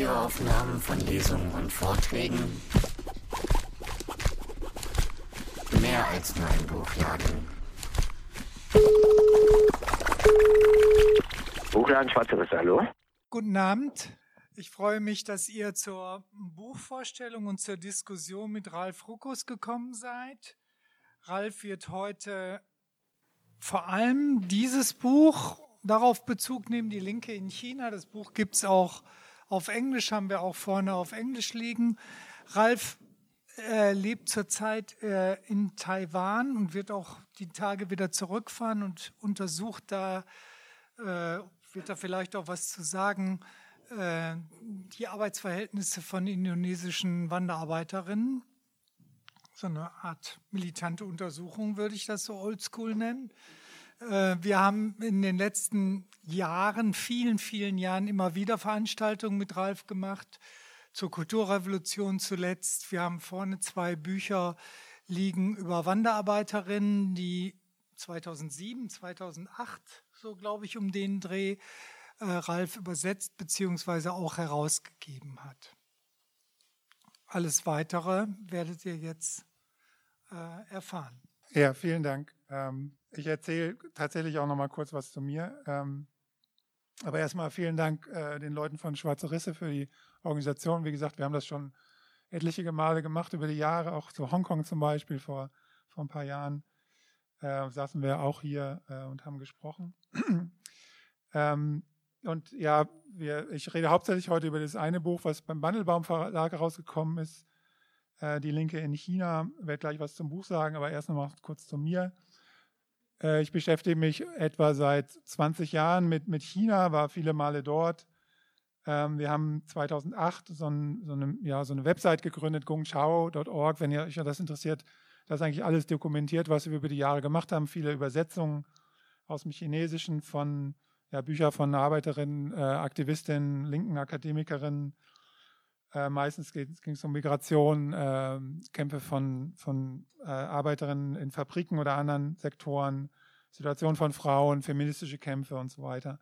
Videoaufnahmen von Lesungen und Vorträgen. Mehr als nur ein Buchladen. Buchladen Schwarzeres, hallo? Guten Abend. Ich freue mich, dass ihr zur Buchvorstellung und zur Diskussion mit Ralf Ruckus gekommen seid. Ralf wird heute vor allem dieses Buch darauf Bezug nehmen, die Linke in China. Das Buch gibt es auch auf Englisch, haben wir auch vorne auf Englisch liegen. Ralf äh, lebt zurzeit äh, in Taiwan und wird auch die Tage wieder zurückfahren und untersucht da, äh, wird da vielleicht auch was zu sagen, äh, die Arbeitsverhältnisse von indonesischen Wanderarbeiterinnen. So eine Art militante Untersuchung würde ich das so oldschool nennen. Äh, wir haben in den letzten Jahren, vielen, vielen Jahren immer wieder Veranstaltungen mit Ralf gemacht, zur Kulturrevolution zuletzt. Wir haben vorne zwei Bücher liegen über Wanderarbeiterinnen, die 2007, 2008, so glaube ich, um den Dreh äh, Ralf übersetzt bzw. auch herausgegeben hat. Alles Weitere werdet ihr jetzt äh, erfahren. Ja, vielen Dank. Ähm, ich erzähle tatsächlich auch noch mal kurz was zu mir. Ähm, aber erstmal vielen Dank äh, den Leuten von Schwarze Risse für die Organisation. Wie gesagt, wir haben das schon etliche Male gemacht über die Jahre, auch zu Hongkong zum Beispiel vor, vor ein paar Jahren. Äh, saßen wir auch hier äh, und haben gesprochen. ähm, und ja, wir, ich rede hauptsächlich heute über das eine Buch, was beim Bandelbaum Verlag herausgekommen ist, äh, Die Linke in China. Ich werde gleich was zum Buch sagen, aber erst noch mal kurz zu mir. Äh, ich beschäftige mich etwa seit 20 Jahren mit, mit China, war viele Male dort. Ähm, wir haben 2008 so, ein, so, eine, ja, so eine Website gegründet, gongchao.org, wenn ihr euch das interessiert. Da ist eigentlich alles dokumentiert, was wir über die Jahre gemacht haben. Viele Übersetzungen aus dem Chinesischen von ja, Bücher von Arbeiterinnen, äh, Aktivistinnen, linken Akademikerinnen. Äh, meistens ging es um Migration, äh, Kämpfe von, von äh, Arbeiterinnen in Fabriken oder anderen Sektoren, Situation von Frauen, feministische Kämpfe und so weiter.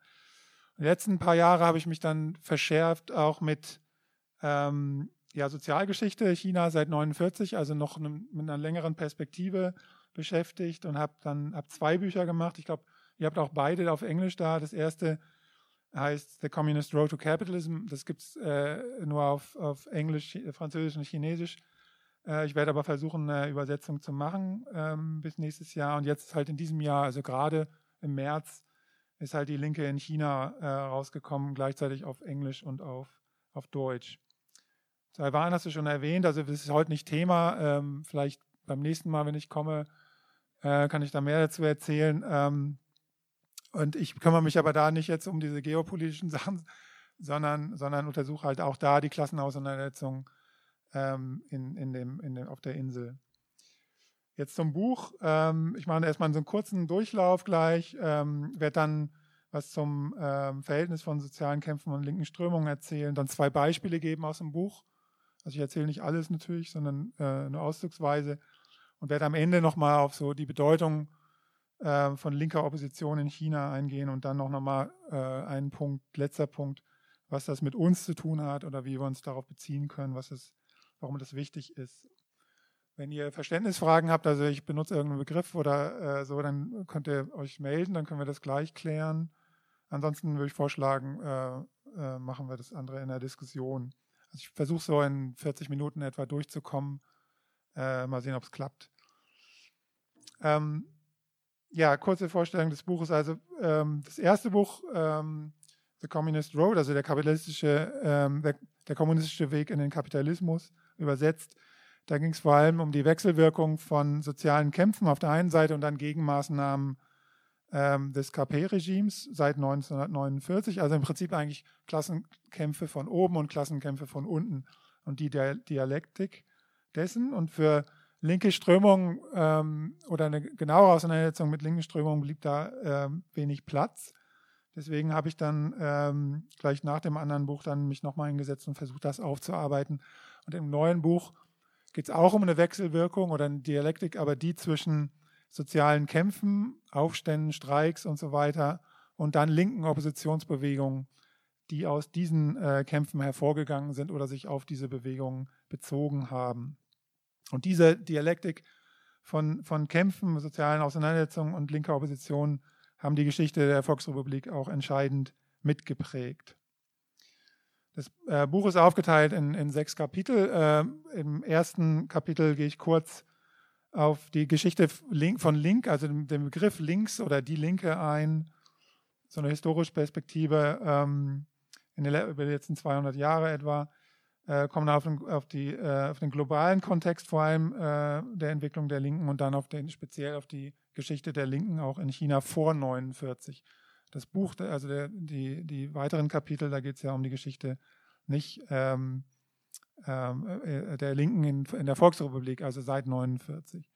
Die letzten paar Jahre habe ich mich dann verschärft auch mit ähm, ja, Sozialgeschichte China seit 49, also noch ne, mit einer längeren Perspektive beschäftigt und habe dann hab zwei Bücher gemacht. Ich glaube, Ihr habt auch beide auf Englisch da. Das erste heißt The Communist Road to Capitalism. Das gibt es äh, nur auf, auf Englisch, Französisch und Chinesisch. Äh, ich werde aber versuchen, eine Übersetzung zu machen ähm, bis nächstes Jahr. Und jetzt halt in diesem Jahr, also gerade im März, ist halt die Linke in China äh, rausgekommen, gleichzeitig auf Englisch und auf, auf Deutsch. Taiwan hast du schon erwähnt, also das ist heute nicht Thema. Ähm, vielleicht beim nächsten Mal, wenn ich komme, äh, kann ich da mehr dazu erzählen. Ähm, und ich kümmere mich aber da nicht jetzt um diese geopolitischen Sachen, sondern, sondern untersuche halt auch da die Klassenauseinandersetzung ähm, in, in dem, in dem, auf der Insel. Jetzt zum Buch. Ähm, ich mache erstmal so einen kurzen Durchlauf gleich, ähm, werde dann was zum ähm, Verhältnis von sozialen Kämpfen und linken Strömungen erzählen, dann zwei Beispiele geben aus dem Buch. Also ich erzähle nicht alles natürlich, sondern äh, nur ausdrucksweise und werde am Ende nochmal auf so die Bedeutung äh, von linker Opposition in China eingehen und dann noch nochmal äh, einen Punkt, letzter Punkt, was das mit uns zu tun hat oder wie wir uns darauf beziehen können, was es, warum das wichtig ist. Wenn ihr Verständnisfragen habt, also ich benutze irgendeinen Begriff oder äh, so, dann könnt ihr euch melden, dann können wir das gleich klären. Ansonsten würde ich vorschlagen, äh, äh, machen wir das andere in der Diskussion. Also ich versuche so in 40 Minuten etwa durchzukommen. Äh, mal sehen, ob es klappt. Ähm, ja, kurze Vorstellung des Buches. Also ähm, das erste Buch, ähm, The Communist Road, also der kapitalistische, ähm, der, der, kommunistische Weg in den Kapitalismus, übersetzt. Da ging es vor allem um die Wechselwirkung von sozialen Kämpfen auf der einen Seite und dann Gegenmaßnahmen ähm, des KP-Regimes seit 1949. Also im Prinzip eigentlich Klassenkämpfe von oben und Klassenkämpfe von unten und die Dialektik dessen. Und für linke Strömung ähm, oder eine genauere Auseinandersetzung mit linken Strömungen blieb da ähm, wenig Platz. Deswegen habe ich dann ähm, gleich nach dem anderen Buch dann mich nochmal hingesetzt und versucht, das aufzuarbeiten. Und im neuen Buch geht es auch um eine Wechselwirkung oder eine Dialektik, aber die zwischen sozialen Kämpfen, Aufständen, Streiks und so weiter und dann linken Oppositionsbewegungen, die aus diesen äh, Kämpfen hervorgegangen sind oder sich auf diese Bewegungen bezogen haben. Und diese Dialektik von, von Kämpfen, sozialen Auseinandersetzungen und linker Opposition haben die Geschichte der Volksrepublik auch entscheidend mitgeprägt. Das äh, Buch ist aufgeteilt in, in sechs Kapitel. Äh, Im ersten Kapitel gehe ich kurz auf die Geschichte von Link, also den, Begriff Links oder die Linke ein, so eine historische Perspektive ähm, in den, über die letzten 200 Jahre etwa äh, kommen auf den, auf, die, äh, auf den globalen Kontext vor allem äh, der Entwicklung der Linken und dann auf den, speziell auf die Geschichte der Linken auch in China vor 49. Das Buch, also der, die, die weiteren Kapitel, da geht es ja um die Geschichte nicht ähm, ähm, äh, der Linken in, in der Volksrepublik, also seit 49.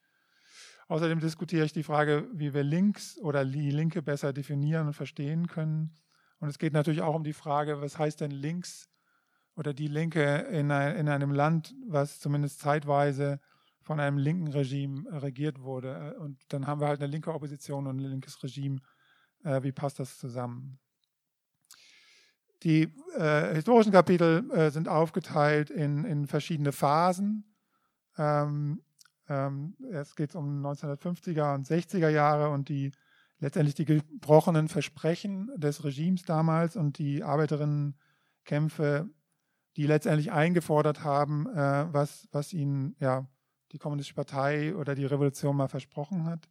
Außerdem diskutiere ich die Frage, wie wir Links oder die Linke besser definieren und verstehen können. Und es geht natürlich auch um die Frage, was heißt denn links oder die Linke in, ein, in einem Land, was zumindest zeitweise von einem linken Regime regiert wurde. Und dann haben wir halt eine linke Opposition und ein linkes Regime. Äh, wie passt das zusammen? Die äh, historischen Kapitel äh, sind aufgeteilt in, in verschiedene Phasen. Ähm, ähm, es geht um 1950er und 60er Jahre und die letztendlich die gebrochenen Versprechen des Regimes damals und die Arbeiterinnenkämpfe die letztendlich eingefordert haben, äh, was, was ihnen ja, die Kommunistische Partei oder die Revolution mal versprochen hat.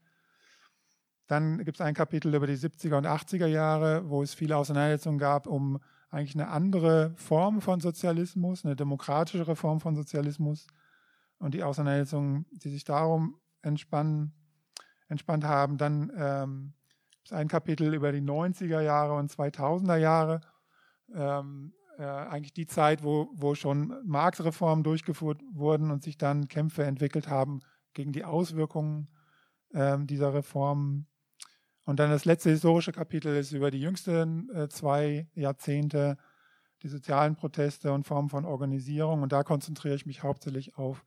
Dann gibt es ein Kapitel über die 70er und 80er Jahre, wo es viele Auseinandersetzungen gab um eigentlich eine andere Form von Sozialismus, eine demokratischere Form von Sozialismus und die Auseinandersetzungen, die sich darum entspannen, entspannt haben. Dann ähm, ist ein Kapitel über die 90er Jahre und 2000er Jahre, ähm, äh, eigentlich die Zeit, wo, wo schon Marktreformen durchgeführt wurden und sich dann Kämpfe entwickelt haben gegen die Auswirkungen äh, dieser Reformen. Und dann das letzte historische Kapitel ist über die jüngsten äh, zwei Jahrzehnte, die sozialen Proteste und Formen von Organisierung. Und da konzentriere ich mich hauptsächlich auf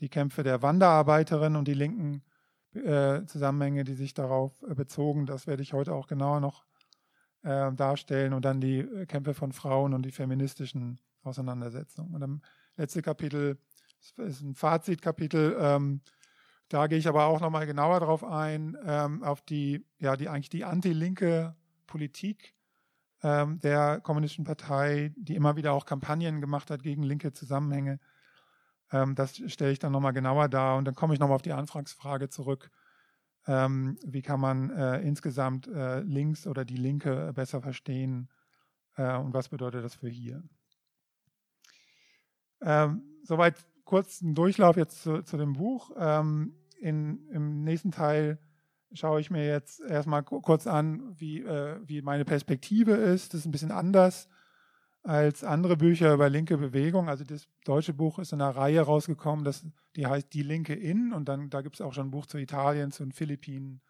die Kämpfe der Wanderarbeiterinnen und die linken äh, Zusammenhänge, die sich darauf äh, bezogen. Das werde ich heute auch genauer noch äh, darstellen und dann die äh, Kämpfe von Frauen und die feministischen Auseinandersetzungen. Und im letzten Kapitel ist ein Fazitkapitel. Ähm, da gehe ich aber auch nochmal genauer darauf ein, ähm, auf die, ja, die eigentlich die anti-linke Politik ähm, der Kommunistischen Partei, die immer wieder auch Kampagnen gemacht hat gegen linke Zusammenhänge. Ähm, das stelle ich dann nochmal genauer dar und dann komme ich nochmal auf die Anfangsfrage zurück ähm, wie kann man äh, insgesamt äh, links oder die Linke besser verstehen äh, und was bedeutet das für hier. Ähm, soweit kurz ein Durchlauf jetzt zu, zu dem Buch. Ähm, in, Im nächsten Teil schaue ich mir jetzt erstmal kurz an, wie, äh, wie meine Perspektive ist. Das ist ein bisschen anders als andere Bücher über linke Bewegung. Also das deutsche Buch ist in einer Reihe rausgekommen, das, die heißt Die Linke in und dann da gibt es auch schon ein Buch zu Italien, zu den Philippinen,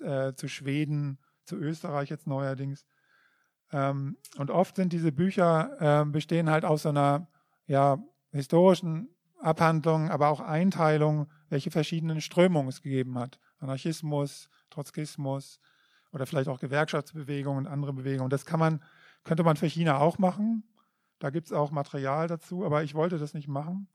äh, zu Schweden, zu Österreich jetzt neuerdings. Ähm, und oft sind diese Bücher äh, bestehen halt aus so einer ja, historischen Abhandlung, aber auch Einteilung, welche verschiedenen Strömungen es gegeben hat. Anarchismus, Trotzkismus oder vielleicht auch Gewerkschaftsbewegungen und andere Bewegungen. Das kann man könnte man für China auch machen. Da gibt es auch Material dazu, aber ich wollte das nicht machen,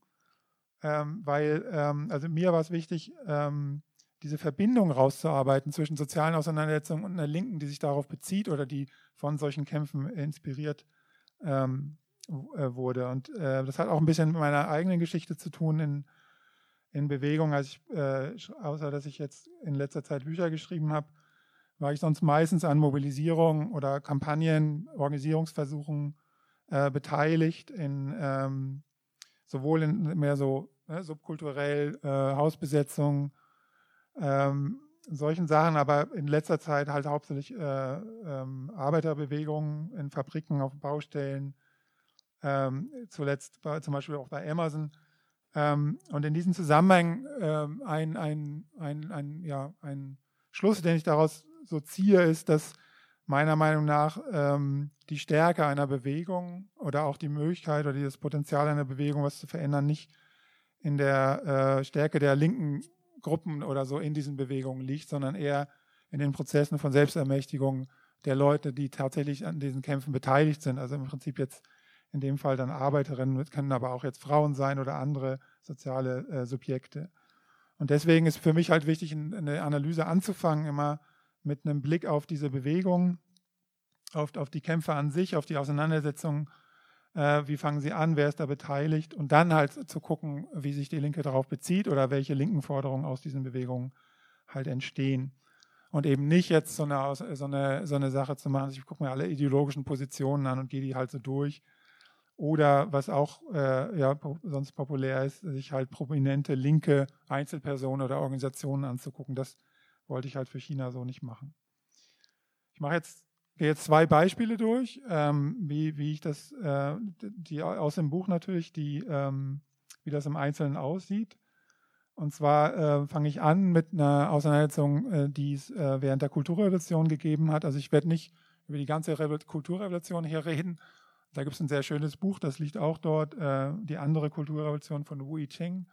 ähm, weil ähm, also mir war es wichtig, ähm, diese Verbindung rauszuarbeiten zwischen sozialen Auseinandersetzungen und einer Linken, die sich darauf bezieht oder die von solchen Kämpfen inspiriert ähm, äh, wurde. Und äh, das hat auch ein bisschen mit meiner eigenen Geschichte zu tun in, in Bewegung. Also ich, äh, außer dass ich jetzt in letzter Zeit Bücher geschrieben habe, war ich sonst meistens an Mobilisierung oder Kampagnen, Organisierungsversuchen äh, beteiligt, in, ähm, sowohl in mehr so ne, subkulturell äh, Hausbesetzung, ähm, solchen Sachen, aber in letzter Zeit halt hauptsächlich äh, ähm, Arbeiterbewegungen in Fabriken, auf Baustellen, ähm, zuletzt bei, zum Beispiel auch bei Amazon. Ähm, und in diesem Zusammenhang ähm, ein, ein, ein, ein, ja, ein Schluss, den ich daraus so ziehe, ist, dass meiner Meinung nach ähm, die Stärke einer Bewegung oder auch die Möglichkeit oder das Potenzial einer Bewegung, was zu verändern, nicht in der äh, Stärke der linken Gruppen oder so in diesen Bewegungen liegt, sondern eher in den Prozessen von Selbstermächtigung der Leute, die tatsächlich an diesen Kämpfen beteiligt sind. Also im Prinzip jetzt in dem Fall dann Arbeiterinnen, können aber auch jetzt Frauen sein oder andere soziale äh, Subjekte. Und deswegen ist für mich halt wichtig, eine Analyse anzufangen, immer mit einem Blick auf diese Bewegung, auf, auf die Kämpfe an sich, auf die Auseinandersetzung, äh, wie fangen sie an, wer ist da beteiligt und dann halt zu gucken, wie sich die Linke darauf bezieht oder welche linken Forderungen aus diesen Bewegungen halt entstehen. Und eben nicht jetzt so eine, so eine, so eine Sache zu machen, ich gucke mir alle ideologischen Positionen an und gehe die halt so durch. Oder was auch äh, ja, sonst populär ist, sich halt prominente linke Einzelpersonen oder Organisationen anzugucken. Das wollte ich halt für China so nicht machen. Ich mache jetzt, gehe jetzt zwei Beispiele durch, ähm, wie, wie ich das, äh, die aus dem Buch natürlich, die, ähm, wie das im Einzelnen aussieht. Und zwar äh, fange ich an mit einer Auseinandersetzung, äh, die es äh, während der Kulturrevolution gegeben hat. Also ich werde nicht über die ganze Re Kulturrevolution hier reden. Da gibt es ein sehr schönes Buch, das liegt auch dort, äh, die andere Kulturrevolution von Wu Yiqing.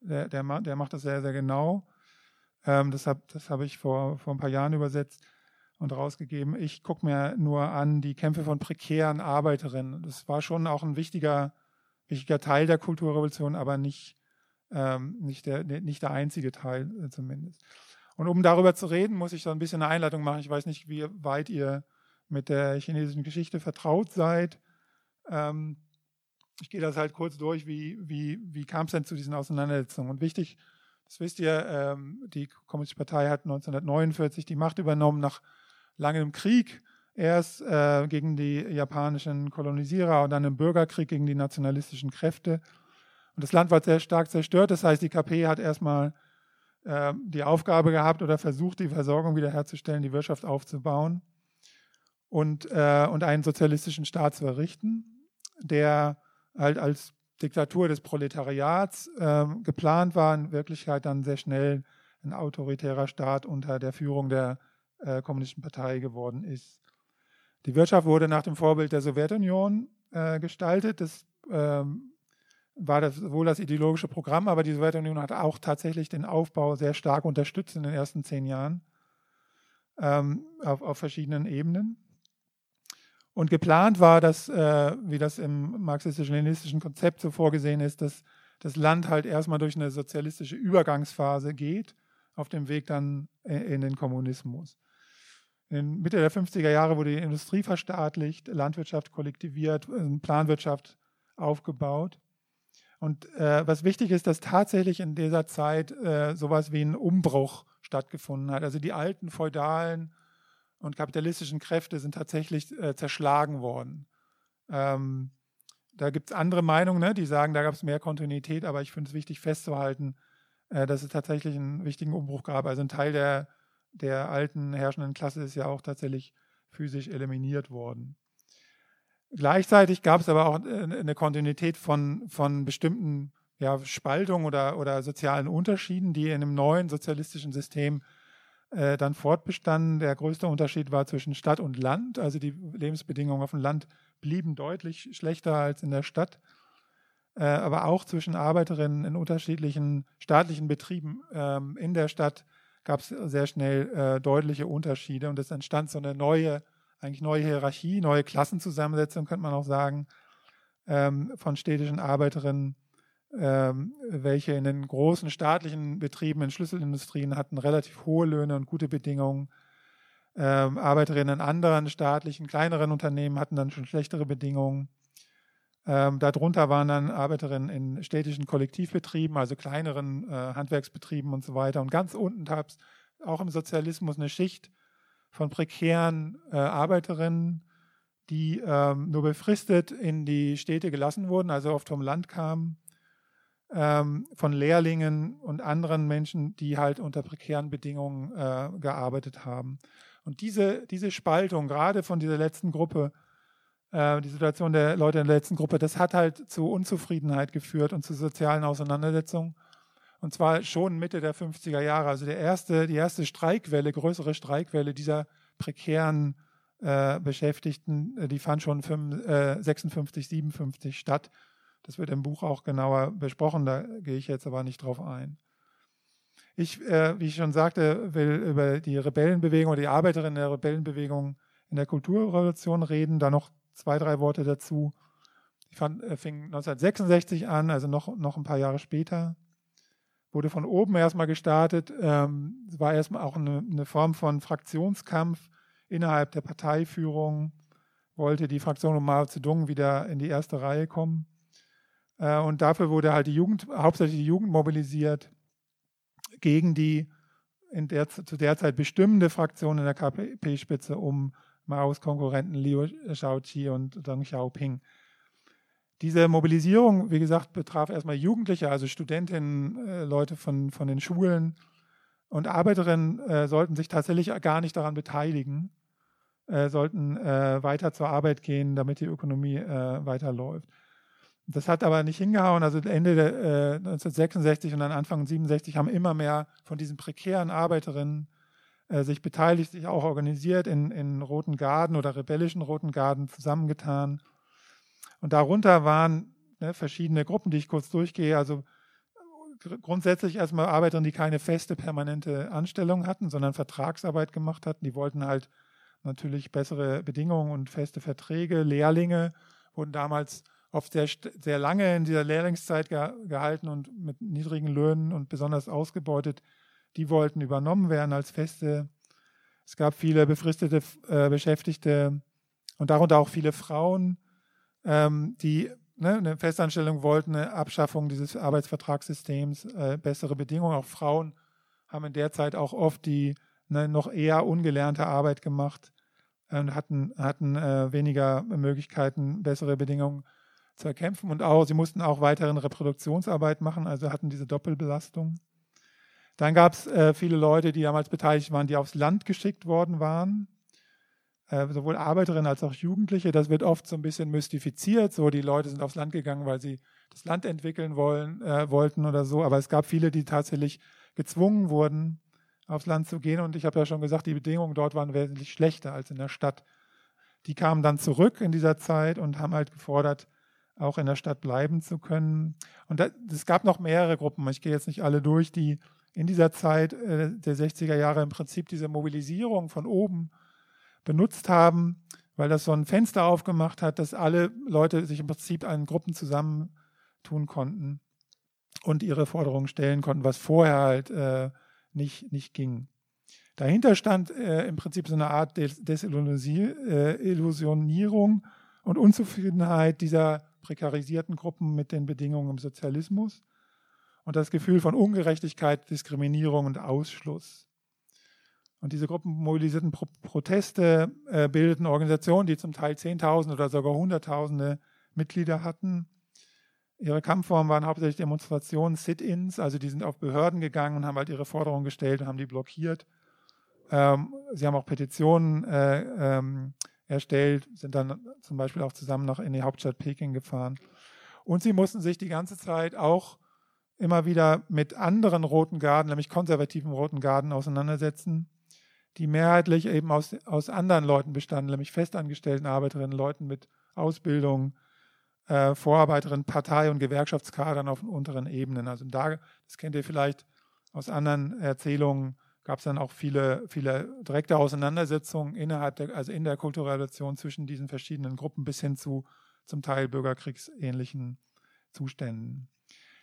Der, der, der, macht das sehr, sehr genau. Ähm, das habe hab ich vor, vor ein paar Jahren übersetzt und rausgegeben. Ich gucke mir nur an die Kämpfe von prekären Arbeiterinnen. Das war schon auch ein wichtiger, wichtiger Teil der Kulturrevolution, aber nicht ähm, nicht, der, nicht der einzige Teil äh, zumindest. Und um darüber zu reden, muss ich so ein bisschen eine Einleitung machen. Ich weiß nicht, wie weit ihr mit der chinesischen Geschichte vertraut seid. Ähm, ich gehe das halt kurz durch, wie, wie, wie kam es denn zu diesen Auseinandersetzungen. Und wichtig, das wisst ihr, ähm, die Kommunistische Partei hat 1949 die Macht übernommen nach langem Krieg. Erst äh, gegen die japanischen Kolonisierer und dann im Bürgerkrieg gegen die nationalistischen Kräfte. Und das Land war sehr stark zerstört. Das heißt, die KP hat erstmal äh, die Aufgabe gehabt oder versucht, die Versorgung wiederherzustellen, die Wirtschaft aufzubauen und, äh, und einen sozialistischen Staat zu errichten, der halt als Diktatur des Proletariats äh, geplant war, in Wirklichkeit dann sehr schnell ein autoritärer Staat unter der Führung der äh, Kommunistischen Partei geworden ist. Die Wirtschaft wurde nach dem Vorbild der Sowjetunion äh, gestaltet. Das ähm, war das wohl das ideologische Programm, aber die Sowjetunion hat auch tatsächlich den Aufbau sehr stark unterstützt in den ersten zehn Jahren ähm, auf, auf, verschiedenen Ebenen. Und geplant war, dass, äh, wie das im marxistisch-leninistischen Konzept so vorgesehen ist, dass das Land halt erstmal durch eine sozialistische Übergangsphase geht, auf dem Weg dann in den Kommunismus. In Mitte der 50er Jahre wurde die Industrie verstaatlicht, Landwirtschaft kollektiviert, Planwirtschaft aufgebaut. Und äh, was wichtig ist, dass tatsächlich in dieser Zeit äh, sowas wie ein Umbruch stattgefunden hat. Also die alten feudalen und kapitalistischen Kräfte sind tatsächlich äh, zerschlagen worden. Ähm, da gibt es andere Meinungen, ne, die sagen, da gab es mehr Kontinuität, aber ich finde es wichtig festzuhalten, äh, dass es tatsächlich einen wichtigen Umbruch gab. Also ein Teil der, der alten herrschenden Klasse ist ja auch tatsächlich physisch eliminiert worden. Gleichzeitig gab es aber auch äh, eine Kontinuität von, von bestimmten ja, Spaltungen oder, oder sozialen Unterschieden, die in einem neuen sozialistischen System äh, dann fortbestanden. Der größte Unterschied war zwischen Stadt und Land. Also die Lebensbedingungen auf dem Land blieben deutlich schlechter als in der Stadt. Äh, aber auch zwischen Arbeiterinnen in unterschiedlichen staatlichen Betrieben ähm, in der Stadt gab es sehr schnell äh, deutliche Unterschiede und es entstand so eine neue eigentlich neue Hierarchie, neue Klassenzusammensetzung, könnte man auch sagen, ähm, von städtischen Arbeiterinnen, welche in den großen staatlichen Betrieben, in Schlüsselindustrien hatten relativ hohe Löhne und gute Bedingungen. Ähm, Arbeiterinnen in anderen staatlichen, kleineren Unternehmen hatten dann schon schlechtere Bedingungen. Ähm, darunter waren dann Arbeiterinnen in städtischen Kollektivbetrieben, also kleineren äh, Handwerksbetrieben und so weiter. Und ganz unten gab es auch im Sozialismus eine Schicht, von prekären äh, Arbeiterinnen, die ähm, nur befristet in die Städte gelassen wurden, also oft vom Land kamen, ähm, von Lehrlingen und anderen Menschen, die halt unter prekären Bedingungen äh, gearbeitet haben. Und diese, diese Spaltung, gerade von dieser letzten Gruppe, äh, die Situation der Leute in der letzten Gruppe, das hat halt zu Unzufriedenheit geführt und zu sozialen Auseinandersetzungen. Und zwar schon Mitte der 50er Jahre. Also der erste, die erste Streikwelle, größere Streikwelle dieser prekären äh, Beschäftigten, äh, die fand schon 5, äh, 56, 57 statt. Das wird im Buch auch genauer besprochen, da gehe ich jetzt aber nicht drauf ein. Ich, äh, wie ich schon sagte, will über die Rebellenbewegung oder die Arbeiterinnen der Rebellenbewegung in der Kulturrevolution reden. Da noch zwei, drei Worte dazu. Ich fand, äh, fing 1966 an, also noch, noch ein paar Jahre später. Wurde von oben erstmal gestartet. Ähm, war erstmal auch eine, eine Form von Fraktionskampf innerhalb der Parteiführung. Wollte die Fraktion um Mao Zedong wieder in die erste Reihe kommen. Äh, und dafür wurde halt die Jugend, hauptsächlich die Jugend mobilisiert gegen die in der, zu der Zeit bestimmende Fraktion in der KP-Spitze um Maos Konkurrenten Liu Shaoqi und Deng Xiaoping. Diese Mobilisierung, wie gesagt, betraf erstmal Jugendliche, also Studentinnen, äh, Leute von, von den Schulen und Arbeiterinnen äh, sollten sich tatsächlich gar nicht daran beteiligen, äh, sollten äh, weiter zur Arbeit gehen, damit die Ökonomie äh, weiterläuft. Das hat aber nicht hingehauen. Also Ende der, äh, 1966 und dann Anfang 67 haben immer mehr von diesen prekären Arbeiterinnen äh, sich beteiligt, sich auch organisiert in, in Roten Garden oder rebellischen Roten Garden zusammengetan. Und darunter waren ne, verschiedene Gruppen, die ich kurz durchgehe. Also grundsätzlich erstmal Arbeiterinnen, die keine feste, permanente Anstellung hatten, sondern Vertragsarbeit gemacht hatten. Die wollten halt natürlich bessere Bedingungen und feste Verträge. Lehrlinge wurden damals oft sehr, sehr lange in dieser Lehrlingszeit ge gehalten und mit niedrigen Löhnen und besonders ausgebeutet. Die wollten übernommen werden als Feste. Es gab viele befristete äh, Beschäftigte und darunter auch viele Frauen, ähm, die ne, eine Festanstellung wollten, eine Abschaffung dieses Arbeitsvertragssystems, äh, bessere Bedingungen. Auch Frauen haben in der Zeit auch oft die ne, noch eher ungelernte Arbeit gemacht und hatten, hatten äh, weniger Möglichkeiten, bessere Bedingungen zu erkämpfen. Und auch, sie mussten auch weiterhin Reproduktionsarbeit machen, also hatten diese Doppelbelastung. Dann gab es äh, viele Leute, die damals beteiligt waren, die aufs Land geschickt worden waren. Äh, sowohl Arbeiterinnen als auch Jugendliche. Das wird oft so ein bisschen mystifiziert. So, die Leute sind aufs Land gegangen, weil sie das Land entwickeln wollen, äh, wollten oder so. Aber es gab viele, die tatsächlich gezwungen wurden, aufs Land zu gehen. Und ich habe ja schon gesagt, die Bedingungen dort waren wesentlich schlechter als in der Stadt. Die kamen dann zurück in dieser Zeit und haben halt gefordert, auch in der Stadt bleiben zu können. Und es gab noch mehrere Gruppen, ich gehe jetzt nicht alle durch, die in dieser Zeit äh, der 60er Jahre im Prinzip diese Mobilisierung von oben benutzt haben, weil das so ein Fenster aufgemacht hat, dass alle Leute sich im Prinzip an Gruppen zusammentun konnten und ihre Forderungen stellen konnten, was vorher halt äh, nicht, nicht ging. Dahinter stand äh, im Prinzip so eine Art Desillusionierung und Unzufriedenheit dieser prekarisierten Gruppen mit den Bedingungen im Sozialismus und das Gefühl von Ungerechtigkeit, Diskriminierung und Ausschluss. Und diese Gruppen mobilisierten Pro Proteste, äh, bildeten Organisationen, die zum Teil Zehntausende oder sogar Hunderttausende Mitglieder hatten. Ihre Kampfformen waren hauptsächlich Demonstrationen, Sit-ins, also die sind auf Behörden gegangen und haben halt ihre Forderungen gestellt und haben die blockiert. Ähm, sie haben auch Petitionen äh, ähm, erstellt, sind dann zum Beispiel auch zusammen noch in die Hauptstadt Peking gefahren. Und sie mussten sich die ganze Zeit auch immer wieder mit anderen roten Garden, nämlich konservativen roten Garden, auseinandersetzen, die mehrheitlich eben aus, aus anderen Leuten bestanden, nämlich festangestellten Arbeiterinnen, Leuten mit Ausbildung, äh, Vorarbeiterinnen, Partei- und Gewerkschaftskadern auf unteren Ebenen. Also da, das kennt ihr vielleicht aus anderen Erzählungen, gab es dann auch viele, viele direkte Auseinandersetzungen innerhalb der, also in der Kulturrevolution zwischen diesen verschiedenen Gruppen bis hin zu zum Teil bürgerkriegsähnlichen Zuständen.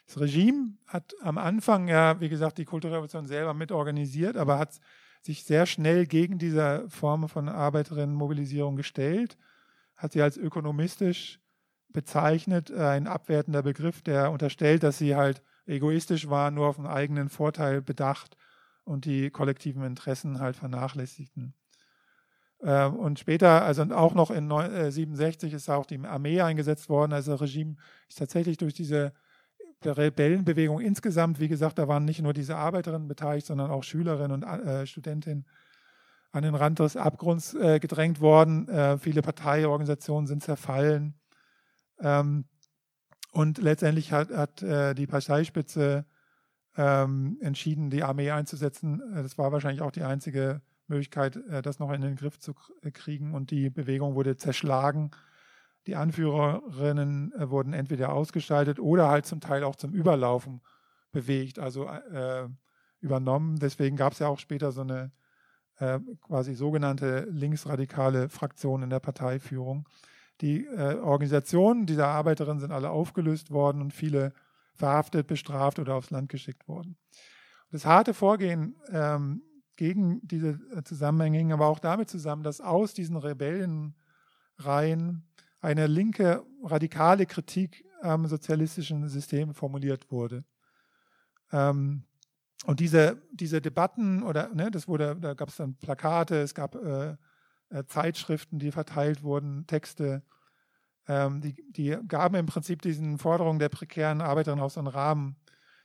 Das Regime hat am Anfang ja, wie gesagt, die Kulturrevolution selber mitorganisiert, aber hat sich sehr schnell gegen diese Form von Arbeiterinnenmobilisierung gestellt, hat sie als ökonomistisch bezeichnet, ein abwertender Begriff, der unterstellt, dass sie halt egoistisch war, nur auf den eigenen Vorteil bedacht und die kollektiven Interessen halt vernachlässigten. Ähm, und später, also auch noch in 1967 äh, ist auch die Armee eingesetzt worden. Also das Regime ist tatsächlich durch diese Rebellenbewegung insgesamt, wie gesagt, da waren nicht nur diese Arbeiterinnen beteiligt, sondern auch Schülerinnen und äh, Studentinnen an den Rand des Abgrunds äh, gedrängt worden. Äh, viele Parteiorganisationen sind zerfallen. Ähm, und letztendlich hat, hat äh, die Parteispitze ähm, entschieden, die Armee einzusetzen. Äh, das war wahrscheinlich auch die einzige Möglichkeit, äh, das noch in den Griff zu äh, kriegen. Und die Bewegung wurde zerschlagen. Die Anführerinnen wurden entweder ausgeschaltet oder halt zum Teil auch zum Überlaufen bewegt, also äh, übernommen. Deswegen gab es ja auch später so eine quasi sogenannte linksradikale Fraktion in der Parteiführung. Die äh, Organisationen dieser Arbeiterinnen sind alle aufgelöst worden und viele verhaftet, bestraft oder aufs Land geschickt worden. Das harte Vorgehen ähm, gegen diese äh, Zusammenhänge hing aber auch damit zusammen, dass aus diesen Rebellenreihen eine linke radikale Kritik am sozialistischen System formuliert wurde. Ähm, und diese, diese Debatten oder ne, das wurde, da gab es dann Plakate, es gab äh, äh, Zeitschriften, die verteilt wurden, Texte, ähm, die, die gaben im Prinzip diesen Forderungen der prekären Arbeiterinnen auch so einen Rahmen.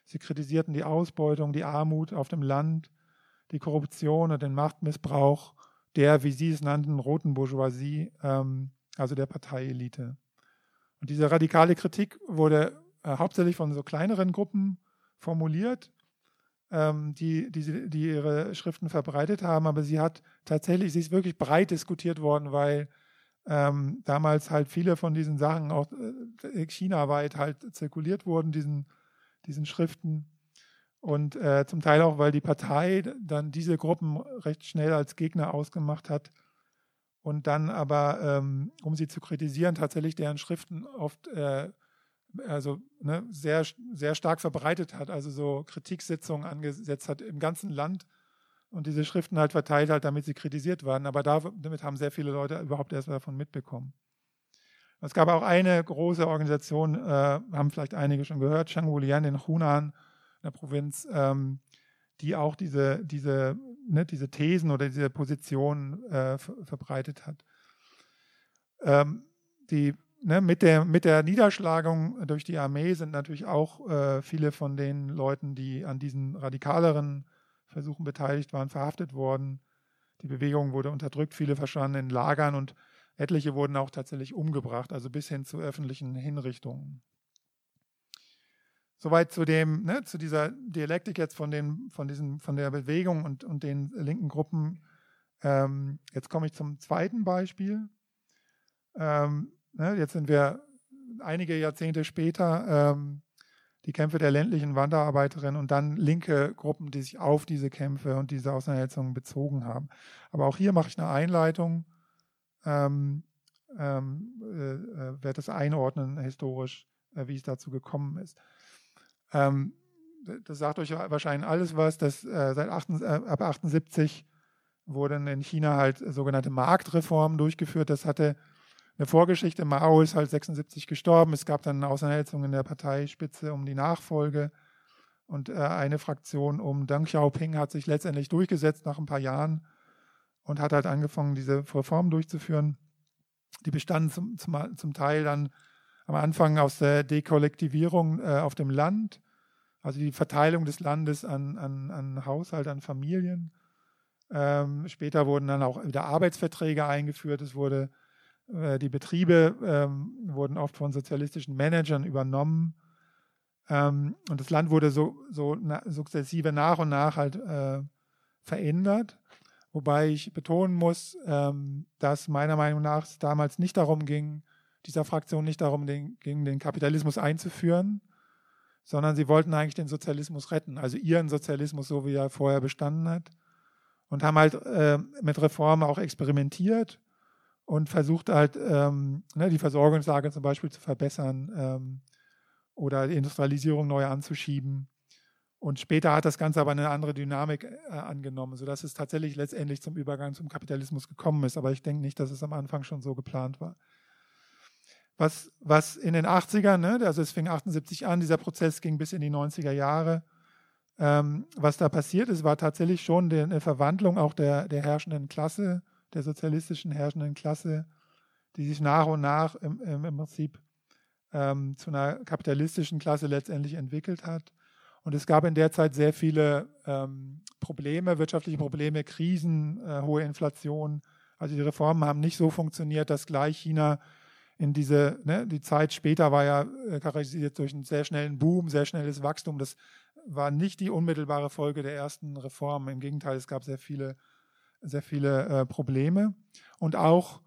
Sie kritisierten die Ausbeutung, die Armut auf dem Land, die Korruption und den Machtmissbrauch der, wie Sie es nannten, roten Bourgeoisie, ähm, also der Parteielite. Und diese radikale Kritik wurde äh, hauptsächlich von so kleineren Gruppen formuliert, ähm, die, die, die ihre Schriften verbreitet haben, aber sie hat tatsächlich, sie ist wirklich breit diskutiert worden, weil ähm, damals halt viele von diesen Sachen auch äh, chinaweit halt zirkuliert wurden, diesen, diesen Schriften. Und äh, zum Teil auch, weil die Partei dann diese Gruppen recht schnell als Gegner ausgemacht hat und dann aber, ähm, um sie zu kritisieren, tatsächlich deren Schriften oft äh, also ne, sehr, sehr stark verbreitet hat, also so Kritiksitzungen angesetzt hat im ganzen Land und diese Schriften halt verteilt hat, damit sie kritisiert waren. Aber damit haben sehr viele Leute überhaupt erst davon mitbekommen. Es gab auch eine große Organisation, äh, haben vielleicht einige schon gehört, Shangwulian in Hunan, in der Provinz, ähm, die auch diese, diese, ne, diese Thesen oder diese Positionen äh, verbreitet hat. Ähm, die ne, mit, der, mit der Niederschlagung durch die Armee sind natürlich auch äh, viele von den Leuten, die an diesen radikaleren Versuchen beteiligt waren, verhaftet worden. Die Bewegung wurde unterdrückt, viele verschwanden in Lagern und etliche wurden auch tatsächlich umgebracht, also bis hin zu öffentlichen Hinrichtungen. Soweit zu dem, ne, zu dieser Dialektik jetzt von, den, von, diesen, von der Bewegung und, und den linken Gruppen. Ähm, jetzt komme ich zum zweiten Beispiel. Ähm, Ne, jetzt sind wir einige Jahrzehnte später, ähm, die Kämpfe der ländlichen Wanderarbeiterinnen und dann linke Gruppen, die sich auf diese Kämpfe und diese Auseinandersetzungen bezogen haben. Aber auch hier mache ich eine Einleitung, ähm, ähm, äh, äh werde das einordnen historisch, äh, wie es dazu gekommen ist. Ähm, das sagt euch wahrscheinlich alles was, dass äh, seit 8, äh, ab 78 wurden in China halt sogenannte Marktreformen durchgeführt. Das hatte eine Vorgeschichte. Mao ist halt 76 gestorben. Es gab dann eine Auseinandersetzung in der Parteispitze um die Nachfolge. Und äh, eine Fraktion um Deng Xiaoping hat sich letztendlich durchgesetzt nach ein paar Jahren und hat halt angefangen, diese Reformen durchzuführen. Die bestanden zum, zum, zum Teil dann am Anfang aus der Dekollektivierung äh, auf dem Land, also die Verteilung des Landes an, an, an Haushalt, an Familien. Ähm, später wurden dann auch wieder Arbeitsverträge eingeführt. Es wurde die Betriebe ähm, wurden oft von sozialistischen Managern übernommen. Ähm, und das Land wurde so, so na, sukzessive nach und nach halt äh, verändert. Wobei ich betonen muss, ähm, dass meiner Meinung nach es damals nicht darum ging, dieser Fraktion nicht darum ging, den Kapitalismus einzuführen, sondern sie wollten eigentlich den Sozialismus retten, also ihren Sozialismus, so wie er vorher bestanden hat. Und haben halt äh, mit Reformen auch experimentiert und versucht halt ähm, ne, die Versorgungslage zum Beispiel zu verbessern ähm, oder die Industrialisierung neu anzuschieben. Und später hat das Ganze aber eine andere Dynamik äh, angenommen, sodass es tatsächlich letztendlich zum Übergang zum Kapitalismus gekommen ist. Aber ich denke nicht, dass es am Anfang schon so geplant war. Was, was in den 80ern, ne, also es fing 78 an, dieser Prozess ging bis in die 90er Jahre. Ähm, was da passiert ist, war tatsächlich schon eine Verwandlung auch der, der herrschenden Klasse der sozialistischen herrschenden Klasse, die sich nach und nach im, im, Prinzip ähm, zu einer kapitalistischen Klasse letztendlich entwickelt hat. Und es gab in der Zeit sehr viele ähm, Probleme, wirtschaftliche Probleme, Krisen, äh, hohe Inflation. Also die Reformen haben nicht so funktioniert, dass gleich China in diese, ne, die Zeit später war ja äh, charakterisiert durch einen sehr schnellen Boom, sehr schnelles Wachstum. Das war nicht die unmittelbare Folge der ersten Reformen. Im Gegenteil, es gab sehr viele sehr viele äh, Probleme und auch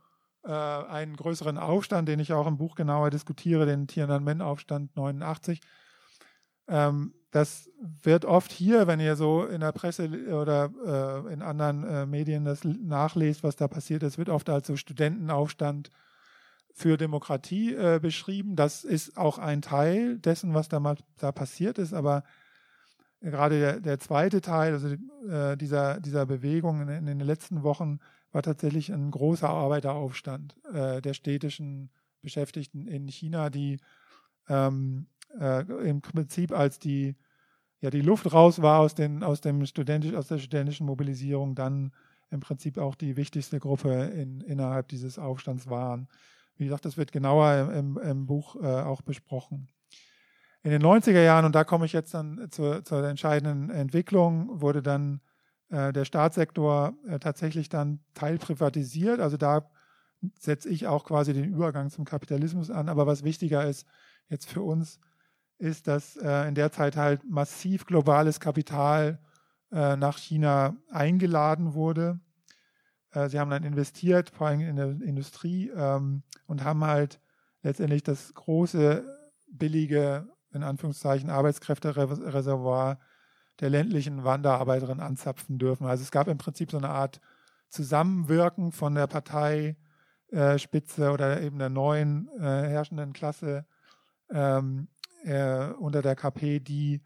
äh, einen größeren Aufstand, den ich auch im Buch genauer diskutiere, den Tiananmen-Aufstand 89. Ähm, das wird oft hier, wenn ihr so in der Presse oder äh, in anderen äh, Medien das nachlest, was da passiert ist, wird oft als so Studentenaufstand für Demokratie äh, beschrieben. Das ist auch ein Teil dessen, was da, mal, da passiert ist, aber gerade der, der zweite Teil also, äh, dieser, dieser Bewegung in, in, den letzten Wochen war tatsächlich ein großer Arbeiteraufstand äh, der städtischen Beschäftigten in China, die ähm, äh, im Prinzip als die, ja, die Luft raus war aus, den, aus, dem studentisch, aus der studentischen Mobilisierung, dann im Prinzip auch die wichtigste Gruppe in, innerhalb dieses Aufstands waren. Wie gesagt, das wird genauer im, im Buch äh, auch besprochen. In den 90er Jahren, und da komme ich jetzt dann zur, zur entscheidenden Entwicklung, wurde dann äh, der Staatssektor äh, tatsächlich dann teilprivatisiert. Also da setze ich auch quasi den Übergang zum Kapitalismus an. Aber was wichtiger ist jetzt für uns, ist, dass äh, in der Zeit halt massiv globales Kapital äh, nach China eingeladen wurde. Äh, sie haben dann investiert, vor allem in der Industrie, ähm, und haben halt letztendlich das große, billige, in Anführungszeichen, Arbeitskräftereservoir der ländlichen Wanderarbeiterin anzapfen dürfen. Also es gab im Prinzip so eine Art Zusammenwirken von der Parteispitze oder eben der neuen äh, herrschenden Klasse ähm, äh, unter der KP, die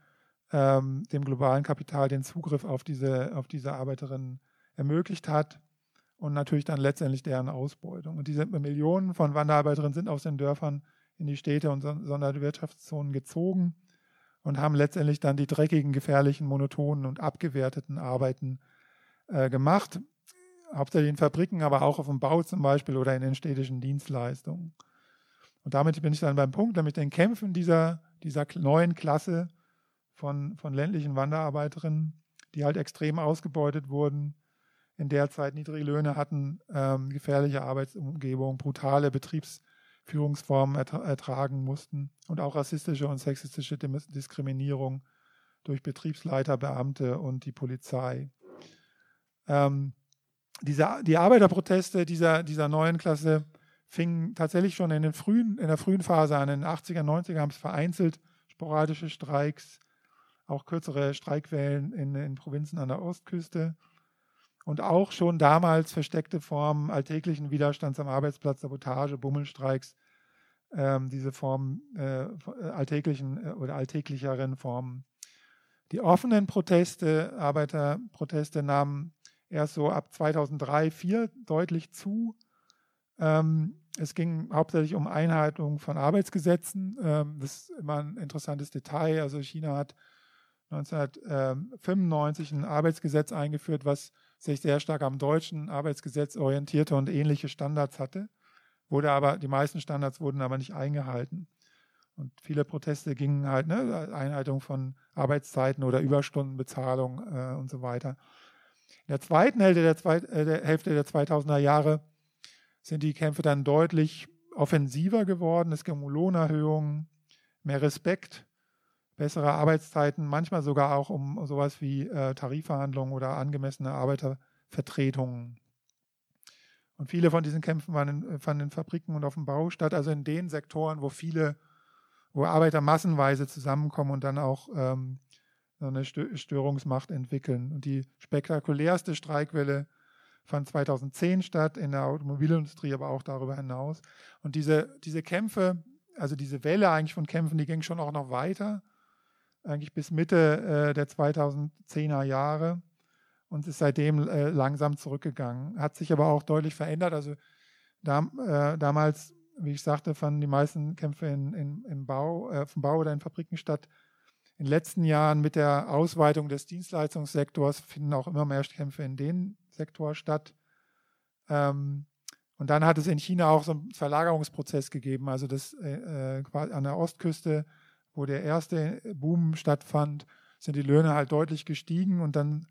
ähm, dem globalen Kapital den Zugriff auf diese, auf diese Arbeiterinnen ermöglicht hat und natürlich dann letztendlich deren Ausbeutung. Und diese Millionen von Wanderarbeiterinnen sind aus den Dörfern in die Städte und Sonderwirtschaftszonen gezogen und haben letztendlich dann die dreckigen, gefährlichen, monotonen und abgewerteten Arbeiten äh, gemacht. Hauptsächlich in Fabriken, aber auch auf dem Bau zum Beispiel oder in den städtischen Dienstleistungen. Und damit bin ich dann beim Punkt, nämlich den Kämpfen dieser, dieser neuen Klasse von, von ländlichen Wanderarbeiterinnen, die halt extrem ausgebeutet wurden, in der Zeit niedrige Löhne hatten, ähm, gefährliche Arbeitsumgebung, brutale Betriebsführungsformen ertra ertragen mussten und auch rassistische und sexistische Diskriminierung durch Betriebsleiter, Beamte und die Polizei. Ähm, diese, die Arbeiterproteste dieser, dieser neuen Klasse fingen tatsächlich schon in, den frühen, in der frühen Phase an. In den 80er, 90er haben es vereinzelt sporadische Streiks, auch kürzere Streikwellen in, in Provinzen an der Ostküste und auch schon damals versteckte Formen alltäglichen Widerstands am Arbeitsplatz, Sabotage, Bummelstreiks, ähm, diese Formen äh, alltäglichen äh, oder alltäglicheren Formen. Die offenen Proteste, Arbeiterproteste nahmen erst so ab 2003, 2004 deutlich zu. Ähm, es ging hauptsächlich um Einhaltung von Arbeitsgesetzen. Ähm, das ist immer ein interessantes Detail. Also China hat 1995 ein Arbeitsgesetz eingeführt, was sich sehr stark am deutschen Arbeitsgesetz orientierte und ähnliche Standards hatte, wurde aber, die meisten Standards wurden aber nicht eingehalten. Und viele Proteste gingen halt, ne, Einhaltung von Arbeitszeiten oder Überstundenbezahlung äh, und so weiter. In der zweiten Hälfte der, Zweit, äh, der Hälfte der 2000er Jahre sind die Kämpfe dann deutlich offensiver geworden. Es ging um Lohnerhöhungen, mehr Respekt, bessere Arbeitszeiten, manchmal sogar auch um sowas wie äh, Tarifverhandlungen oder angemessene Arbeitervertretungen. Und viele von diesen Kämpfen in, fanden in Fabriken und auf dem Bau statt, also in den Sektoren, wo viele, wo Arbeiter massenweise zusammenkommen und dann auch ähm, so eine Störungsmacht entwickeln. Und die spektakulärste Streikwelle fand 2010 statt, in der Automobilindustrie, aber auch darüber hinaus. Und diese, diese Kämpfe, also diese Welle eigentlich von Kämpfen, die ging schon auch noch weiter, eigentlich bis Mitte äh, der 2010er Jahre und ist seitdem äh, langsam zurückgegangen. Hat sich aber auch deutlich verändert. Also da, äh, damals, wie ich sagte, fanden die meisten Kämpfe in, in, im Bau, äh, vom Bau oder in Fabriken statt. In den letzten Jahren mit der Ausweitung des Dienstleistungssektors finden auch immer mehr Kämpfe in den Sektor statt. Ähm, und dann hat es in China auch so einen Verlagerungsprozess gegeben, also das äh, äh an der Ostküste, wo der erste Boom stattfand, sind die Löhne halt deutlich gestiegen und dann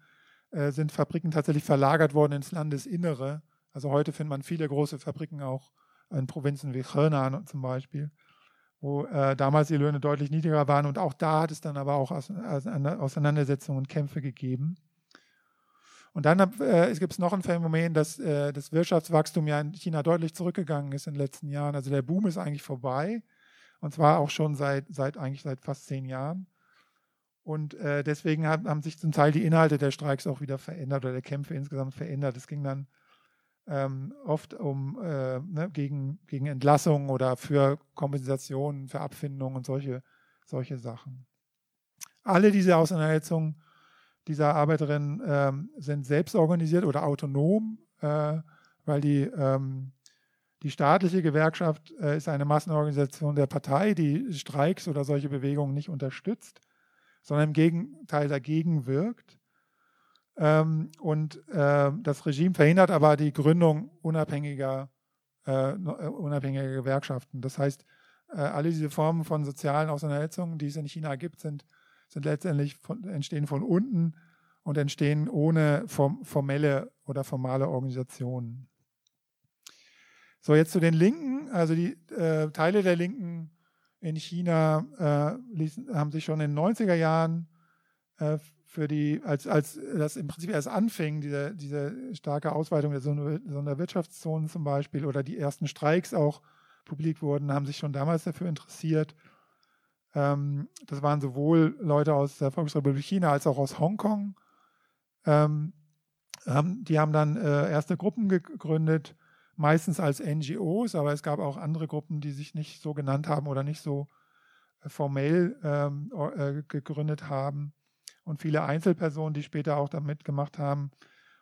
äh, sind Fabriken tatsächlich verlagert worden ins Landesinnere. Also heute findet man viele große Fabriken auch in Provinzen wie Henan zum Beispiel, wo äh, damals die Löhne deutlich niedriger waren und auch da hat es dann aber auch Auseinandersetzungen und Kämpfe gegeben. Und dann äh, gibt es noch ein Phänomen, dass äh, das Wirtschaftswachstum ja in China deutlich zurückgegangen ist in den letzten Jahren. Also der Boom ist eigentlich vorbei und zwar auch schon seit, seit eigentlich seit fast zehn Jahren. Und äh, deswegen haben, haben, sich zum Teil die Inhalte der Streiks auch wieder verändert oder der Kämpfe insgesamt verändert. Es ging dann ähm, oft um äh, ne, gegen, gegen Entlassungen oder für Kompensationen, für Abfindungen und solche, solche Sachen. Alle diese Auseinandersetzungen dieser Arbeiterinnen ähm, sind selbst organisiert oder autonom, äh, weil die, ähm, die staatliche Gewerkschaft äh, ist eine Massenorganisation der Partei, die Streiks oder solche Bewegungen nicht unterstützt, sondern im Gegenteil dagegen wirkt. Ähm, und äh, das Regime verhindert aber die Gründung unabhängiger, äh, äh, unabhängiger Gewerkschaften. Das heißt, äh, alle diese Formen von sozialen Auseinandersetzungen, die es in China gibt, sind sind letztendlich von, entstehen von unten und entstehen ohne form, formelle oder formale Organisationen. So, jetzt zu den Linken. Also die äh, Teile der Linken in China äh, ließen, haben sich schon in den 90er Jahren äh, für die, als, als das im Prinzip erst anfing, diese, diese starke Ausweitung der Sonderwirtschaftszonen zum Beispiel oder die ersten Streiks auch publik wurden, haben sich schon damals dafür interessiert, ähm, das waren sowohl Leute aus der Volksrepublik China als auch aus Hongkong. Ähm, haben, die haben dann äh, erste Gruppen gegründet, meistens als NGOs, aber es gab auch andere Gruppen, die sich nicht so genannt haben oder nicht so äh, formell ähm, äh, gegründet haben. Und viele Einzelpersonen, die später auch damit gemacht haben.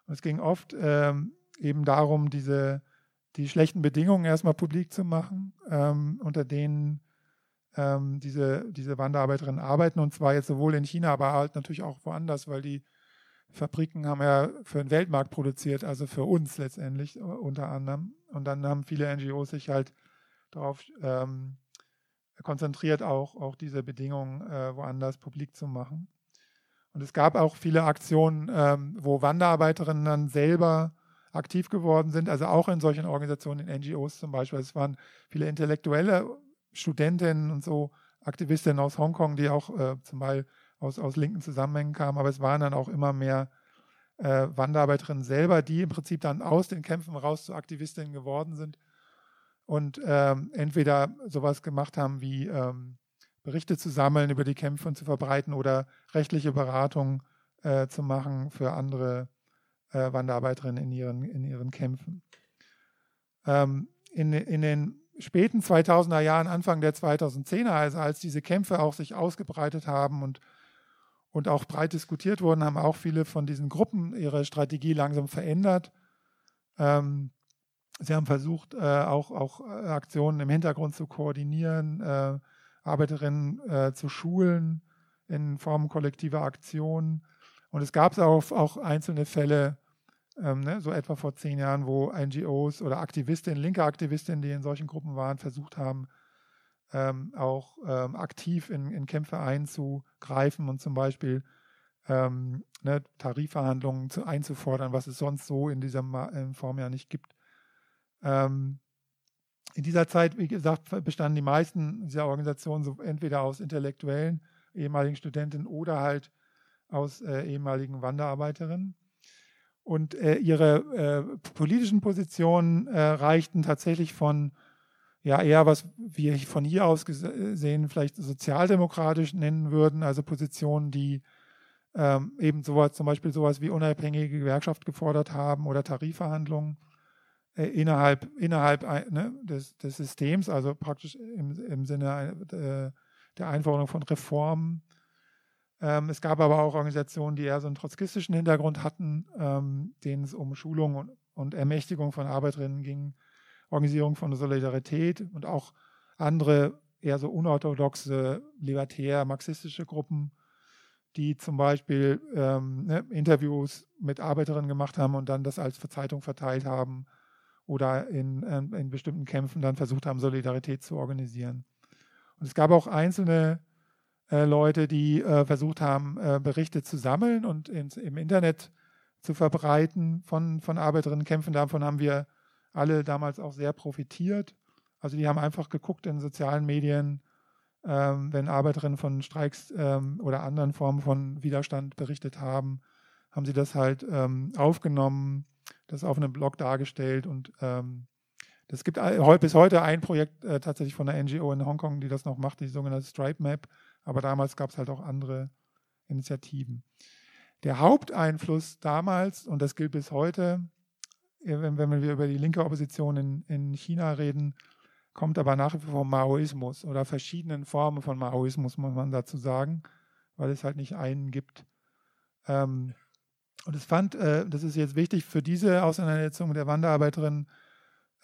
Und es ging oft ähm, eben darum, diese die schlechten Bedingungen erstmal publik zu machen, ähm, unter denen ähm, diese, diese Wanderarbeiterinnen arbeiten und zwar jetzt sowohl in China, aber halt natürlich auch woanders, weil die Fabriken haben ja für den Weltmarkt produziert, also für uns letztendlich unter anderem. Und dann haben viele NGOs sich halt darauf ähm, konzentriert, auch, auch diese Bedingungen äh, woanders publik zu machen. Und es gab auch viele Aktionen, ähm, wo Wanderarbeiterinnen dann selber aktiv geworden sind, also auch in solchen Organisationen, in NGOs zum Beispiel. Es waren viele Intellektuelle Studentinnen und so, Aktivistinnen aus Hongkong, die auch äh, zum Beispiel aus, aus linken Zusammenhängen kamen, aber es waren dann auch immer mehr äh, Wanderarbeiterinnen selber, die im Prinzip dann aus den Kämpfen raus zu Aktivistinnen geworden sind und ähm, entweder sowas gemacht haben wie ähm, Berichte zu sammeln über die Kämpfe und zu verbreiten oder rechtliche Beratung äh, zu machen für andere äh, Wanderarbeiterinnen in ihren, in ihren Kämpfen. Ähm, in, in den späten 2000er Jahren, Anfang der 2010er, also als diese Kämpfe auch sich ausgebreitet haben und, und auch breit diskutiert wurden, haben auch viele von diesen Gruppen ihre Strategie langsam verändert. Ähm, sie haben versucht, äh, auch, auch äh, Aktionen im Hintergrund zu koordinieren, äh, Arbeiterinnen äh, zu schulen in Form kollektiver Aktionen. Und es gab auch, auch einzelne Fälle, ähm, ne, so etwa vor zehn Jahren, wo NGOs oder Aktivistinnen, linke Aktivistinnen, die in solchen Gruppen waren, versucht haben, ähm, auch ähm, aktiv in, in, Kämpfe einzugreifen und zum Beispiel ähm, ne, Tarifverhandlungen zu, einzufordern, was es sonst so in dieser Form ja nicht gibt. Ähm, in dieser Zeit, wie gesagt, bestanden die meisten dieser Organisationen so entweder aus Intellektuellen, ehemaligen Studentinnen oder halt aus äh, ehemaligen Wanderarbeiterinnen. Und äh, ihre äh, politischen Positionen äh, reichten tatsächlich von, ja, eher was wir von hier aus gesehen vielleicht sozialdemokratisch nennen würden, also Positionen, die ähm, eben sowas, zum Beispiel sowas wie unabhängige Gewerkschaft gefordert haben oder Tarifverhandlungen äh, innerhalb, innerhalb ne, des, des, Systems, also praktisch im, im Sinne äh, der Einforderung von Reformen. Ähm, es gab aber auch Organisationen, die eher so einen trotzkistischen Hintergrund hatten, ähm, denen es um Schulung und, und, Ermächtigung von Arbeiterinnen ging, Organisierung von Solidarität und auch andere eher so unorthodoxe, libertär, marxistische Gruppen, die zum Beispiel ähm, ne, Interviews mit Arbeiterinnen gemacht haben und dann das als Zeitung verteilt haben oder in, in bestimmten Kämpfen dann versucht haben, Solidarität zu organisieren. Und es gab auch einzelne äh, Leute, die äh, versucht haben, äh, Berichte zu sammeln und ins, im Internet zu verbreiten von, von Arbeiterinnenkämpfen. Davon haben wir alle damals auch sehr profitiert. Also die haben einfach geguckt in sozialen Medien, ähm, wenn Arbeiterinnen von Streiks ähm, oder anderen Formen von Widerstand berichtet haben, haben sie das halt ähm, aufgenommen, das auf einem Blog dargestellt und ähm, es gibt bis heute ein Projekt äh, tatsächlich von der NGO in Hongkong, die das noch macht, die sogenannte Stripe Map. Aber damals gab es halt auch andere Initiativen. Der Haupteinfluss damals, und das gilt bis heute, wenn, wenn wir über die linke Opposition in, in China reden, kommt aber nach wie vor Maoismus oder verschiedenen Formen von Maoismus, muss man dazu sagen, weil es halt nicht einen gibt. Ähm, und es fand, äh, das ist jetzt wichtig für diese Auseinandersetzung der Wanderarbeiterin,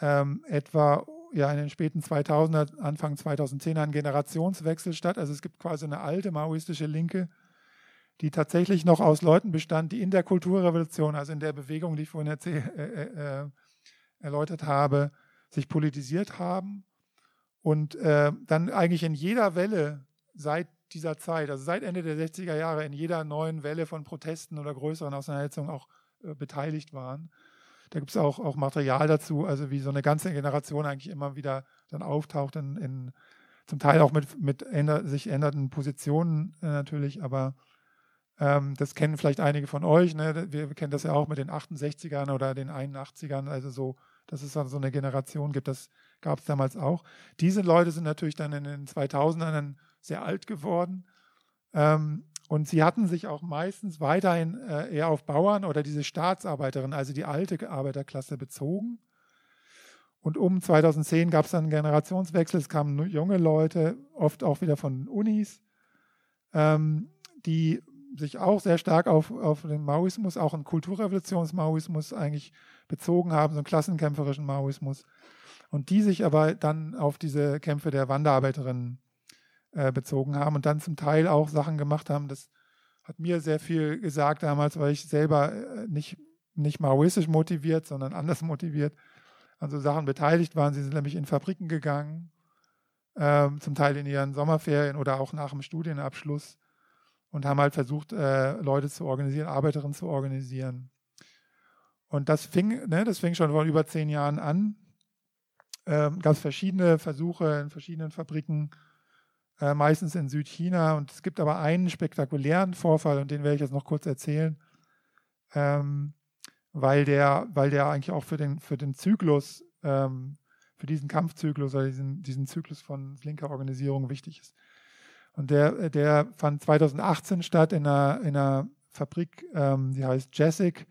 ähm, etwa ja in den späten 2000er, Anfang 2010 ein Generationswechsel statt. Also es gibt quasi eine alte maoistische Linke, die tatsächlich noch aus Leuten bestand, die in der Kulturrevolution, also in der Bewegung, die ich vorhin äh, äh, äh, erläutert habe, sich politisiert haben und äh, dann eigentlich in jeder Welle seit dieser Zeit, also seit Ende der 60er Jahre, in jeder neuen Welle von Protesten oder größeren Auseinandersetzungen auch äh, beteiligt waren. Da gibt es auch, auch Material dazu, also wie so eine ganze Generation eigentlich immer wieder dann auftaucht, in, in zum Teil auch mit, mit änder, sich ändernden Positionen äh, natürlich, aber ähm, das kennen vielleicht einige von euch. Ne? Wir, kennen das ja auch mit den 68ern oder den 81ern, also so, dass es dann so eine Generation gibt. Das gab es damals auch. Diese Leute sind natürlich dann in den 2000ern sehr alt geworden. Ähm, und sie hatten sich auch meistens weiterhin äh, eher auf Bauern oder diese Staatsarbeiterin, also die alte Arbeiterklasse, bezogen. Und um 2010 gab es dann einen Generationswechsel. Es kamen junge Leute, oft auch wieder von Unis, ähm, die sich auch sehr stark auf, auf den Maoismus, auch einen Kulturrevolutionsmaoismus eigentlich bezogen haben, so einen klassenkämpferischen Maoismus. Und die sich aber dann auf diese Kämpfe der Wanderarbeiterinnen äh, bezogen haben und dann zum Teil auch Sachen gemacht haben. Das hat mir sehr viel gesagt damals, weil ich selber äh, nicht, nicht maoistisch motiviert, sondern anders motiviert an so Sachen beteiligt waren. Sie sind nämlich in Fabriken gegangen, ähm, zum Teil in ihren Sommerferien oder auch nach dem Studienabschluss und haben halt versucht, äh, Leute zu organisieren, Arbeiterinnen zu organisieren. Und das fing, ne, das fing schon vor über zehn Jahren an. Ähm, Gab es verschiedene Versuche in verschiedenen Fabriken, äh, meistens in Südchina. Und es gibt aber einen spektakulären Vorfall, und den werde ich jetzt noch kurz erzählen, ähm, weil, der, weil der eigentlich auch für den, für den Zyklus, ähm, für diesen Kampfzyklus oder diesen, diesen Zyklus von linker Organisierung wichtig ist. Und der, der fand 2018 statt in einer, in einer Fabrik, ähm, die heißt Jessic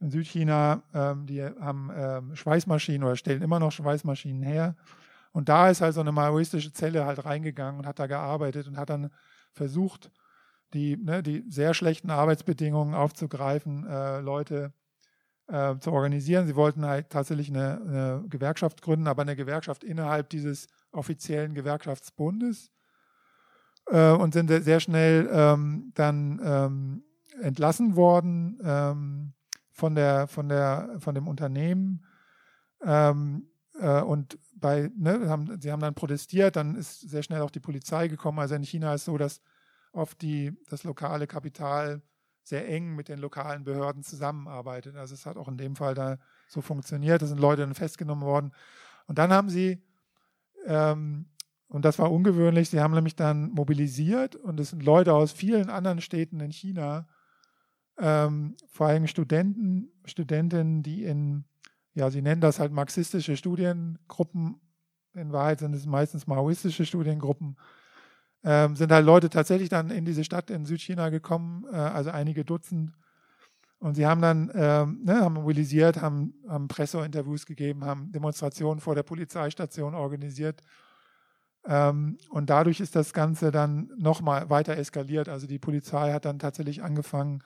in Südchina. Ähm, die haben ähm, Schweißmaschinen oder stellen immer noch Schweißmaschinen her. Und da ist halt so eine maoistische Zelle halt reingegangen und hat da gearbeitet und hat dann versucht, die, ne, die sehr schlechten Arbeitsbedingungen aufzugreifen, äh, Leute äh, zu organisieren. Sie wollten halt tatsächlich eine, eine, Gewerkschaft gründen, aber eine Gewerkschaft innerhalb dieses offiziellen Gewerkschaftsbundes äh, und sind sehr schnell ähm, dann ähm, entlassen worden ähm, von, der, von, der, von dem Unternehmen. Ähm, äh, und bei, ne, haben, sie haben dann protestiert, dann ist sehr schnell auch die Polizei gekommen. Also in China ist so, dass oft die, das lokale Kapital sehr eng mit den lokalen Behörden zusammenarbeitet. Also es hat auch in dem Fall da so funktioniert. Da sind Leute dann festgenommen worden. Und dann haben sie ähm, und das war ungewöhnlich. Sie haben nämlich dann mobilisiert und es sind Leute aus vielen anderen Städten in China, ähm, vor allem Studenten, Studentinnen, die in, ja, sie nennen das halt marxistische Studiengruppen, in Wahrheit sind es meistens maoistische Studiengruppen, ähm, sind halt Leute tatsächlich dann in diese Stadt in Südchina gekommen, äh, also einige Dutzend. Und sie haben dann ähm, ne, haben mobilisiert, haben, haben Presseinterviews gegeben, haben Demonstrationen vor der Polizeistation organisiert ähm, und dadurch ist das Ganze dann nochmal weiter eskaliert. Also die Polizei hat dann tatsächlich angefangen,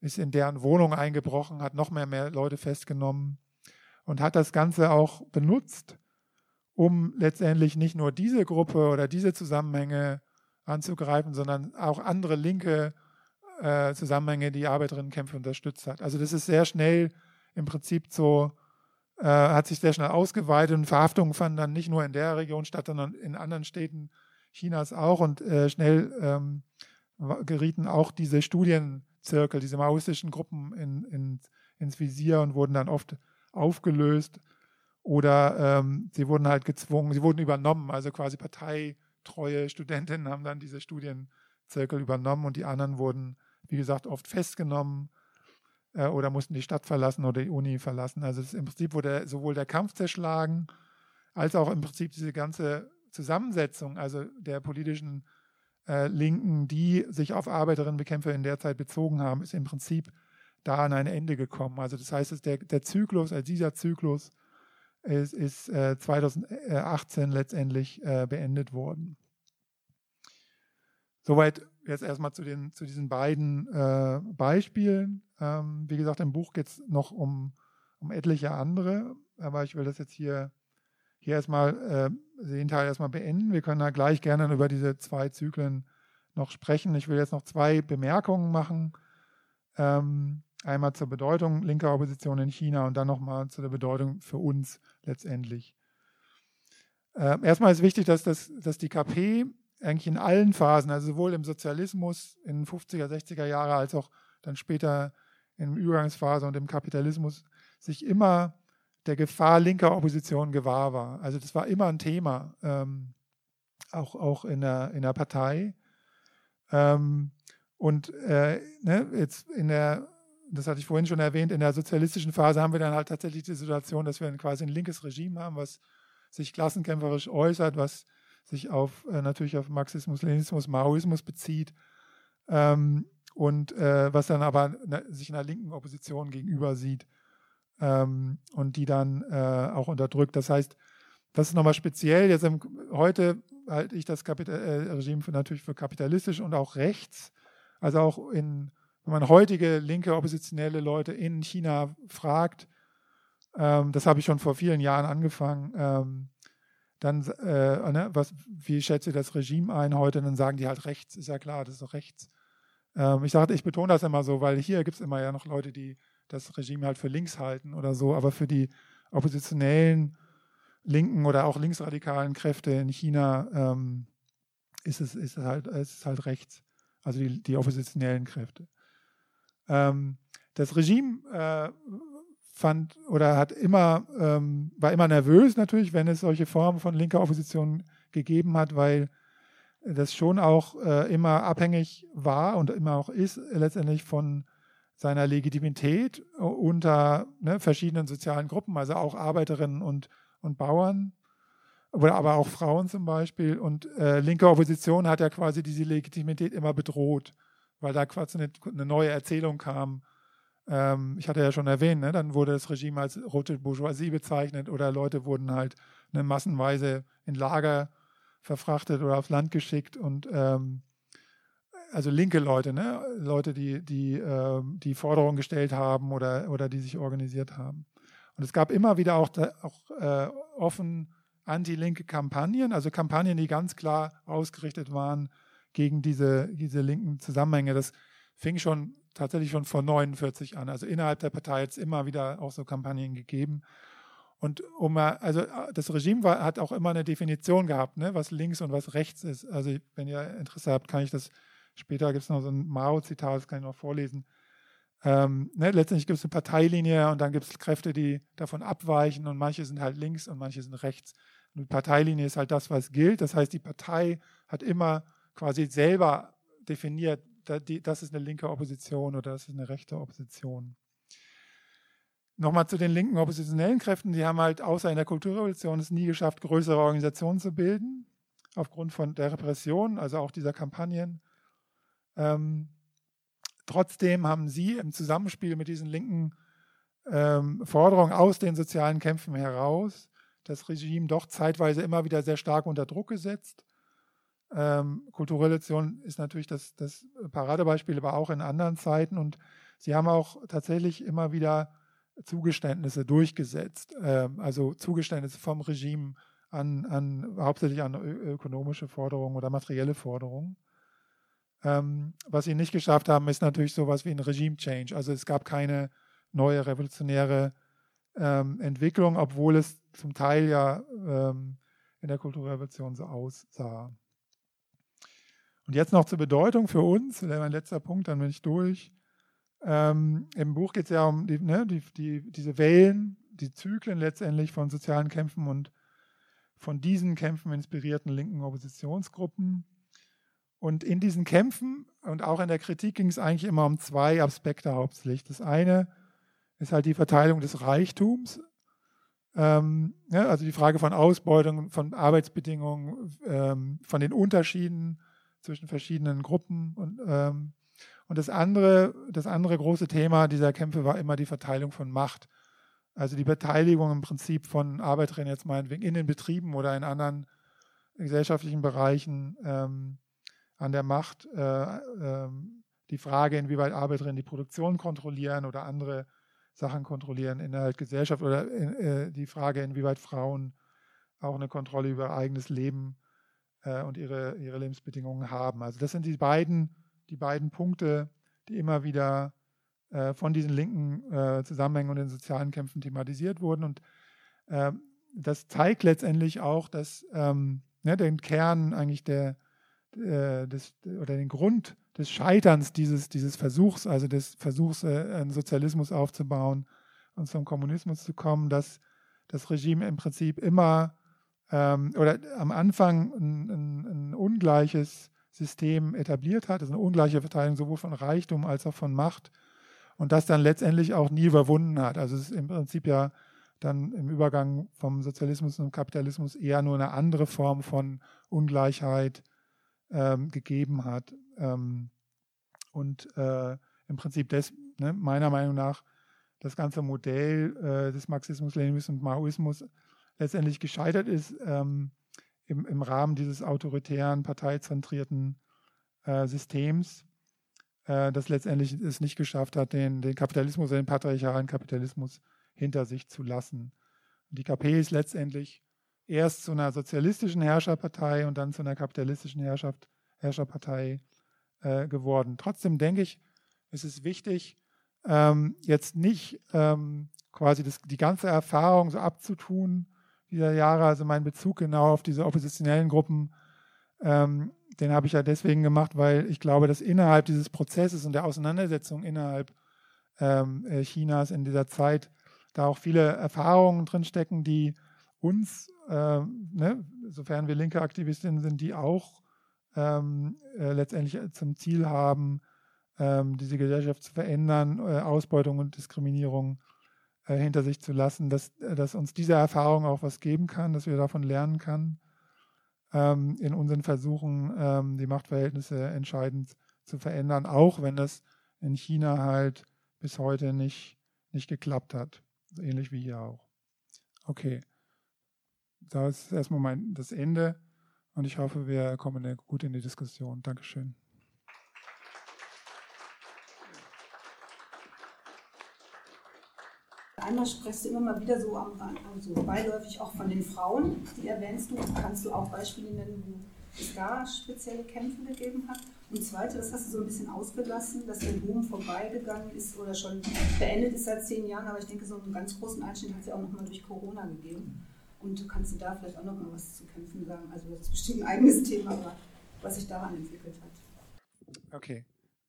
ist in deren Wohnung eingebrochen, hat noch mehr, mehr Leute festgenommen und hat das Ganze auch benutzt, um letztendlich nicht nur diese Gruppe oder diese Zusammenhänge anzugreifen, sondern auch andere linke äh, Zusammenhänge, die Arbeiterinnenkämpfe unterstützt hat. Also das ist sehr schnell im Prinzip so äh, hat sich sehr schnell ausgeweitet und Verhaftungen fanden dann nicht nur in der Region statt, sondern in anderen Städten Chinas auch. Und äh, schnell ähm, gerieten auch diese Studienzirkel, diese maoistischen Gruppen in, in, ins Visier und wurden dann oft aufgelöst oder ähm, sie wurden halt gezwungen, sie wurden übernommen, also quasi parteitreue Studentinnen haben dann diese Studienzirkel übernommen und die anderen wurden, wie gesagt, oft festgenommen äh, oder mussten die Stadt verlassen oder die Uni verlassen. Also im Prinzip wurde sowohl der Kampf zerschlagen, als auch im Prinzip diese ganze Zusammensetzung, also der politischen äh, Linken, die sich auf Arbeiterinnenbekämpfer in der Zeit bezogen haben, ist im Prinzip da an ein Ende gekommen. Also das heißt, der, der Zyklus, also dieser Zyklus ist, ist äh, 2018 letztendlich äh, beendet worden. Soweit jetzt erstmal zu, den, zu diesen beiden äh, Beispielen. Ähm, wie gesagt, im Buch geht es noch um, um etliche andere, aber ich will das jetzt hier, hier erstmal äh, den Teil erstmal beenden. Wir können da gleich gerne über diese zwei Zyklen noch sprechen. Ich will jetzt noch zwei Bemerkungen machen. Ähm, einmal zur Bedeutung linker Opposition in China und dann nochmal zu der Bedeutung für uns letztendlich. Äh, erstmal ist wichtig, dass, das, dass die KP eigentlich in allen Phasen, also sowohl im Sozialismus in den 50er, 60er Jahre als auch dann später in der Übergangsphase und im Kapitalismus, sich immer der Gefahr linker Opposition gewahr war. Also das war immer ein Thema, ähm, auch, auch in, der, in der Partei. Ähm, und äh, ne, jetzt in der, das hatte ich vorhin schon erwähnt, in der sozialistischen Phase haben wir dann halt tatsächlich die Situation, dass wir quasi ein linkes Regime haben, was sich klassenkämpferisch äußert, was sich auf äh, natürlich auf Marxismus, Leninismus, Maoismus bezieht ähm, und äh, was dann aber ne, sich einer linken Opposition gegenüber sieht ähm, und die dann äh, auch unterdrückt. Das heißt, das ist nochmal speziell. Jetzt im, heute halte ich das Kapital äh, Regime für, natürlich für kapitalistisch und auch rechts. Also auch in, wenn man heutige linke oppositionelle Leute in China fragt, ähm, das habe ich schon vor vielen Jahren angefangen, ähm, dann, äh, ne, was, wie schätzt ihr das Regime ein heute? Dann sagen die halt rechts, ist ja klar, das ist doch rechts. Ähm, ich sagte, ich betone das immer so, weil hier gibt es immer ja noch Leute, die das Regime halt für links halten oder so, aber für die oppositionellen linken oder auch linksradikalen Kräfte in China ähm, ist, es, ist, es halt, ist es halt rechts, also die, die oppositionellen Kräfte. Ähm, das Regime äh, fand oder hat immer, ähm, war immer nervös natürlich, wenn es solche Formen von linker Opposition gegeben hat, weil das schon auch äh, immer abhängig war und immer auch ist letztendlich von seiner Legitimität unter ne, verschiedenen sozialen Gruppen, also auch Arbeiterinnen und, und Bauern, oder aber auch Frauen zum Beispiel. Und äh, linke Opposition hat ja quasi diese Legitimität immer bedroht, weil da quasi eine, eine neue Erzählung kam, ähm, ich hatte ja schon erwähnt, ne, dann wurde das Regime als rote Bourgeoisie bezeichnet oder Leute wurden halt ne, massenweise in Lager verfrachtet oder aufs Land geschickt und ähm, also linke Leute, ne, Leute, die, die, äh, die Forderungen gestellt haben oder, oder die sich organisiert haben. Und es gab immer wieder auch, auch äh, offen anti-linke Kampagnen, also Kampagnen, die ganz klar ausgerichtet waren gegen diese, diese linken Zusammenhänge. Das fing schon tatsächlich schon vor 49 an. Also innerhalb der Partei hat es immer wieder auch so Kampagnen gegeben. Und um also das Regime war, hat auch immer eine Definition gehabt, ne, was links und was rechts ist. Also wenn ihr Interesse habt, kann ich das später gibt es noch so ein Mao-Zitat, das kann ich noch vorlesen. Ähm, ne, letztendlich gibt es eine Parteilinie und dann gibt es Kräfte, die davon abweichen und manche sind halt links und manche sind rechts. Und die Parteilinie ist halt das, was gilt. Das heißt, die Partei hat immer quasi selber definiert, das ist eine linke Opposition oder das ist eine rechte Opposition. Nochmal zu den linken oppositionellen Kräften, die haben halt außer in der Kulturrevolution es nie geschafft, größere Organisationen zu bilden, aufgrund von der Repression, also auch dieser Kampagnen. Ähm, trotzdem haben sie im Zusammenspiel mit diesen linken ähm, Forderungen aus den sozialen Kämpfen heraus das Regime doch zeitweise immer wieder sehr stark unter Druck gesetzt ähm, Kulturrelation ist natürlich das, das Paradebeispiel, aber auch in anderen Zeiten. Und sie haben auch tatsächlich immer wieder Zugeständnisse durchgesetzt, ähm, also Zugeständnisse vom Regime an, an hauptsächlich an ökonomische Forderungen oder materielle Forderungen. Ähm, was sie nicht geschafft haben, ist natürlich sowas wie ein Regime-Change. Also es gab keine neue revolutionäre ähm, Entwicklung, obwohl es zum Teil ja in der Kulturrevolution so aussah. Und jetzt noch zur Bedeutung für uns, mein letzter Punkt, dann bin ich durch. Ähm, Im Buch geht es ja um die, ne, die, die, diese Wellen, die Zyklen letztendlich von sozialen Kämpfen und von diesen Kämpfen inspirierten linken Oppositionsgruppen. Und in diesen Kämpfen und auch in der Kritik ging es eigentlich immer um zwei Aspekte hauptsächlich. Das eine ist halt die Verteilung des Reichtums, ähm, ja, also die Frage von Ausbeutung, von Arbeitsbedingungen, ähm, von den Unterschieden zwischen verschiedenen Gruppen. Und, ähm, und das, andere, das andere große Thema dieser Kämpfe war immer die Verteilung von Macht. Also die Beteiligung im Prinzip von Arbeiterinnen jetzt meinetwegen in den Betrieben oder in anderen gesellschaftlichen Bereichen ähm, an der Macht. Äh, äh, die Frage, inwieweit Arbeiterinnen die Produktion kontrollieren oder andere Sachen kontrollieren in der Gesellschaft oder in, äh, die Frage, inwieweit Frauen auch eine Kontrolle über ihr eigenes Leben äh, und ihre, ihre Lebensbedingungen haben. Also das sind die beiden, die beiden Punkte, die immer wieder äh, von diesen linken äh, Zusammenhängen und den sozialen Kämpfen thematisiert wurden. Und ähm, das zeigt letztendlich auch, dass ähm, ne, den Kern eigentlich der, äh, des, oder den Grund des Scheiterns dieses, dieses Versuchs, also des Versuchs, äh, einen Sozialismus aufzubauen und zum Kommunismus zu kommen, dass das Regime im Prinzip immer ähm, oder am Anfang ein, ein, ein, ungleiches System etabliert hat, also eine ungleiche Verteilung sowohl von Reichtum als auch von Macht und das dann letztendlich auch nie überwunden hat. Also es ist im Prinzip ja dann im Übergang vom Sozialismus zum Kapitalismus eher nur eine andere Form von Ungleichheit ähm, gegeben hat. Ähm, und äh, im Prinzip das, ne, meiner Meinung nach, das ganze Modell äh, des Marxismus, Leninismus und Maoismus letztendlich gescheitert ist ähm, im, im, Rahmen dieses autoritären, parteizentrierten äh, Systems, äh, das letztendlich es nicht geschafft hat, den, den Kapitalismus, den patriarchalen Kapitalismus hinter sich zu lassen. Und die KP ist letztendlich erst zu einer sozialistischen Herrscherpartei und dann zu einer kapitalistischen Herrschaft, Herrscherpartei äh, geworden. Trotzdem denke ich, es ist wichtig, ähm, jetzt nicht ähm, quasi das, die ganze Erfahrung so abzutun dieser Jahre, also mein Bezug genau auf diese oppositionellen Gruppen, ähm, den habe ich ja deswegen gemacht, weil ich glaube, dass innerhalb dieses Prozesses und der Auseinandersetzung innerhalb ähm, äh, Chinas in dieser Zeit da auch viele Erfahrungen drinstecken, die uns, äh, ne, sofern wir linke Aktivistinnen sind, die auch ähm, äh, letztendlich zum Ziel haben, ähm, diese Gesellschaft zu verändern, äh, Ausbeutung und Diskriminierung äh, hinter sich zu lassen, dass, äh, dass uns diese Erfahrung auch was geben kann, dass wir davon lernen können, ähm, in unseren Versuchen ähm, die Machtverhältnisse entscheidend zu verändern, auch wenn das in China halt bis heute nicht, nicht geklappt hat. ähnlich wie hier auch. Okay. Das ist erstmal mein, das Ende und ich hoffe, wir kommen gut in die Diskussion. Dankeschön. Einmal sprichst du immer mal wieder so, am, also beiläufig auch von den Frauen, die erwähnst du. Kannst du auch Beispiele nennen, wo es da spezielle Kämpfe gegeben hat? Und zweite, das hast du so ein bisschen ausgelassen, dass der Boom vorbeigegangen ist oder schon beendet ist seit zehn Jahren, aber ich denke, so einen ganz großen Einschnitt hat es ja auch nochmal durch Corona gegeben. Und kannst du da vielleicht auch nochmal was zu Kämpfen sagen? Also das ist bestimmt ein eigenes Thema, aber was sich daran entwickelt hat. Okay.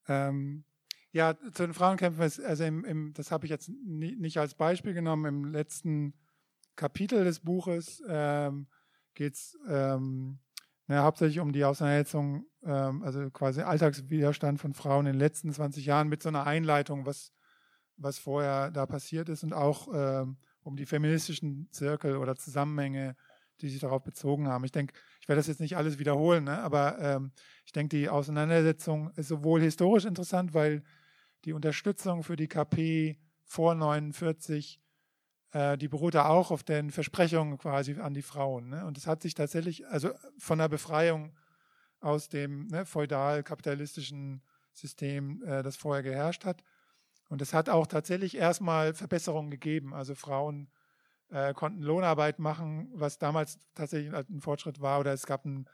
Ähm, ja, zu den Frauenkämpfen, ist, also im, im, das habe ich jetzt nie, nicht als Beispiel genommen. Im letzten Kapitel des Buches ähm, geht es ähm, na, hauptsächlich um die Auseinandersetzung, ähm, also quasi Alltagswiderstand von Frauen in den letzten 20 Jahren mit so einer Einleitung, was, was vorher da passiert ist und auch ähm, um die feministischen Zirkel oder Zusammenhänge, die sich darauf bezogen haben. Ich denke, ich werde das jetzt nicht alles wiederholen, ne? aber ähm, ich denke, die Auseinandersetzung ist sowohl historisch interessant, weil die Unterstützung für die KP vor 49, äh, die beruhte auch auf den Versprechungen quasi an die Frauen. Ne? Und es hat sich tatsächlich, also von der Befreiung aus dem ne, feudal-kapitalistischen System, äh, das vorher geherrscht hat. Und es hat auch tatsächlich erstmal Verbesserungen gegeben. Also Frauen äh, konnten Lohnarbeit machen, was damals tatsächlich ein Fortschritt war. Oder es gab ein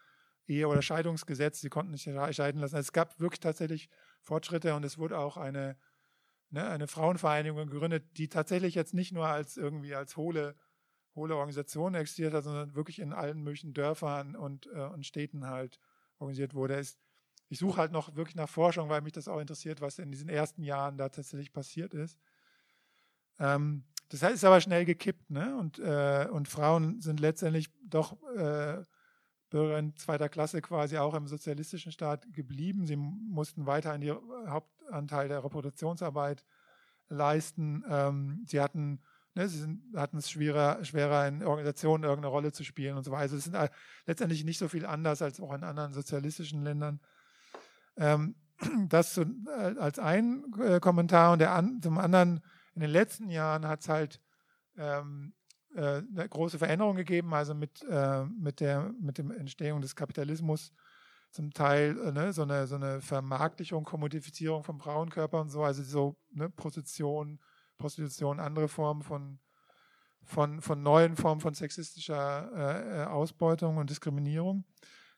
Ehe- oder Scheidungsgesetz, sie konnten sich scheiden lassen. Also es gab wirklich tatsächlich Fortschritte und es wurde auch eine, ne, eine Frauenvereinigung gegründet, die tatsächlich jetzt nicht nur als irgendwie als hohle, hohle Organisation existiert hat, sondern wirklich in allen möglichen Dörfern und, äh, und Städten halt organisiert wurde. Es, ich suche halt noch wirklich nach Forschung, weil mich das auch interessiert, was in diesen ersten Jahren da tatsächlich passiert ist. Ähm, das ist aber schnell gekippt, ne? Und, äh, und Frauen sind letztendlich doch äh, Bürgerin zweiter Klasse quasi auch im sozialistischen Staat geblieben. Sie mussten weiterhin den Hauptanteil der Reproduktionsarbeit leisten. Ähm, sie hatten ne, sie sind, hatten es schwerer, schwerer in Organisationen irgendeine Rolle zu spielen und so weiter. Also es sind letztendlich nicht so viel anders als auch in anderen sozialistischen Ländern. Ähm, das zu, äh, als ein äh, Kommentar und der an, zum anderen, in den letzten Jahren hat es halt ähm, äh, eine große Veränderung gegeben, also mit, äh, mit, der, mit dem Entstehung des Kapitalismus zum Teil äh, ne, so, eine, so eine Vermarktlichung, Kommodifizierung vom Frauenkörper und so, also so ne, Prostitution, Prostitution, andere Formen von, von, von neuen Formen von sexistischer äh, äh Ausbeutung und Diskriminierung.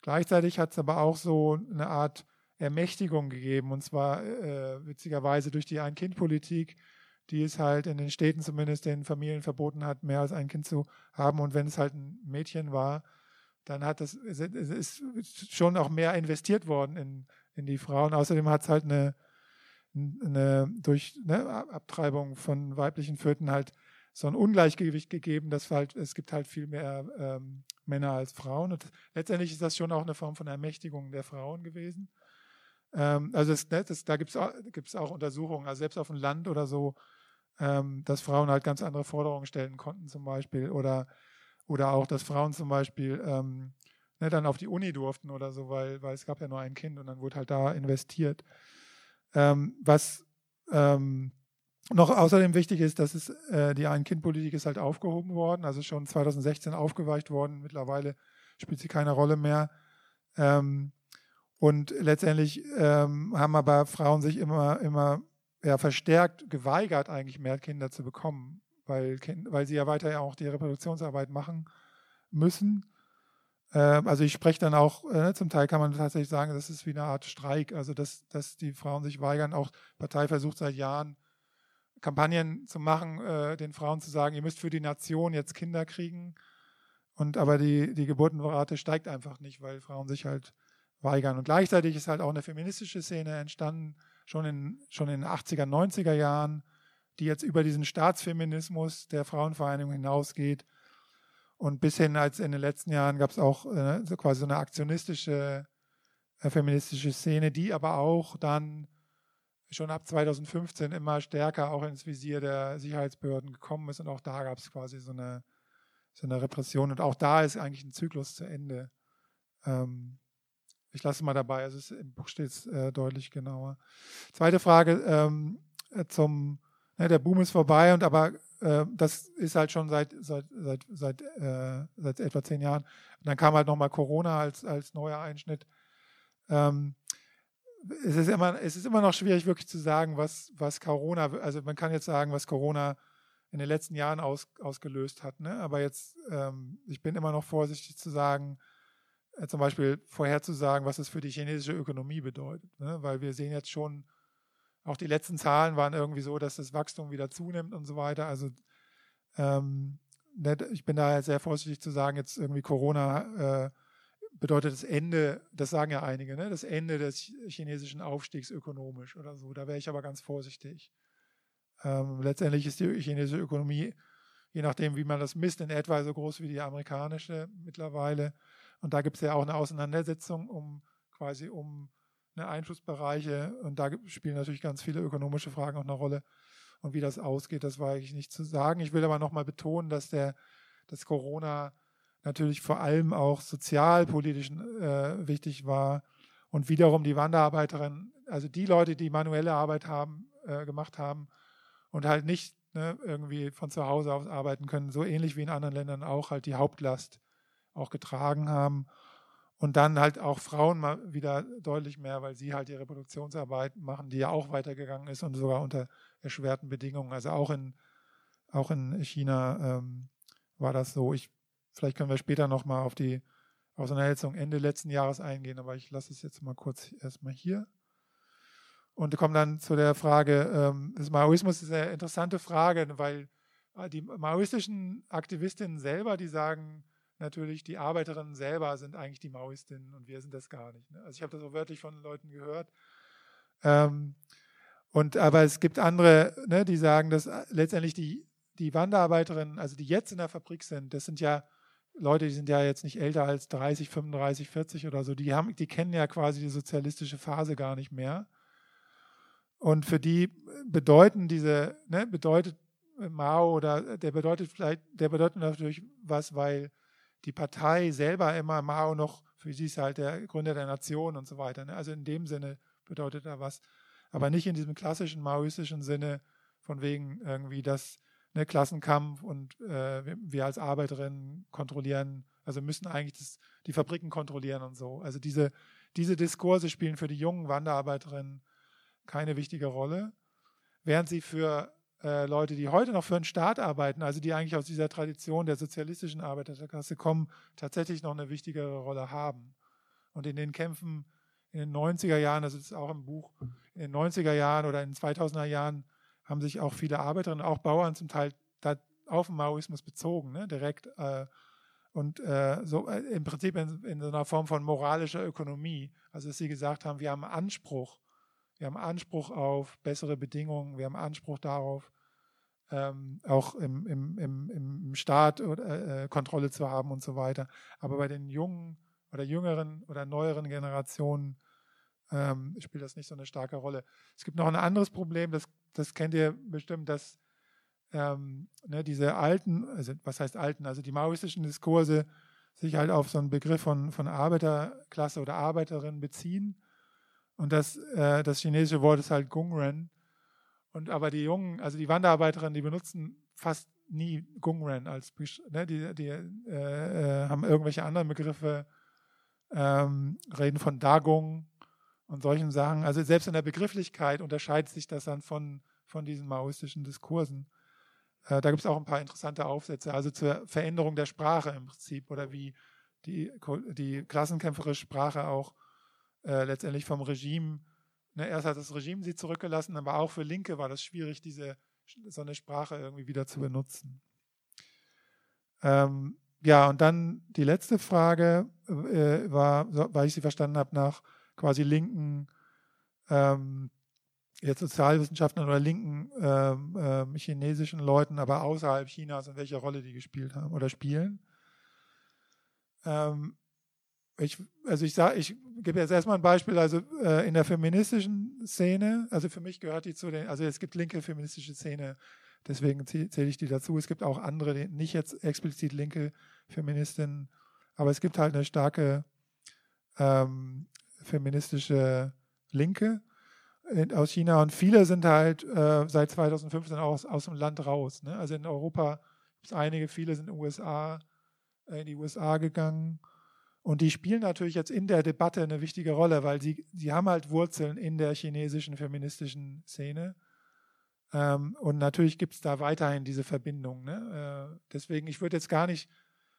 Gleichzeitig hat es aber auch so eine Art Ermächtigung gegeben, und zwar äh, witzigerweise durch die Ein-Kind-Politik, die es halt in den Städten zumindest den Familien verboten hat, mehr als ein Kind zu haben. Und wenn es halt ein Mädchen war, dann hat das, es ist schon auch mehr investiert worden in, in die Frauen. Außerdem hat es halt eine, eine durch ne, Abtreibung von weiblichen Föten halt so ein Ungleichgewicht gegeben, dass halt, es gibt halt viel mehr ähm, Männer als Frauen. Und letztendlich ist das schon auch eine Form von Ermächtigung der Frauen gewesen. Ähm, also das, ne, das, da gibt es auch, auch Untersuchungen, also selbst auf dem Land oder so, ähm, dass Frauen halt ganz andere Forderungen stellen konnten zum Beispiel oder, oder auch, dass Frauen zum Beispiel ähm, ne, dann auf die Uni durften oder so, weil, weil es gab ja nur ein Kind und dann wurde halt da investiert. Ähm, was ähm, noch außerdem wichtig ist, dass es äh, die Ein-Kind-Politik ist halt aufgehoben worden, also schon 2016 aufgeweicht worden. Mittlerweile spielt sie keine Rolle mehr. Ähm, und letztendlich ähm, haben aber Frauen sich immer, immer ja, verstärkt geweigert, eigentlich mehr Kinder zu bekommen, weil, weil sie ja weiter auch die Reproduktionsarbeit machen müssen. Ähm, also ich spreche dann auch, äh, zum Teil kann man tatsächlich sagen, das ist wie eine Art Streik, also dass, dass die Frauen sich weigern. Auch Partei versucht seit Jahren Kampagnen zu machen, äh, den Frauen zu sagen, ihr müsst für die Nation jetzt Kinder kriegen. Und aber die, die Geburtenrate steigt einfach nicht, weil Frauen sich halt weigern. Und gleichzeitig ist halt auch eine feministische Szene entstanden, schon in, schon in den 80er, 90er Jahren, die jetzt über diesen Staatsfeminismus der Frauenvereinigung hinausgeht. Und bis hin, als in den letzten Jahren gab es auch äh, so quasi so eine aktionistische äh, feministische Szene, die aber auch dann schon ab 2015 immer stärker auch ins Visier der Sicherheitsbehörden gekommen ist. Und auch da gab es quasi so eine, so eine Repression. Und auch da ist eigentlich ein Zyklus zu Ende. Ähm, ich lasse mal dabei, also es, im Buch steht es äh, deutlich genauer. Zweite Frage ähm, äh, zum, ne, der Boom ist vorbei und aber äh, das ist halt schon seit, seit, seit, seit, äh, seit etwa zehn Jahren. Und dann kam halt nochmal Corona als, als neuer Einschnitt. Ähm, es, ist immer, es ist immer noch schwierig wirklich zu sagen, was, was Corona, also man kann jetzt sagen, was Corona in den letzten Jahren aus, ausgelöst hat. Ne? Aber jetzt, ähm, ich bin immer noch vorsichtig zu sagen, zum Beispiel vorherzusagen, was das für die chinesische Ökonomie bedeutet. Ne? Weil wir sehen jetzt schon, auch die letzten Zahlen waren irgendwie so, dass das Wachstum wieder zunimmt und so weiter. Also ähm, ne, ich bin da sehr vorsichtig zu sagen, jetzt irgendwie Corona äh, bedeutet das Ende, das sagen ja einige, ne? das Ende des chinesischen Aufstiegs ökonomisch oder so. Da wäre ich aber ganz vorsichtig. Ähm, letztendlich ist die chinesische Ökonomie, je nachdem, wie man das misst, in etwa so groß wie die amerikanische mittlerweile. Und da gibt es ja auch eine Auseinandersetzung um quasi um eine Einflussbereiche. Und da spielen natürlich ganz viele ökonomische Fragen auch eine Rolle. Und wie das ausgeht, das war eigentlich nicht zu sagen. Ich will aber nochmal betonen, dass der, dass Corona natürlich vor allem auch sozialpolitisch äh, wichtig war und wiederum die Wanderarbeiterin, also die Leute, die manuelle Arbeit haben, äh, gemacht haben und halt nicht ne, irgendwie von zu Hause aus arbeiten können, so ähnlich wie in anderen Ländern auch halt die Hauptlast auch getragen haben. Und dann halt auch Frauen mal wieder deutlich mehr, weil sie halt die Reproduktionsarbeit machen, die ja auch weitergegangen ist und sogar unter erschwerten Bedingungen. Also auch in, auch in China ähm, war das so. Ich, vielleicht können wir später nochmal auf die Auseinandersetzung Ende letzten Jahres eingehen, aber ich lasse es jetzt mal kurz erstmal hier. Und komme dann zu der Frage, ähm, des Maoismus ist eine interessante Frage, weil die maoistischen Aktivistinnen selber, die sagen, natürlich, die Arbeiterinnen selber sind eigentlich die Maoistinnen und wir sind das gar nicht. Ne? Also ich habe das auch wörtlich von Leuten gehört. Ähm, und aber es gibt andere, ne, die sagen, dass letztendlich die, die Wanderarbeiterinnen, also die jetzt in der Fabrik sind, das sind ja Leute, die sind ja jetzt nicht älter als 30, 35, 40 oder so, die haben, die kennen ja quasi die sozialistische Phase gar nicht mehr. Und für die bedeuten diese, ne, bedeutet Mao oder der bedeutet vielleicht, der bedeutet natürlich was, weil die Partei selber immer Mao noch, für sie ist halt der Gründer der Nation und so weiter. Ne? Also in dem Sinne bedeutet er was, aber nicht in diesem klassischen maoistischen Sinne, von wegen irgendwie das ne, Klassenkampf und äh, wir als Arbeiterinnen kontrollieren, also müssen eigentlich das, die Fabriken kontrollieren und so. Also diese, diese Diskurse spielen für die jungen Wanderarbeiterinnen keine wichtige Rolle, während sie für äh, Leute, die heute noch für den Staat arbeiten, also die eigentlich aus dieser Tradition der sozialistischen Arbeiterklasse kommen, tatsächlich noch eine wichtigere Rolle haben. Und in den Kämpfen in den 90er Jahren, das ist auch im Buch, in den 90er Jahren oder in den 2000er Jahren haben sich auch viele Arbeiterinnen, auch Bauern zum Teil auf den Maoismus bezogen, ne, direkt. Äh, und äh, so äh, im Prinzip in, in, so einer Form von moralischer Ökonomie. Also dass sie gesagt haben, wir haben Anspruch wir haben Anspruch auf bessere Bedingungen, wir haben Anspruch darauf, ähm, auch im, im, im, im Staat äh, Kontrolle zu haben und so weiter. Aber bei den jungen oder jüngeren oder neueren Generationen ähm, spielt das nicht so eine starke Rolle. Es gibt noch ein anderes Problem, das, das kennt ihr bestimmt, dass ähm, ne, diese alten, also was heißt alten, also die maoistischen Diskurse sich halt auf so einen Begriff von, von Arbeiterklasse oder Arbeiterin beziehen und das, äh, das chinesische Wort ist halt Gungren. Und aber die Jungen, also die Wanderarbeiterinnen, die benutzen fast nie Gungren als, ne, die, die äh, äh, haben irgendwelche anderen Begriffe, ähm, reden von Dagung und solchen Sachen. Also selbst in der Begrifflichkeit unterscheidet sich das dann von, von diesen maoistischen Diskursen. Äh, da gibt es auch ein paar interessante Aufsätze, also zur Veränderung der Sprache im Prinzip oder wie die, die klassenkämpferische Sprache auch äh, letztendlich vom Regime, ne, erst hat das Regime sie zurückgelassen, aber auch für Linke war das schwierig, diese so eine Sprache irgendwie wieder zu benutzen. Ähm, ja, und dann die letzte Frage äh, war, weil ich sie verstanden habe, nach quasi linken ähm, jetzt Sozialwissenschaftlern oder linken ähm, äh, chinesischen Leuten, aber außerhalb Chinas und welche Rolle die gespielt haben oder spielen. Ähm, ich, also ich sage, ich gebe jetzt erstmal ein Beispiel, also äh, in der feministischen Szene, also für mich gehört die zu den, also es gibt linke feministische Szene, deswegen zähle ich die dazu. Es gibt auch andere, nicht jetzt explizit linke Feministinnen, aber es gibt halt eine starke ähm, feministische Linke in, aus China und viele sind halt äh, seit 2015 aus, aus dem Land raus. Ne? Also in Europa gibt es einige, viele sind in, USA, äh, in die USA gegangen und die spielen natürlich jetzt in der Debatte eine wichtige Rolle, weil sie, sie haben halt Wurzeln in der chinesischen feministischen Szene. Ähm, und natürlich gibt es da weiterhin diese Verbindung. Ne? Äh, deswegen, ich würde jetzt gar nicht,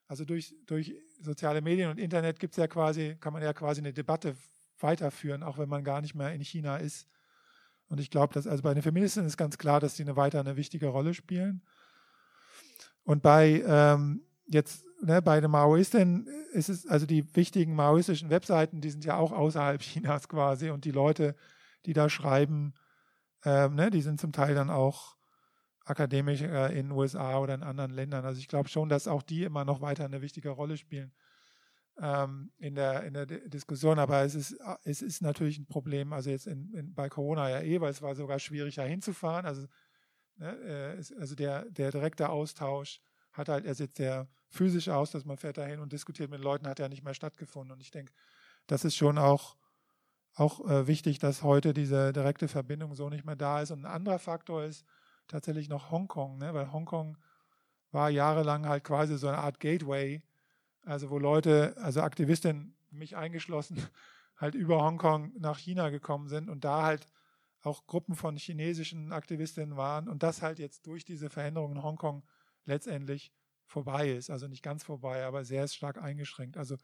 also durch, durch soziale Medien und Internet gibt es ja quasi, kann man ja quasi eine Debatte weiterführen, auch wenn man gar nicht mehr in China ist. Und ich glaube, dass also bei den Feministen ist ganz klar, dass sie eine weiter eine wichtige Rolle spielen. Und bei ähm, jetzt ne, bei den Maoisten ist es, also die wichtigen maoistischen Webseiten, die sind ja auch außerhalb Chinas quasi und die Leute, die da schreiben, ähm, ne, die sind zum Teil dann auch akademisch äh, in den USA oder in anderen Ländern. Also ich glaube schon, dass auch die immer noch weiter eine wichtige Rolle spielen ähm, in, der, in der Diskussion. Aber es ist, es ist natürlich ein Problem, also jetzt in, in, bei Corona ja eh, weil es war sogar schwierig, da hinzufahren. Also, ne, äh, also der, der direkte Austausch hat halt, er sitzt sehr physisch aus, dass man fährt dahin und diskutiert mit Leuten, hat ja nicht mehr stattgefunden. Und ich denke, das ist schon auch, auch äh, wichtig, dass heute diese direkte Verbindung so nicht mehr da ist. Und ein anderer Faktor ist tatsächlich noch Hongkong, ne? weil Hongkong war jahrelang halt quasi so eine Art Gateway, also wo Leute, also Aktivistinnen, mich eingeschlossen, halt über Hongkong nach China gekommen sind und da halt auch Gruppen von chinesischen Aktivistinnen waren und das halt jetzt durch diese Veränderungen in Hongkong letztendlich vorbei ist. Also nicht ganz vorbei, aber sehr stark eingeschränkt. Also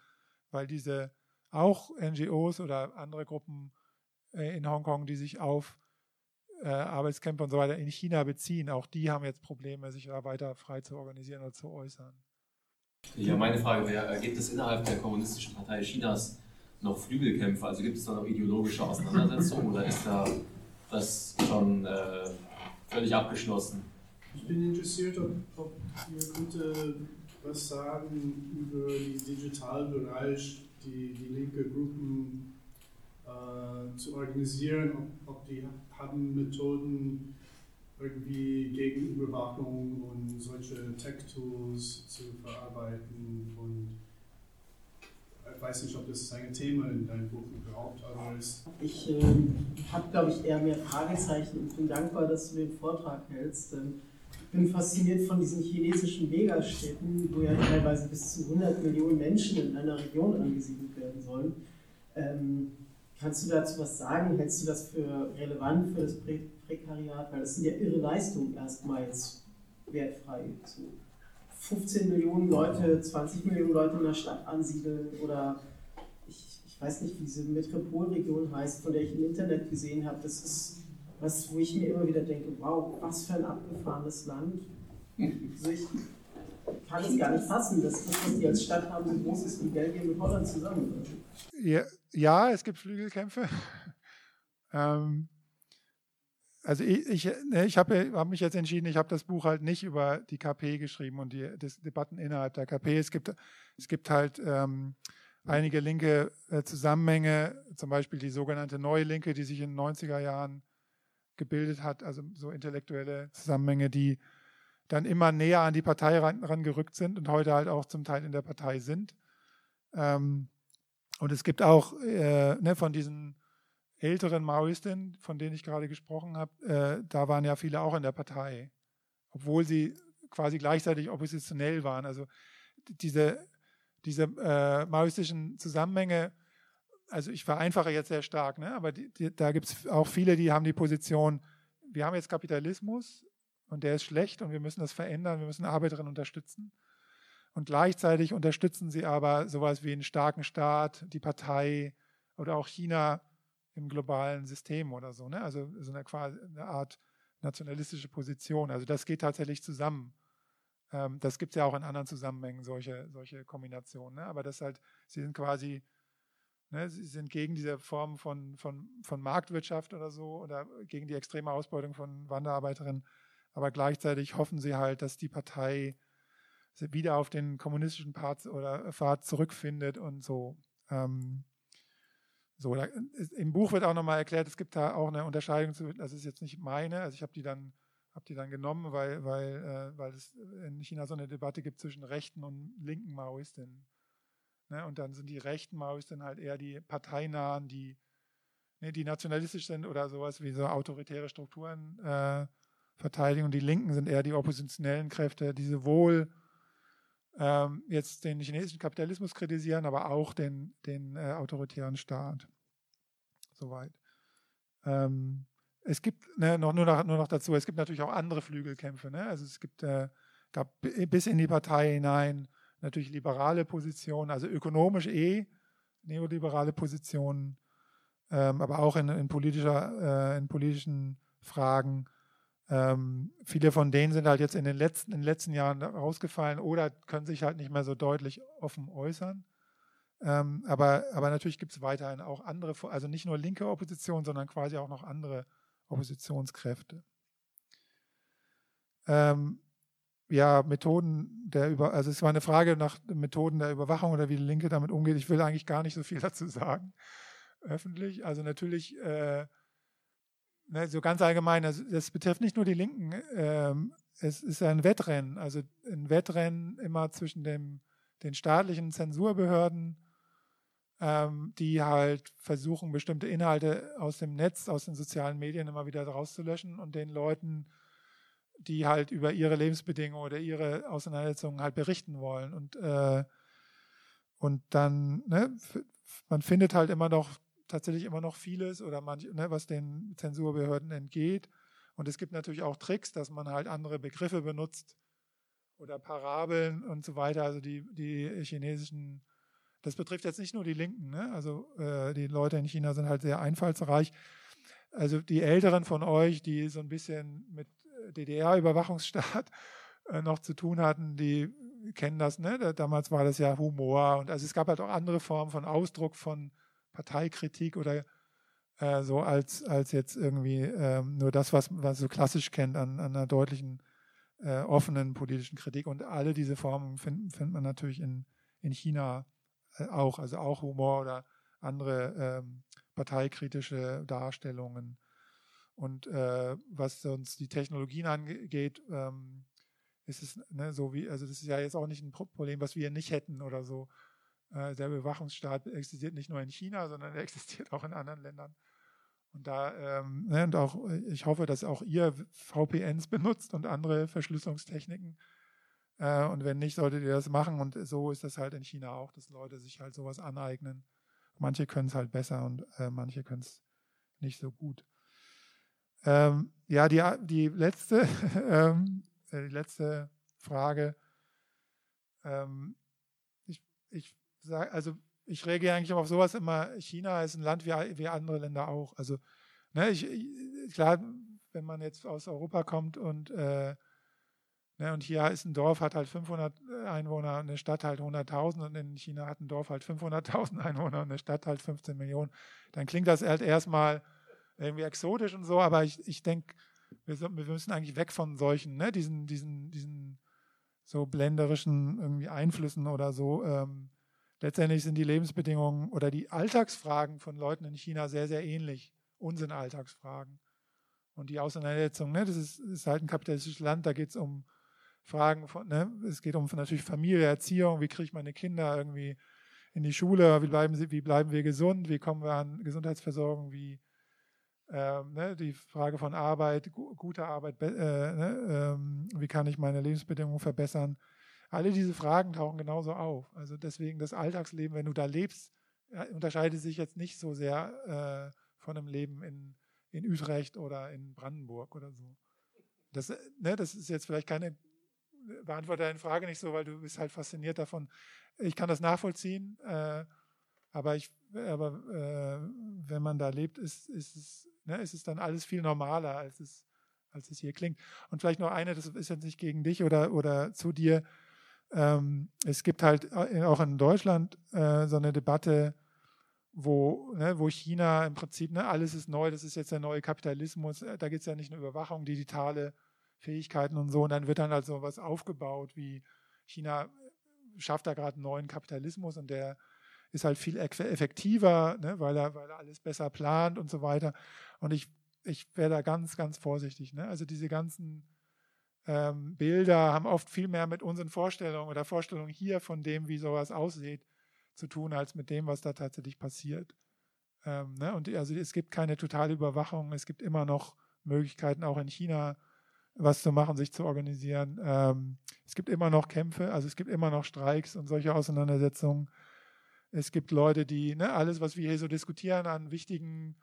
weil diese auch NGOs oder andere Gruppen äh, in Hongkong, die sich auf äh, Arbeitskämpfe und so weiter in China beziehen, auch die haben jetzt Probleme, sich da weiter frei zu organisieren oder zu äußern. Ja, meine Frage wäre, gibt es innerhalb der Kommunistischen Partei Chinas noch Flügelkämpfe? Also gibt es da noch ideologische Auseinandersetzungen oder ist da das schon äh, völlig abgeschlossen? Ich bin interessiert, ob, ob ihr könnte was sagen über den Digitalbereich, die, die linke Gruppen äh, zu organisieren, ob, ob die haben Methoden irgendwie gegen Überwachung und solche Tech-Tools zu verarbeiten und ich weiß nicht, ob das ein Thema in deinem Buch überhaupt ist. Ich äh, habe, glaube ich, eher mehr Fragezeichen und bin dankbar, dass du den Vortrag hältst. Ich bin fasziniert von diesen chinesischen Megastädten, wo ja teilweise bis zu 100 Millionen Menschen in einer Region angesiedelt werden sollen. Ähm, kannst du dazu was sagen? Hältst du das für relevant für das Prä Prekariat? Weil das sind ja irre Leistungen erstmals wertfrei. So 15 Millionen Leute, 20 Millionen Leute in der Stadt ansiedeln oder ich, ich weiß nicht, wie diese Metropolregion heißt, von der ich im Internet gesehen habe. Das ist was, wo ich mir immer wieder denke, wow, was für ein abgefahrenes Land. Also ich kann es gar nicht fassen, dass das, was die als Stadt haben, so groß ist wie Belgien und Holland zusammen. Ja, ja es gibt Flügelkämpfe. ähm, also ich, ich, ne, ich habe hab mich jetzt entschieden, ich habe das Buch halt nicht über die KP geschrieben und die Debatten innerhalb der KP. Es gibt, es gibt halt ähm, einige linke äh, Zusammenhänge, zum Beispiel die sogenannte Neue Linke, die sich in den 90er Jahren gebildet hat, also so intellektuelle Zusammenhänge, die dann immer näher an die Partei rangerückt ran sind und heute halt auch zum Teil in der Partei sind. Ähm, und es gibt auch äh, ne, von diesen älteren Maoisten, von denen ich gerade gesprochen habe, äh, da waren ja viele auch in der Partei, obwohl sie quasi gleichzeitig oppositionell waren. Also diese, diese äh, maoistischen Zusammenhänge, also ich vereinfache jetzt sehr stark, ne? aber die, die, da gibt es auch viele, die haben die Position, wir haben jetzt Kapitalismus und der ist schlecht und wir müssen das verändern, wir müssen Arbeiterinnen unterstützen. Und gleichzeitig unterstützen sie aber sowas wie einen starken Staat, die Partei oder auch China im globalen System oder so. Ne? Also so eine, quasi eine Art nationalistische Position. Also das geht tatsächlich zusammen. Ähm, das gibt es ja auch in anderen Zusammenhängen, solche, solche Kombinationen. Ne? Aber das halt, sie sind quasi, ne, sie sind gegen diese Form von, von, von Marktwirtschaft oder so oder gegen die extreme Ausbeutung von Wanderarbeiterinnen. Aber gleichzeitig hoffen sie halt, dass die Partei wieder auf den kommunistischen Part oder Pfad zurückfindet und so. Ähm, so, da, im Buch wird auch nochmal erklärt, es gibt da auch eine Unterscheidung zu, das ist jetzt nicht meine, also ich habe die dann habe die dann genommen, weil, weil, äh, weil es in China so eine Debatte gibt zwischen rechten und linken Maoistinnen. Ne? Und dann sind die rechten Maoistinnen halt eher die parteinahen, die, ne, die nationalistisch sind oder sowas wie so autoritäre Strukturen äh, verteidigen. Und die Linken sind eher die oppositionellen Kräfte, die sowohl ähm, jetzt den chinesischen Kapitalismus kritisieren, aber auch den, den äh, autoritären Staat. Soweit. Ähm, es gibt ne, noch, nur, noch, nur noch dazu, es gibt natürlich auch andere Flügelkämpfe. Ne? Also es gibt, äh, gab bis in die Partei hinein natürlich liberale Positionen, also ökonomisch eh neoliberale Positionen, ähm, aber auch in, in, politischer, äh, in politischen Fragen ähm, viele von denen sind halt jetzt in den, letzten, in den letzten Jahren rausgefallen oder können sich halt nicht mehr so deutlich offen äußern. Ähm, aber, aber natürlich gibt es weiterhin auch andere, also nicht nur linke Opposition, sondern quasi auch noch andere Oppositionskräfte. Ähm, ja, Methoden der Über, also es war eine Frage nach Methoden der Überwachung oder wie die Linke damit umgeht. Ich will eigentlich gar nicht so viel dazu sagen, öffentlich. Also natürlich äh, ne, so ganz allgemein, also das betrifft nicht nur die Linken, ähm, es ist ein Wettrennen, also ein Wettrennen immer zwischen dem, den staatlichen Zensurbehörden, ähm, die halt versuchen, bestimmte Inhalte aus dem Netz, aus den sozialen Medien immer wieder rauszulöschen und den Leuten, die halt über ihre Lebensbedingungen oder ihre Auseinandersetzungen halt berichten wollen. Und, äh, und dann, ne, man findet halt immer noch tatsächlich immer noch vieles oder manch, ne, was den Zensurbehörden entgeht. Und es gibt natürlich auch Tricks, dass man halt andere Begriffe benutzt oder Parabeln und so weiter. Also die, die chinesischen, das betrifft jetzt nicht nur die Linken, ne? also äh, die Leute in China sind halt sehr einfallsreich. Also die Älteren von euch, die so ein bisschen mit DDR-Überwachungsstaat äh, noch zu tun hatten, die kennen das. Ne? Damals war das ja Humor und also es gab halt auch andere Formen von Ausdruck von Parteikritik oder äh, so als, als jetzt irgendwie ähm, nur das, was man so klassisch kennt an, an einer deutlichen, äh, offenen politischen Kritik. Und alle diese Formen findet find man natürlich in, in China äh, auch, also auch Humor oder andere ähm, parteikritische Darstellungen. Und äh, was uns die Technologien angeht, ähm, ist es ne, so wie, also das ist ja jetzt auch nicht ein Problem, was wir nicht hätten oder so. Äh, der Bewachungsstaat existiert nicht nur in China, sondern er existiert auch in anderen Ländern. Und da, ähm, ne, und auch, ich hoffe, dass auch ihr VPNs benutzt und andere Verschlüsselungstechniken. Äh, und wenn nicht, solltet ihr das machen. Und so ist das halt in China auch, dass Leute sich halt sowas aneignen. Manche können es halt besser und äh, manche können es nicht so gut. Ähm, ja, die, die letzte, ähm, äh, die letzte Frage. Ähm, ich, ich sage, also ich reagiere eigentlich auf sowas immer. China ist ein Land wie, wie andere Länder auch. Also, ne, ich, klar, wenn man jetzt aus Europa kommt und äh, ne, und hier ist ein Dorf, hat halt 500 Einwohner, eine Stadt halt 100.000 und in China hat ein Dorf halt 500.000 Einwohner und eine Stadt halt 15 Millionen, dann klingt das halt erstmal irgendwie exotisch und so, aber ich, ich denke, wir, wir, müssen eigentlich weg von solchen, ne, diesen, diesen, diesen so blenderischen irgendwie Einflüssen oder so. Ähm, letztendlich sind die Lebensbedingungen oder die Alltagsfragen von Leuten in China sehr, sehr ähnlich. Unsinn Alltagsfragen. Und die Auseinandersetzung, ne, das ist, ist halt ein kapitalistisches Land, da geht es um Fragen von, ne, es geht um natürlich Familie, Erziehung, wie kriege ich meine Kinder irgendwie in die Schule, wie bleiben, sie, wie bleiben wir gesund, wie kommen wir an Gesundheitsversorgung, wie ähm, ne, die Frage von Arbeit, gu gute Arbeit, äh, ne, ähm, wie kann ich meine Lebensbedingungen verbessern. Alle diese Fragen tauchen genauso auf. Also deswegen das Alltagsleben, wenn du da lebst, unterscheidet sich jetzt nicht so sehr äh, von einem Leben in, in Utrecht oder in Brandenburg oder so. Das, ne, das ist jetzt vielleicht keine, beantworte deine Frage nicht so, weil du bist halt fasziniert davon. Ich kann das nachvollziehen, äh, aber, ich, aber äh, wenn man da lebt, ist, ist es ne, ist es dann alles viel normaler, als es, als es hier klingt. Und vielleicht noch eine, das ist jetzt nicht gegen dich oder, oder zu dir. Ähm, es gibt halt auch in Deutschland äh, so eine Debatte, wo, ne, wo China im Prinzip, ne, alles ist neu, das ist jetzt der neue Kapitalismus, äh, da geht es ja nicht nur Überwachung, digitale Fähigkeiten und so, und dann wird dann halt was aufgebaut, wie China schafft da gerade einen neuen Kapitalismus und der ist halt viel effektiver, ne, weil, er, weil er alles besser plant und so weiter. Und ich, ich wäre da ganz, ganz vorsichtig. Ne? Also diese ganzen ähm, Bilder haben oft viel mehr mit unseren Vorstellungen oder Vorstellungen hier von dem, wie sowas aussieht, zu tun, als mit dem, was da tatsächlich passiert. Ähm, ne? Und also es gibt keine totale Überwachung. Es gibt immer noch Möglichkeiten, auch in China was zu machen, sich zu organisieren. Ähm, es gibt immer noch Kämpfe, also es gibt immer noch Streiks und solche Auseinandersetzungen. Es gibt Leute, die ne, alles, was wir hier so diskutieren an wichtigen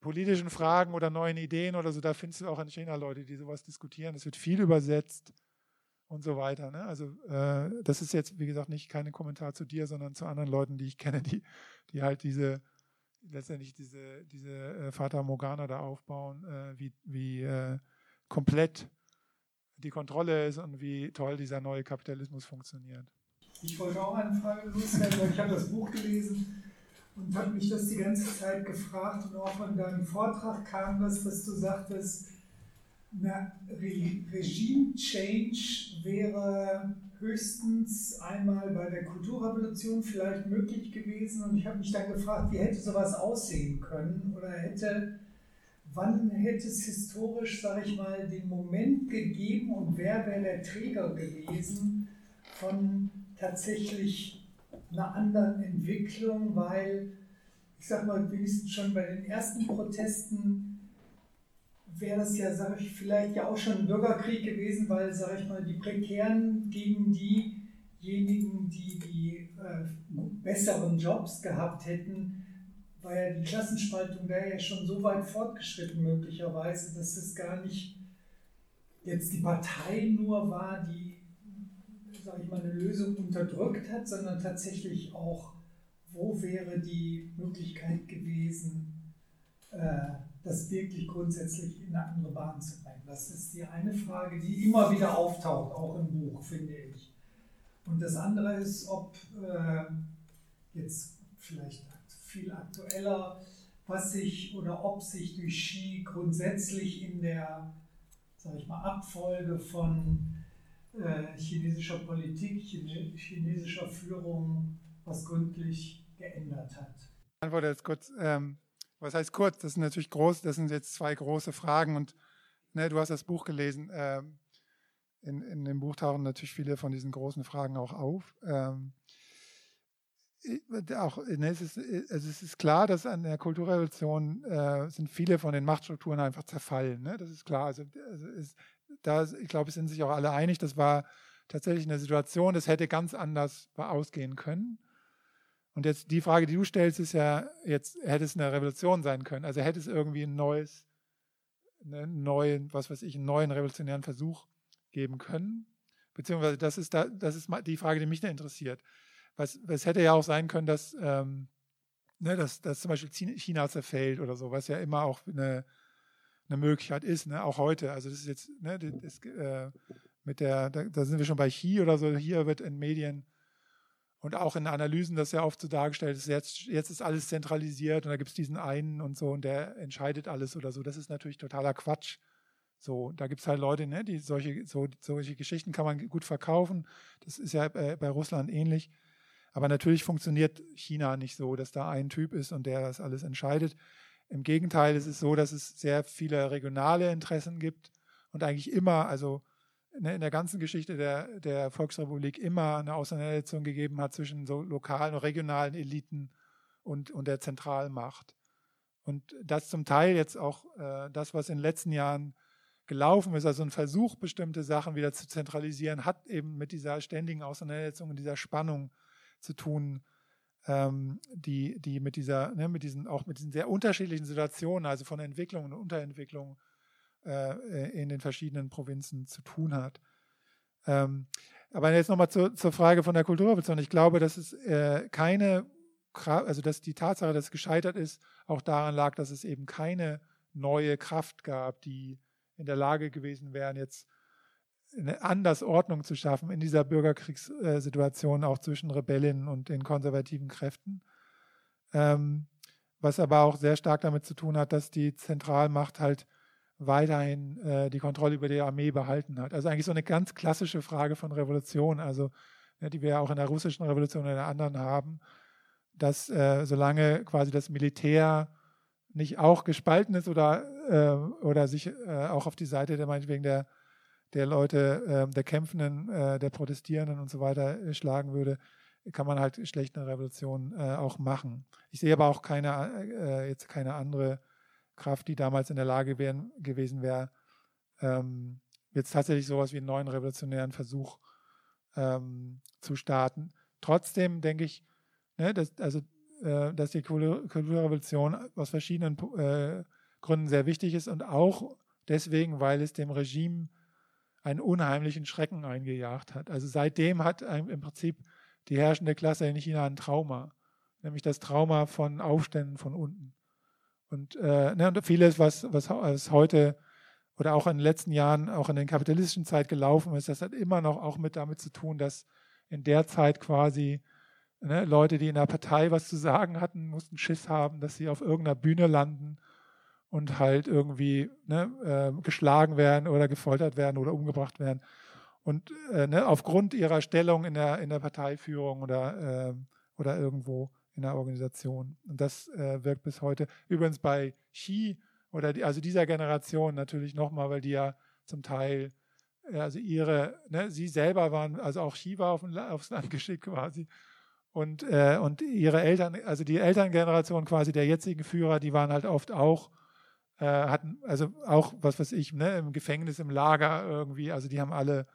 politischen Fragen oder neuen Ideen oder so, da findest du auch in China Leute, die sowas diskutieren. Es wird viel übersetzt und so weiter. Ne? Also äh, das ist jetzt, wie gesagt, nicht kein Kommentar zu dir, sondern zu anderen Leuten, die ich kenne, die, die halt diese letztendlich diese, diese äh, Fata Morgana da aufbauen, äh, wie, wie äh, komplett die Kontrolle ist und wie toll dieser neue Kapitalismus funktioniert. Ich wollte auch eine Frage loswerden, weil ich habe das Buch gelesen und habe mich das die ganze Zeit gefragt und auch von deinem Vortrag kam das, dass du sagtest, Re Regime-Change wäre höchstens einmal bei der Kulturrevolution vielleicht möglich gewesen und ich habe mich dann gefragt, wie hätte sowas aussehen können oder hätte, wann hätte es historisch, sage ich mal, den Moment gegeben und wer wäre der Träger gewesen von tatsächlich einer anderen Entwicklung, weil ich sag mal, wenigstens schon bei den ersten Protesten wäre das ja, sage ich, vielleicht ja auch schon ein Bürgerkrieg gewesen, weil, sage ich mal, die Prekären gegen diejenigen, die die äh, besseren Jobs gehabt hätten, war ja die Klassenspaltung wäre ja schon so weit fortgeschritten möglicherweise, dass es gar nicht jetzt die Partei nur war, die sage ich mal, eine Lösung unterdrückt hat, sondern tatsächlich auch, wo wäre die Möglichkeit gewesen, äh, das wirklich grundsätzlich in eine andere Bahn zu bringen. Das ist die eine Frage, die immer wieder auftaucht, auch im Buch, finde ich. Und das andere ist, ob äh, jetzt vielleicht viel aktueller, was sich oder ob sich durch Xi grundsätzlich in der, sage ich mal, Abfolge von äh, chinesischer Politik, chinesischer Führung was gründlich geändert hat. Ich antworte jetzt kurz, ähm, was heißt kurz? Das sind natürlich groß, das sind jetzt zwei große Fragen und ne, du hast das Buch gelesen. Ähm, in, in dem Buch tauchen natürlich viele von diesen großen Fragen auch auf. Ähm, auch, ne, es, ist, also es ist klar, dass an der Kulturrevolution äh, sind viele von den Machtstrukturen einfach zerfallen. Ne? Das ist klar. Also, also ist, da, ich glaube, sind sich auch alle einig, das war tatsächlich eine Situation, das hätte ganz anders ausgehen können. Und jetzt die Frage, die du stellst, ist ja, jetzt hätte es eine Revolution sein können. Also hätte es irgendwie ein neues, einen neuen, was weiß ich, einen neuen revolutionären Versuch geben können. Beziehungsweise das ist, da, das ist die Frage, die mich da interessiert. Was, es hätte ja auch sein können, dass, ähm, ne, dass, dass zum Beispiel China zerfällt oder so, was ja immer auch eine, eine Möglichkeit ist, ne, auch heute. Also das ist jetzt, ne, das, äh, mit der, da, da, sind wir schon bei Xi oder so, hier wird in Medien und auch in Analysen das ja oft so dargestellt ist, jetzt, jetzt ist alles zentralisiert und da gibt es diesen einen und so und der entscheidet alles oder so. Das ist natürlich totaler Quatsch. So, da gibt es halt Leute, ne, die solche, so, solche Geschichten kann man gut verkaufen. Das ist ja bei, bei Russland ähnlich. Aber natürlich funktioniert China nicht so, dass da ein Typ ist und der das alles entscheidet. Im Gegenteil, es ist so, dass es sehr viele regionale Interessen gibt und eigentlich immer, also in der ganzen Geschichte der, der Volksrepublik immer eine Auseinandersetzung gegeben hat zwischen so lokalen und regionalen Eliten und, und der Zentralmacht. Und das zum Teil jetzt auch äh, das, was in den letzten Jahren gelaufen ist, also ein Versuch, bestimmte Sachen wieder zu zentralisieren, hat eben mit dieser ständigen Auseinandersetzung und dieser Spannung zu tun, ähm, die, die mit dieser, ne, mit diesen, auch mit diesen sehr unterschiedlichen Situationen, also von Entwicklung und Unterentwicklung äh, in den verschiedenen Provinzen zu tun hat. Ähm, aber jetzt nochmal zur, zur Frage von der Kulturrevolution. Ich glaube, dass es äh, keine, also dass die Tatsache, dass es gescheitert ist, auch daran lag, dass es eben keine neue Kraft gab, die in der Lage gewesen wären, jetzt eine Andersordnung zu schaffen in dieser Bürgerkriegssituation auch zwischen Rebellen und den konservativen Kräften. Ähm, was aber auch sehr stark damit zu tun hat, dass die Zentralmacht halt weiterhin äh, die Kontrolle über die Armee behalten hat. Also eigentlich so eine ganz klassische Frage von Revolution, also ja, die wir ja auch in der russischen Revolution und in der anderen haben, dass äh, solange quasi das Militär nicht auch gespalten ist oder, äh, oder sich äh, auch auf die Seite der meinetwegen der, der Leute, ähm, der Kämpfenden, äh, der Protestierenden und so weiter äh, schlagen würde, kann man halt schlecht eine Revolution auch machen. Ich sehe aber auch keine, jetzt keine andere Kraft, die damals in der Lage wären, gewesen wäre, ähm, jetzt tatsächlich sowas wie einen neuen revolutionären Versuch ähm, zu starten. Trotzdem denke ich, ne, dass, also, äh, dass die Kulturrevolution aus verschiedenen äh, Gründen sehr wichtig ist und auch deswegen, weil es dem Regime einen unheimlichen Schrecken eingejagt hat. Also seitdem hat im Prinzip die herrschende Klasse in China ein Trauma, nämlich das Trauma von Aufständen von unten. Und, äh, ne, und vieles, was, was, was heute oder auch in den letzten Jahren, auch in der kapitalistischen Zeit gelaufen ist, das hat immer noch auch mit damit zu tun, dass in der Zeit quasi ne, Leute, die in der Partei was zu sagen hatten, mussten Schiss haben, dass sie auf irgendeiner Bühne landen und halt irgendwie ne, äh, geschlagen werden oder gefoltert werden oder umgebracht werden. Und äh, ne, aufgrund ihrer Stellung in der, in der Parteiführung oder, äh, oder irgendwo in der Organisation. Und das äh, wirkt bis heute. Übrigens bei Xi oder die, also dieser Generation natürlich nochmal, weil die ja zum Teil, also ihre, ne, sie selber waren, also auch Xi war auf, aufs Land geschickt quasi. Und, äh, und ihre Eltern, also die Elterngeneration quasi der jetzigen Führer, die waren halt oft auch, äh, hatten, also auch, was weiß ich, ne, im Gefängnis, im Lager irgendwie, also die haben alle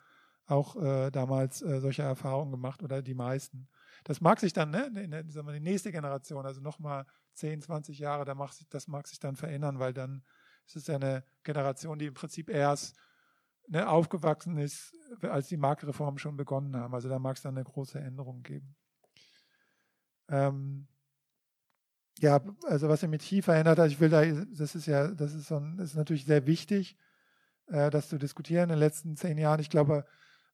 auch äh, damals äh, solche Erfahrungen gemacht oder die meisten. Das mag sich dann, ne, in der, sagen wir, die nächste Generation, also nochmal 10, 20 Jahre, da mag das mag sich dann verändern, weil dann ist es ja eine Generation, die im Prinzip erst ne, aufgewachsen ist, als die Marktreformen schon begonnen haben. Also da mag es dann eine große Änderung geben. Ähm, ja, also was sich mit Chi verändert hat, ich will da, das ist ja, das ist, so ein, ist natürlich sehr wichtig, äh, das zu diskutieren in den letzten zehn Jahren. Ich glaube,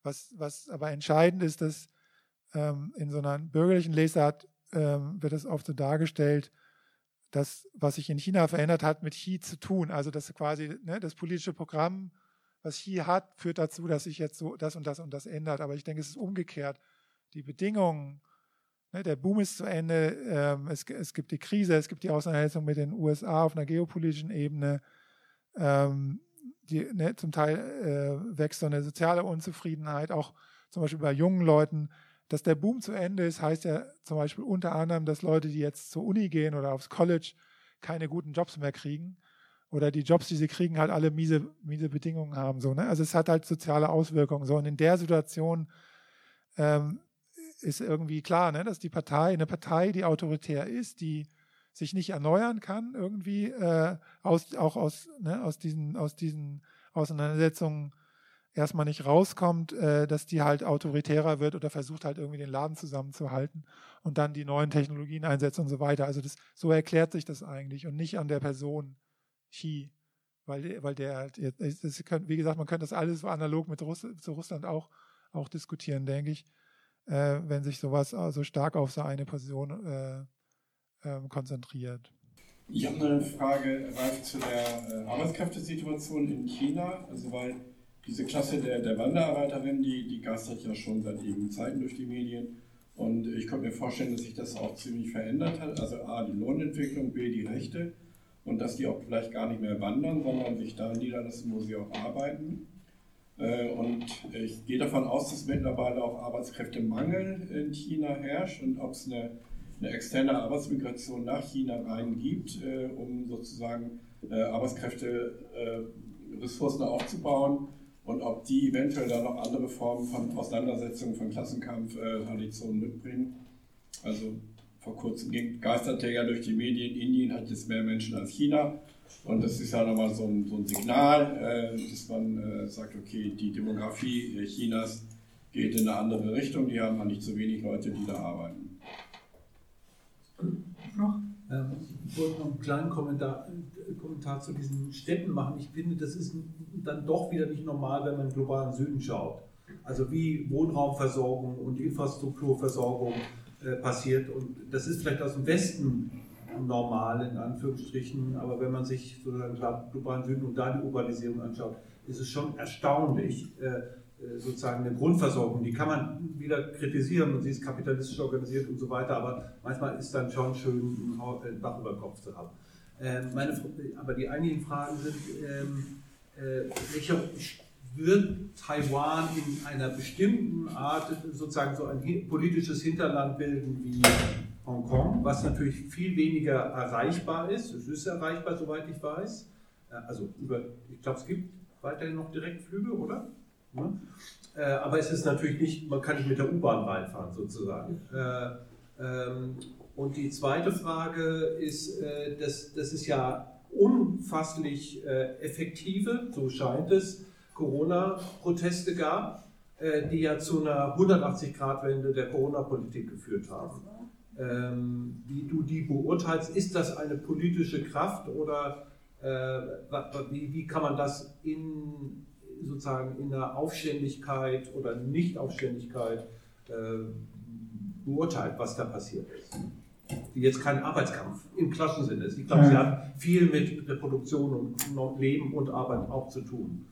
was, was aber entscheidend ist, dass ähm, in so einer bürgerlichen Lesart ähm, wird es oft so dargestellt, dass was sich in China verändert hat, mit Xi zu tun. Also dass quasi ne, das politische Programm, was Xi hat, führt dazu, dass sich jetzt so das und das und das ändert. Aber ich denke, es ist umgekehrt. Die Bedingungen, der Boom ist zu Ende, ähm, es, es gibt die Krise, es gibt die Auseinandersetzung mit den USA auf einer geopolitischen Ebene. Ähm, die, ne, zum Teil äh, wächst so eine soziale Unzufriedenheit, auch zum Beispiel bei jungen Leuten. Dass der Boom zu Ende ist, heißt ja zum Beispiel unter anderem, dass Leute, die jetzt zur Uni gehen oder aufs College, keine guten Jobs mehr kriegen. Oder die Jobs, die sie kriegen, halt alle miese, miese Bedingungen haben. So, ne? Also es hat halt soziale Auswirkungen. So. Und in der Situation ähm, ist irgendwie klar, ne, dass die Partei, eine Partei, die autoritär ist, die sich nicht erneuern kann, irgendwie äh, aus, auch aus, ne, aus, diesen, aus diesen Auseinandersetzungen erstmal nicht rauskommt, äh, dass die halt autoritärer wird oder versucht halt irgendwie den Laden zusammenzuhalten und dann die neuen Technologien einsetzt und so weiter. Also das, so erklärt sich das eigentlich und nicht an der Person Xi, weil, weil der, das, wie gesagt, man könnte das alles so analog mit Russ, zu Russland auch, auch diskutieren, denke ich, äh, wenn sich sowas so also stark auf so eine Person äh, äh, konzentriert. Ich habe eine Frage, Ralf, zu der äh, Arbeitskräftesituation in China. Also weil diese Klasse der, der Wanderarbeiterin, die, die geistert ja schon seit ewigen Zeiten durch die Medien. Und ich könnte mir vorstellen, dass sich das auch ziemlich verändert hat. Also A, die Lohnentwicklung, B, die Rechte. Und dass die auch vielleicht gar nicht mehr wandern, sondern sich da niederlassen, wo sie auch arbeiten. Äh, und ich gehe davon aus, dass mittlerweile auch Arbeitskräftemangel in China herrscht und ob es eine, eine externe Arbeitsmigration nach China rein gibt, äh, um sozusagen äh, Arbeitskräfte-Ressourcen aufzubauen und ob die eventuell da noch andere Formen von Auseinandersetzungen, von Klassenkampf, Traditionen mitbringen. Also vor kurzem geisterte ja durch die Medien, Indien hat jetzt mehr Menschen als China. Und das ist ja nochmal so ein, so ein Signal, äh, dass man äh, sagt, okay, die Demografie Chinas geht in eine andere Richtung, die haben nicht so wenig Leute, die da arbeiten. Noch? Ähm, ich wollte noch einen kleinen Kommentar, äh, Kommentar zu diesen Städten machen. Ich finde, das ist dann doch wieder nicht normal, wenn man im globalen Süden schaut. Also wie Wohnraumversorgung und Infrastrukturversorgung äh, passiert. Und das ist vielleicht aus dem Westen normal in Anführungsstrichen, aber wenn man sich sozusagen globalen Süden und da die Urbanisierung anschaut, ist es schon erstaunlich, äh, äh, sozusagen eine Grundversorgung, die kann man wieder kritisieren und sie ist kapitalistisch organisiert und so weiter, aber manchmal ist dann schon schön, ein Dach über den Kopf zu haben. Ähm, meine, aber die einigen Fragen sind, ähm, welcher wird Taiwan in einer bestimmten Art sozusagen so ein politisches Hinterland bilden wie Hongkong, was natürlich viel weniger erreichbar ist. Es ist erreichbar, soweit ich weiß. Äh, also über, ich glaube, es gibt weiterhin noch Direktflüge, oder? Ja. Äh, aber es ist natürlich nicht, man kann nicht mit der U-Bahn reinfahren sozusagen. Äh, ähm, und die zweite Frage ist, dass, das ist ja unfasslich effektive, so scheint es, Corona-Proteste gab, die ja zu einer 180-Grad-Wende der Corona-Politik geführt haben. Ähm, wie du die beurteilst, ist das eine politische Kraft oder äh, wie, wie, kann man das in sozusagen in der Aufständigkeit oder Nicht-Aufständigkeit äh, beurteilen, was da passiert ist? die jetzt kein Arbeitskampf im Klassensinne ist. Ich glaube, sie hat viel mit Reproduktion und Leben und Arbeit auch zu tun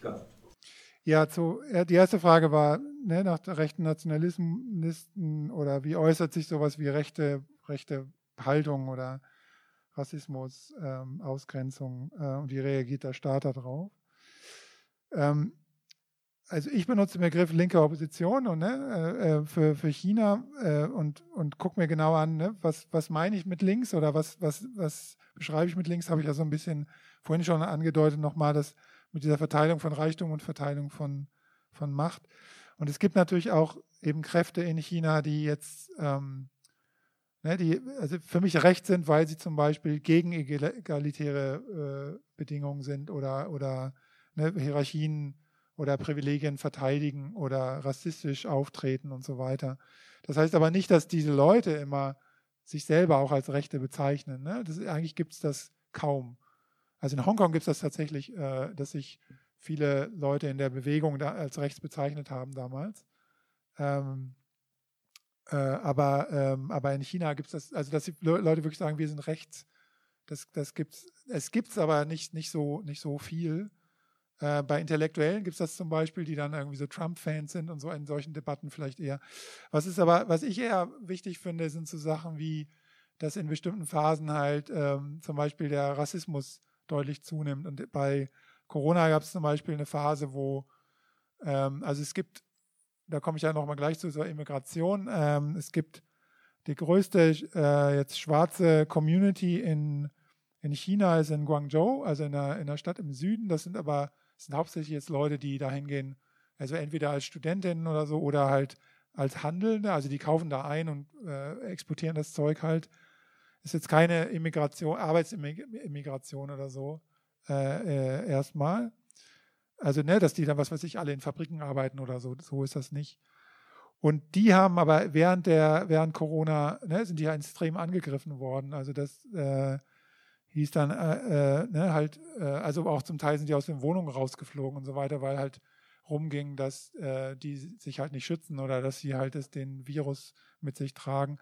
gehabt. Ja, zu, die erste Frage war ne, nach rechten Nationalisten oder wie äußert sich sowas wie rechte, rechte Haltung oder Rassismus, ähm, Ausgrenzung äh, und wie reagiert der Staat darauf? Ähm, also ich benutze den Begriff linke Opposition und, ne, äh, äh, für, für China äh, und, und gucke mir genau an, ne, was, was meine ich mit links oder was, was, was beschreibe ich mit links, habe ich ja so ein bisschen vorhin schon angedeutet nochmal, dass mit dieser Verteilung von Reichtum und Verteilung von, von Macht. Und es gibt natürlich auch eben Kräfte in China, die jetzt ähm, ne, die also für mich recht sind, weil sie zum Beispiel gegen egalitäre äh, Bedingungen sind oder, oder ne, Hierarchien oder Privilegien verteidigen oder rassistisch auftreten und so weiter. Das heißt aber nicht, dass diese Leute immer sich selber auch als Rechte bezeichnen. Ne? Das, eigentlich gibt es das kaum. Also in Hongkong gibt es das tatsächlich, äh, dass sich viele Leute in der Bewegung da als rechts bezeichnet haben damals. Ähm, äh, aber, ähm, aber in China gibt es das, also dass Leute wirklich sagen, wir sind rechts. Das, das gibt's, es gibt es aber nicht, nicht, so, nicht so viel. Äh, bei Intellektuellen gibt es das zum Beispiel, die dann irgendwie so Trump-Fans sind und so in solchen Debatten vielleicht eher. Was ist aber, was ich eher wichtig finde, sind so Sachen wie, dass in bestimmten Phasen halt ähm, zum Beispiel der Rassismus deutlich zunimmt. Und bei Corona gab es zum Beispiel eine Phase, wo, ähm, also es gibt, da komme ich ja nochmal gleich zu zur Immigration, ähm, es gibt die größte äh, jetzt schwarze Community in, in China ist in Guangzhou, also in einer, in einer Stadt im Süden. Das sind aber das sind hauptsächlich jetzt Leute, die da hingehen, also entweder als Studentinnen oder so oder halt als Handelnde, also die kaufen da ein und äh, exportieren das Zeug halt. Ist jetzt keine Immigration, Arbetsimmigration oder so äh, äh, erstmal. Also, ne, dass die dann, was weiß ich, alle in Fabriken arbeiten oder so, so ist das nicht. Und die haben aber während der, während Corona, ne, sind die ja extrem angegriffen worden. Also das äh, hieß dann äh, äh, ne, halt, äh, also auch zum Teil sind die aus den Wohnungen rausgeflogen und so weiter, weil halt rumging, dass äh, die sich halt nicht schützen oder dass sie halt das, den Virus mit sich tragen.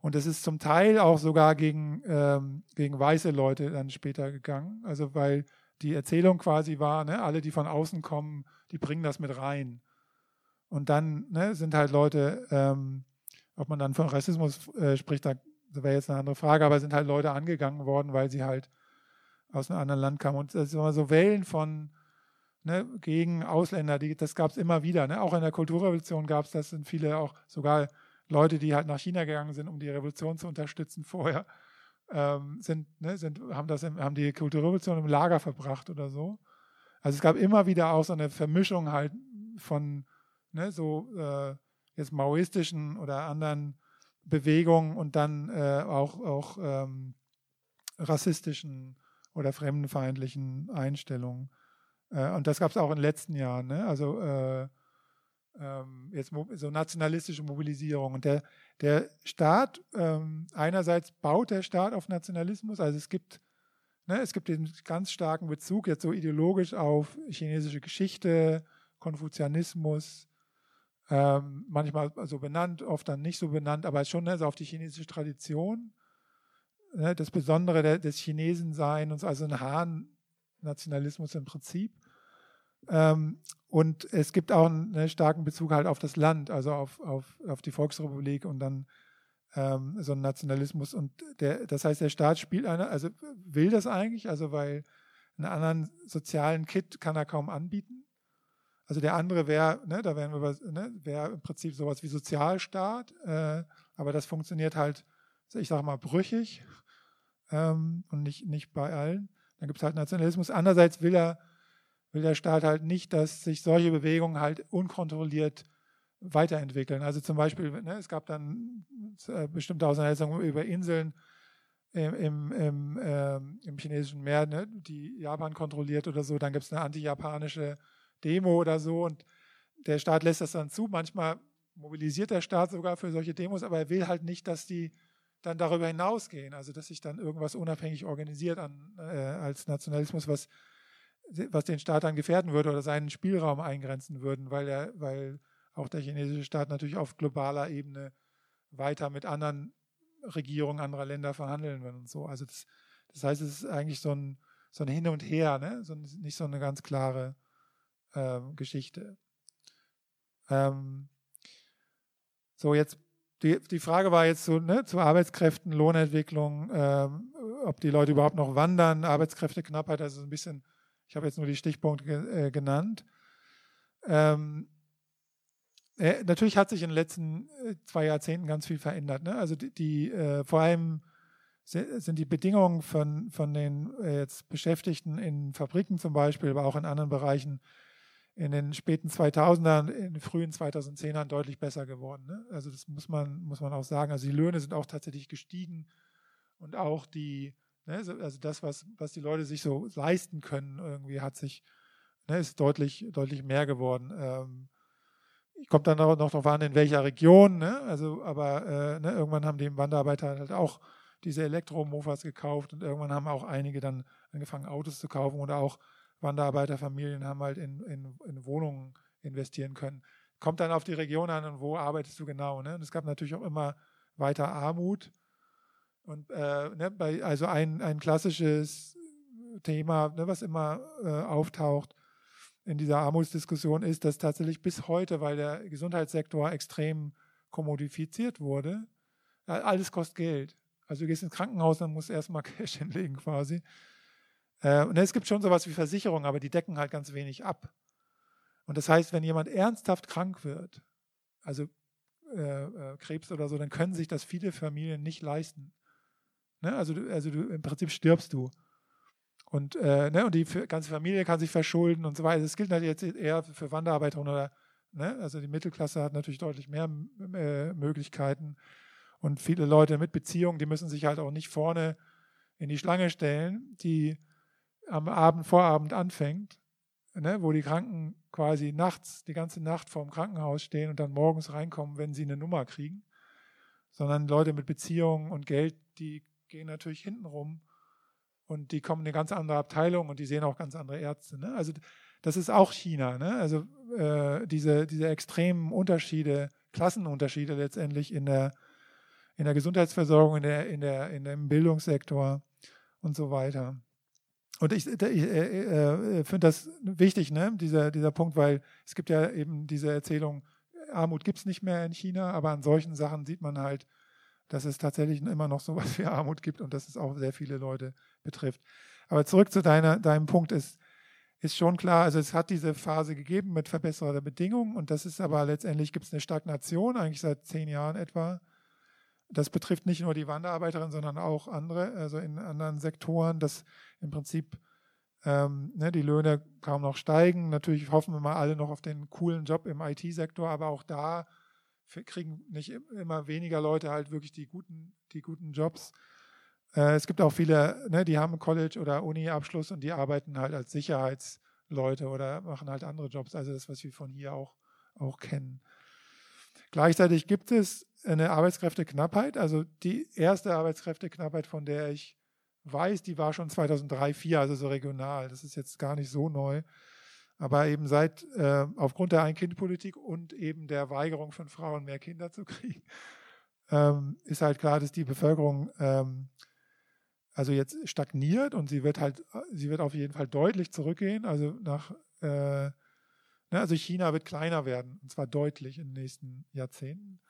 Und es ist zum Teil auch sogar gegen, ähm, gegen weiße Leute dann später gegangen. Also weil die Erzählung quasi war, ne, alle, die von außen kommen, die bringen das mit rein. Und dann ne, sind halt Leute, ähm, ob man dann von Rassismus äh, spricht, da das wäre jetzt eine andere Frage, aber sind halt Leute angegangen worden, weil sie halt aus einem anderen Land kamen. Und das sind so Wellen von ne, gegen Ausländer, die, das gab es immer wieder. Ne? Auch in der Kulturrevolution gab es das, sind viele auch sogar Leute, die halt nach China gegangen sind, um die Revolution zu unterstützen vorher, ähm, sind, ne, sind, haben, das im, haben die Kulturrevolution im Lager verbracht oder so. Also es gab immer wieder auch so eine Vermischung halt von ne, so äh, jetzt maoistischen oder anderen Bewegungen und dann äh, auch, auch ähm, rassistischen oder fremdenfeindlichen Einstellungen. Äh, und das gab es auch in den letzten Jahren. Ne? Also äh, ähm, jetzt so nationalistische Mobilisierung. Und der, der Staat, ähm, einerseits baut der Staat auf Nationalismus, also es gibt, ne, es gibt den ganz starken Bezug jetzt so ideologisch auf chinesische Geschichte, Konfuzianismus, ähm, manchmal so benannt, oft dann nicht so benannt, aber schon also auf die chinesische Tradition. Ne, das Besondere der, des Chinesensein und so, also ein Han-Nationalismus im Prinzip. Ähm, und es gibt auch einen, einen, starken Bezug halt auf das Land, also auf, auf, auf die Volksrepublik und dann ähm, so ein Nationalismus. Und der, das heißt, der Staat spielt eine, also will das eigentlich, also weil einen anderen sozialen Kit kann er kaum anbieten. Also der andere wäre, ne, da wären wir, ne, wäre im Prinzip sowas wie Sozialstaat, äh, aber das funktioniert halt, ich sage mal, brüchig ähm, und nicht, nicht bei allen. Dann gibt es halt Nationalismus. Andererseits will er, will der Staat halt nicht, dass sich solche Bewegungen halt unkontrolliert weiterentwickeln. Also zum Beispiel, ne, es gab dann äh, bestimmte Auseinandersetzungen über Inseln im, im, im, äh, im chinesischen Meer, ne, die Japan kontrolliert oder so. Dann gibt es eine anti-japanische Demo oder so und der Staat lässt das dann zu. Manchmal mobilisiert der Staat sogar für solche Demos, aber er will halt nicht, dass die dann darüber hinausgehen, also dass sich dann irgendwas unabhängig organisiert an, äh, als Nationalismus, was, was den Staat dann gefährden würde oder seinen Spielraum eingrenzen würden, weil er, weil auch der chinesische Staat natürlich auf globaler Ebene weiter mit anderen Regierungen anderer Länder verhandeln will und so. Also das, das heißt, es ist eigentlich so ein, so ein Hin und Her, ne? so, nicht so eine ganz klare ähm, Geschichte. Ähm, so, jetzt die, die Frage war jetzt so, ne, zu Arbeitskräften, Lohnentwicklung, ähm, ob die Leute überhaupt noch wandern, Arbeitskräfteknappheit, also ein bisschen, ich habe jetzt nur die Stichpunkte äh, genannt. Ähm, äh, natürlich hat sich in den letzten äh, zwei Jahrzehnten ganz viel verändert. Ne? Also die, die äh, vor allem sind die Bedingungen von, von den jetzt Beschäftigten in Fabriken zum Beispiel, aber auch in anderen Bereichen in den späten 2000ern, in den frühen 2010ern deutlich besser geworden. Ne? Also das muss man, muss man auch sagen. Also die Löhne sind auch tatsächlich gestiegen und auch die, ne, also das, was, was die Leute sich so leisten können, irgendwie hat sich, ne, ist deutlich, deutlich mehr geworden. Ähm, kommt dann noch, noch darauf an, in welcher Region, ne? Also, aber äh, ne, irgendwann haben die Wanderarbeiter halt auch diese Elektromofas gekauft und irgendwann haben auch einige dann angefangen, Autos zu kaufen oder auch Wanderarbeiterfamilien haben halt in, in, in, Wohnungen investieren können. Kommt dann auf die Region an und wo arbeitest du genau. Ne? Und es gab natürlich auch immer weiter Armut. Und äh, ne, bei, also ein, ein klassisches Thema, ne, was immer äh, auftaucht, in dieser Armutsdiskussion ist, dass tatsächlich bis heute, weil der Gesundheitssektor extrem kommodifiziert wurde, alles kostet Geld. Also du gehst ins Krankenhaus, dann musst du erstmal Cash hinlegen quasi. Äh, und es gibt schon sowas wie Versicherungen, aber die decken halt ganz wenig ab. Und das heißt, wenn jemand ernsthaft krank wird, also äh, äh, Krebs oder so, dann können sich das viele Familien nicht leisten. Ne? Also, du, also du, im Prinzip stirbst du. Und, äh, ne? und die ganze Familie kann sich verschulden und so weiter. Das gilt natürlich jetzt eher für Wanderarbeiterinnen oder, ne? also die Mittelklasse hat natürlich deutlich mehr äh, Möglichkeiten. Und viele Leute mit Beziehungen, die müssen sich halt auch nicht vorne in die Schlange stellen, die am Abend, Vorabend anfängt, ne? wo die Kranken quasi nachts, die ganze Nacht vorm Krankenhaus stehen und dann morgens reinkommen, wenn sie eine Nummer kriegen. Sondern Leute mit Beziehungen und Geld, die gehen natürlich hinten rum und die kommen in eine ganz andere Abteilung und die sehen auch ganz andere Ärzte. Ne? Also das ist auch China. Ne? Also äh, diese, diese extremen Unterschiede, Klassenunterschiede letztendlich in der, in der Gesundheitsversorgung, in der, in der, in dem Bildungssektor und so weiter. Und ich, ich äh, äh, finde das wichtig, ne? dieser, dieser Punkt, weil es gibt ja eben diese Erzählung, Armut gibt es nicht mehr in China, aber an solchen Sachen sieht man halt, dass es tatsächlich immer noch so was wie Armut gibt und dass es auch sehr viele Leute betrifft. Aber zurück zu deiner, deinem Punkt ist, ist schon klar, also es hat diese Phase gegeben mit verbesserter Bedingungen und das ist aber letztendlich gibt es eine Stagnation, eigentlich seit zehn Jahren etwa. Das betrifft nicht nur die Wanderarbeiterinnen, sondern auch andere, also in anderen Sektoren, dass im Prinzip ähm, ne, die Löhne kaum noch steigen. Natürlich hoffen wir mal alle noch auf den coolen Job im IT-Sektor, aber auch da kriegen nicht immer weniger Leute halt wirklich die guten, die guten Jobs. Äh, es gibt auch viele, ne, die haben College- oder Uni-Abschluss und die arbeiten halt als Sicherheitsleute oder machen halt andere Jobs, also das, was wir von hier auch, auch kennen. Gleichzeitig gibt es eine Arbeitskräfteknappheit. Also die erste Arbeitskräfteknappheit, von der ich weiß, die war schon 2003, 2004, also so regional. Das ist jetzt gar nicht so neu. Aber eben seit, äh, aufgrund der Ein-Kind-Politik und eben der Weigerung von Frauen, mehr Kinder zu kriegen, ähm, ist halt klar, dass die Bevölkerung ähm, also jetzt stagniert und sie wird halt, sie wird auf jeden Fall deutlich zurückgehen. Also nach, äh, ne, also China wird kleiner werden, und zwar deutlich in den nächsten Jahrzehnten.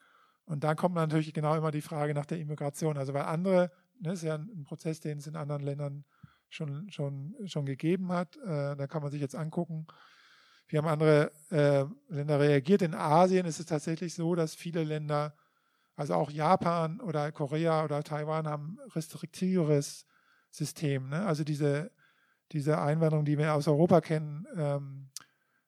Und dann kommt natürlich genau immer die Frage nach der Immigration. Also weil andere, ne, ist ja ein Prozess, den es in anderen Ländern schon, schon, schon gegeben hat. Äh, da kann man sich jetzt angucken, wie haben andere äh, Länder reagiert. In Asien ist es tatsächlich so, dass viele Länder, also auch Japan oder Korea oder Taiwan, haben restriktiveres System. Ne? Also diese, diese Einwanderung, die wir aus Europa kennen, ähm,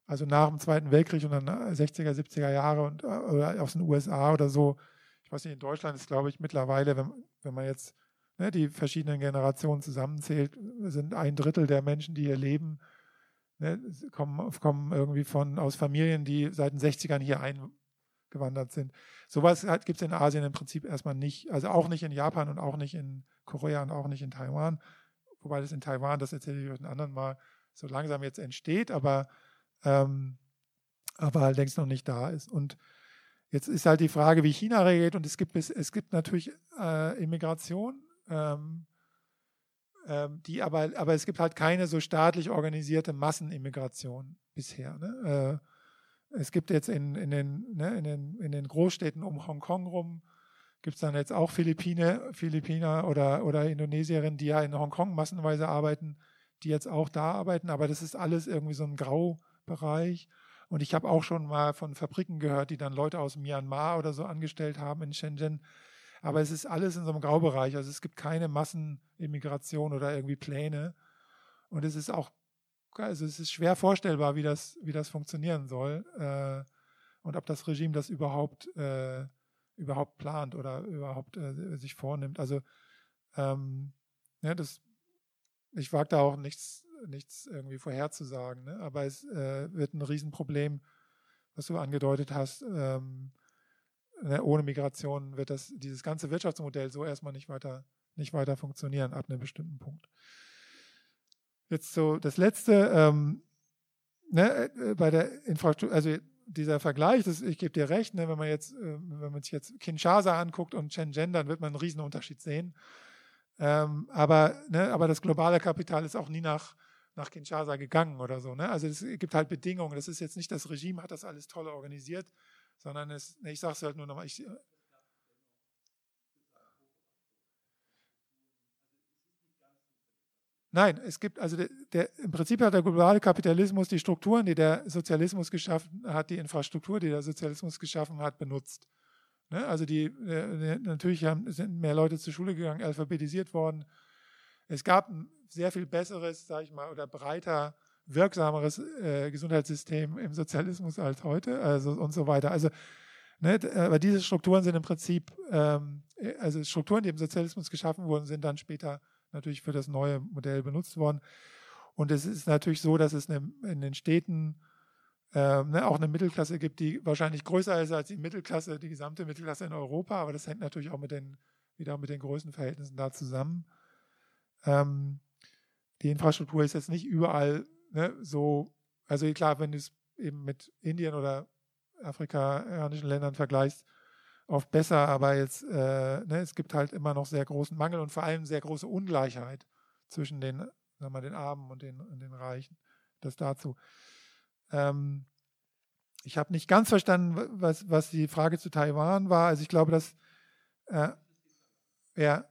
also nach dem Zweiten Weltkrieg und dann 60er, 70er Jahre und, oder aus den USA oder so. Ich weiß nicht, in Deutschland ist, glaube ich, mittlerweile, wenn, wenn man jetzt ne, die verschiedenen Generationen zusammenzählt, sind ein Drittel der Menschen, die hier leben, ne, kommen, kommen irgendwie von, aus Familien, die seit den 60ern hier eingewandert sind. Sowas gibt es in Asien im Prinzip erstmal nicht. Also auch nicht in Japan und auch nicht in Korea und auch nicht in Taiwan. Wobei das in Taiwan, das erzähle ich euch ein anderen Mal, so langsam jetzt entsteht, aber ähm, aber halt längst noch nicht da ist. Und jetzt ist halt die Frage, wie China reagiert. Und es gibt, es gibt natürlich äh, Immigration, ähm, ähm, die aber, aber es gibt halt keine so staatlich organisierte Massenimmigration bisher. Ne? Äh, es gibt jetzt in, in, den, ne, in, den, in den Großstädten um Hongkong rum, gibt es dann jetzt auch Philippine, Philippiner oder, oder Indonesierinnen, die ja in Hongkong massenweise arbeiten, die jetzt auch da arbeiten, aber das ist alles irgendwie so ein Grau, Bereich. Und ich habe auch schon mal von Fabriken gehört, die dann Leute aus Myanmar oder so angestellt haben in Shenzhen. Aber es ist alles in so einem Graubereich. Also es gibt keine Massenimmigration oder irgendwie Pläne. Und es ist auch, also es ist schwer vorstellbar, wie das, wie das funktionieren soll. Äh, und ob das Regime das überhaupt, äh, überhaupt plant oder überhaupt äh, sich vornimmt. Also ähm, ja, das, ich wage da auch nichts nichts irgendwie vorherzusagen. Ne? Aber es äh, wird ein Riesenproblem, was du angedeutet hast. Ähm, ne? Ohne Migration wird das, dieses ganze Wirtschaftsmodell so erstmal nicht weiter, nicht weiter funktionieren ab einem bestimmten Punkt. Jetzt so das letzte, ähm, ne, äh, bei der Infrastruktur, also dieser Vergleich, das, ich gebe dir recht, ne, wenn man jetzt, äh, wenn man sich jetzt Kinshasa anguckt und Shenzhen, dann wird man einen Riesenunterschied sehen. Ähm, aber, ne, aber das globale Kapital ist auch nie nach nach Kinshasa gegangen oder so. Ne? Also es gibt halt Bedingungen. Das ist jetzt nicht das Regime hat das alles toll organisiert, sondern es, ne, ich sage es halt nur nochmal. Ich, Nein, es gibt also der, der, im Prinzip hat der globale Kapitalismus die Strukturen, die der Sozialismus geschaffen hat, die Infrastruktur, die der Sozialismus geschaffen hat, benutzt. Ne? Also die äh, natürlich haben, sind mehr Leute zur Schule gegangen, alphabetisiert worden. Es gab ein sehr viel besseres, sage ich mal, oder breiter, wirksameres äh, Gesundheitssystem im Sozialismus als heute, also und so weiter. Also Ne, aber diese Strukturen sind im Prinzip, ähm, also Strukturen, die im Sozialismus geschaffen wurden, sind dann später natürlich für das neue Modell benutzt worden. Und es ist natürlich so, dass es in den Städten äh, ne, auch eine Mittelklasse gibt, die wahrscheinlich größer ist als die Mittelklasse, die gesamte Mittelklasse in Europa, aber das hängt natürlich auch mit den, wieder mit den Größenverhältnissen da zusammen. Ähm, die Infrastruktur ist jetzt nicht überall ne, so, also klar, wenn du es eben mit Indien oder afrikanischen Ländern vergleichst, oft besser, aber jetzt, äh, ne, es gibt halt immer noch sehr großen Mangel und vor allem sehr große Ungleichheit zwischen den, sagen wir, den Armen und den, und den Reichen. Das dazu. Ähm, ich habe nicht ganz verstanden, was, was die Frage zu Taiwan war. Also ich glaube, dass äh, ja,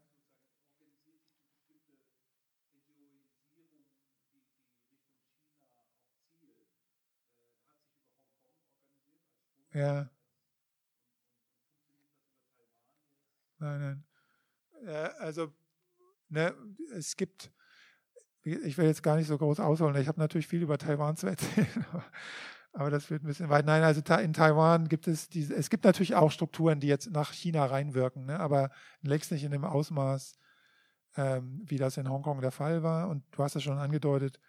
Ja. Nein, nein. Äh, also, ne, es gibt, ich will jetzt gar nicht so groß ausholen, ich habe natürlich viel über Taiwan zu erzählen, aber das wird ein bisschen weit. Nein, also in Taiwan gibt es diese, es gibt natürlich auch Strukturen, die jetzt nach China reinwirken, ne, aber längst nicht in dem Ausmaß, ähm, wie das in Hongkong der Fall war. Und du hast es schon angedeutet,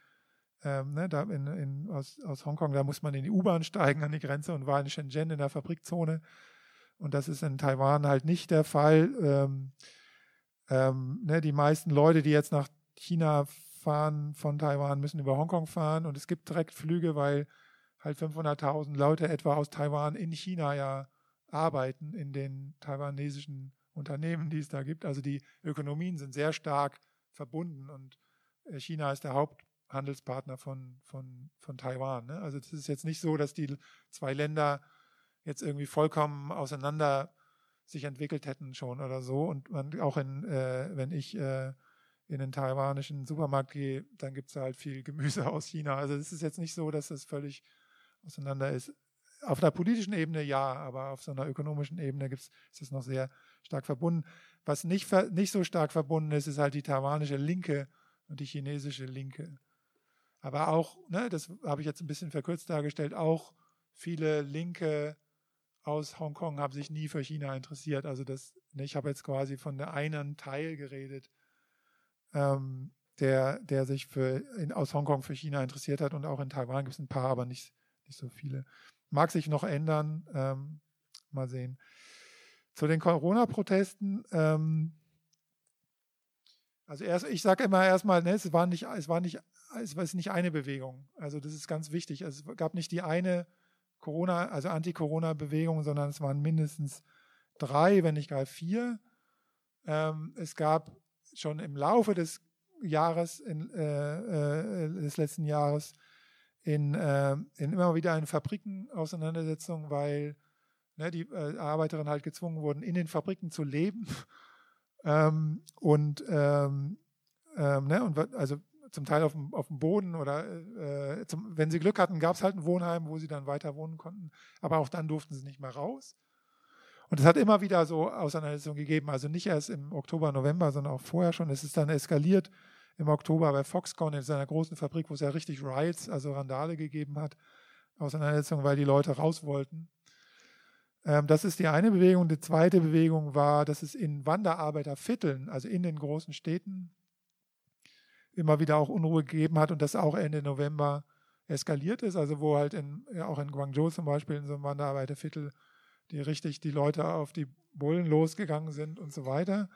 ähm, ne, da in, in, aus, aus Hongkong, da muss man in die U-Bahn steigen an die Grenze und war in Shenzhen in der Fabrikzone. Und das ist in Taiwan halt nicht der Fall. Ähm, ähm, ne, die meisten Leute, die jetzt nach China fahren von Taiwan, müssen über Hongkong fahren und es gibt Direktflüge, weil halt 500.000 Leute etwa aus Taiwan in China ja arbeiten, in den taiwanesischen Unternehmen, die es da gibt. Also die Ökonomien sind sehr stark verbunden und äh, China ist der Haupthandelspartner von, von, von Taiwan. Ne? Also es ist jetzt nicht so, dass die zwei Länder jetzt irgendwie vollkommen auseinander sich entwickelt hätten schon oder so. Und man auch in, äh, wenn ich äh, in den taiwanischen Supermarkt gehe, dann gibt es halt viel Gemüse aus China. Also es ist jetzt nicht so, dass das völlig auseinander ist. Auf einer politischen Ebene ja, aber auf so einer ökonomischen Ebene gibt's, ist es noch sehr stark verbunden. Was nicht, nicht so stark verbunden ist, ist halt die taiwanische Linke und die chinesische Linke. Aber auch, ne, das habe ich jetzt ein bisschen verkürzt dargestellt, auch viele linke aus Hongkong haben sich nie für China interessiert. Also das, ne, ich habe jetzt quasi von der einen Teil geredet, ähm, der, der sich für, in, aus Hongkong für China interessiert hat und auch in Taiwan gibt es ein paar, aber nicht, nicht so viele. Mag sich noch ändern, ähm, mal sehen. Zu den Corona-Protesten, ähm, also erst, ich sage immer erstmal, ne, es war nicht, es war nicht, es war nicht eine Bewegung. Also das ist ganz wichtig. Es gab nicht die eine Corona, also Anti-Corona-Bewegung, sondern es waren mindestens drei, wenn nicht gar vier. Ähm, es gab schon im Laufe des Jahres, in, äh, äh, des letzten Jahres, in, äh, in immer wieder in Fabriken Auseinandersetzungen, weil ne, die äh, Arbeiterinnen halt gezwungen wurden, in den Fabriken zu leben. Ähm, und ähm, ähm, ne, und also zum Teil auf dem, auf dem Boden oder äh, zum, wenn sie Glück hatten, gab es halt ein Wohnheim, wo sie dann weiter wohnen konnten. Aber auch dann durften sie nicht mehr raus. Und es hat immer wieder so Auseinandersetzungen gegeben, also nicht erst im Oktober, November, sondern auch vorher schon. Es ist dann eskaliert im Oktober bei Foxconn in seiner großen Fabrik, wo es ja richtig Riots, also Randale gegeben hat, Auseinandersetzungen, weil die Leute raus wollten. Ähm, das ist die eine Bewegung. Die zweite Bewegung war, dass es in Wanderarbeitervierteln, also in den großen Städten, immer wieder auch Unruhe gegeben hat und das auch Ende November eskaliert ist. Also wo halt in, auch in Guangzhou zum Beispiel in so einem Wanderarbeiterviertel die richtig die Leute auf die Bullen losgegangen sind und so weiter.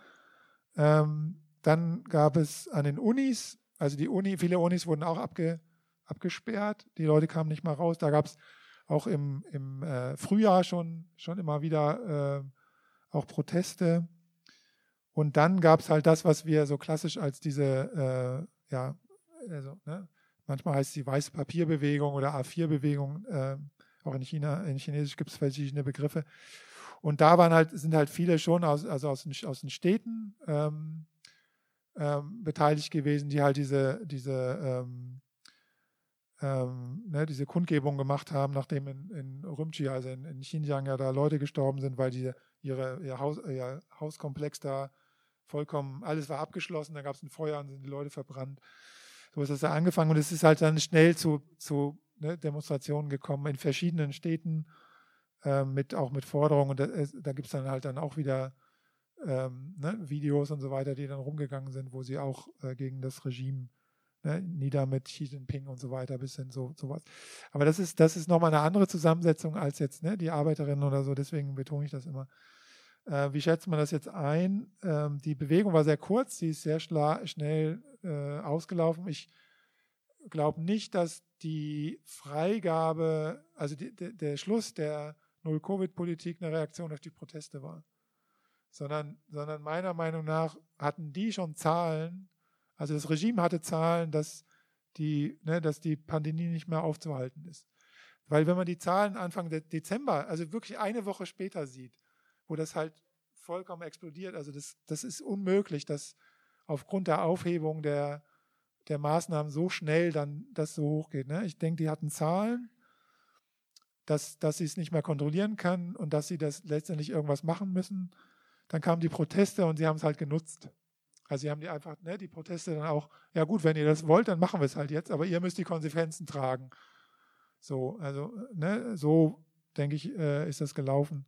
Ähm, dann gab es an den Unis, also die Uni, viele Unis wurden auch abge, abgesperrt, die Leute kamen nicht mal raus. Da gab es auch im, im äh, Frühjahr schon, schon immer wieder äh, auch Proteste. Und dann gab es halt das, was wir so klassisch als diese, äh, ja, also, ne, manchmal heißt sie Weiße Papierbewegung oder A4-Bewegung. Äh, auch in China, in Chinesisch gibt es verschiedene Begriffe. Und da waren halt, sind halt viele schon aus, also aus, den, aus den Städten ähm, ähm, beteiligt gewesen, die halt diese, diese, ähm, ähm, ne, diese Kundgebung gemacht haben, nachdem in, in Urumqi, also in, in Xinjiang ja da Leute gestorben sind, weil die ihre, ihr, Haus, ihr Hauskomplex da vollkommen, alles war abgeschlossen, da gab es ein Feuer und sind die Leute verbrannt. So ist das da angefangen und es ist halt dann schnell zu, zu ne, Demonstrationen gekommen in verschiedenen Städten, äh, mit, auch mit Forderungen. Und da, da gibt es dann halt dann auch wieder ähm, ne, Videos und so weiter, die dann rumgegangen sind, wo sie auch äh, gegen das Regime ne, nieder mit Xi Jinping und so weiter bis hin so sowas. Aber das ist, das ist nochmal eine andere Zusammensetzung als jetzt ne, die Arbeiterinnen oder so, deswegen betone ich das immer. Äh, wie schätzt man das jetzt ein? Ähm, die Bewegung war sehr kurz, sie ist sehr schnell äh, ausgelaufen. Ich glaube nicht, dass die Freigabe, also die, de, der Schluss der Null-Covid-Politik eine Reaktion auf die Proteste war. Sondern, sondern meiner Meinung nach hatten die schon Zahlen, also das Regime hatte Zahlen, dass die, ne, dass die Pandemie nicht mehr aufzuhalten ist. Weil wenn man die Zahlen Anfang Dezember, also wirklich eine Woche später sieht, wo das halt vollkommen explodiert, also das, das ist unmöglich, dass aufgrund der Aufhebung der, der Maßnahmen so schnell dann das so hochgeht. Ne? Ich denke, die hatten Zahlen, dass, dass sie es nicht mehr kontrollieren können und dass sie das letztendlich irgendwas machen müssen. Dann kamen die Proteste und sie haben es halt genutzt. Also sie haben die einfach, ne, die Proteste dann auch, ja gut, wenn ihr das wollt, dann machen wir es halt jetzt, aber ihr müsst die Konsequenzen tragen. So, also, ne, so denke ich, äh, ist das gelaufen.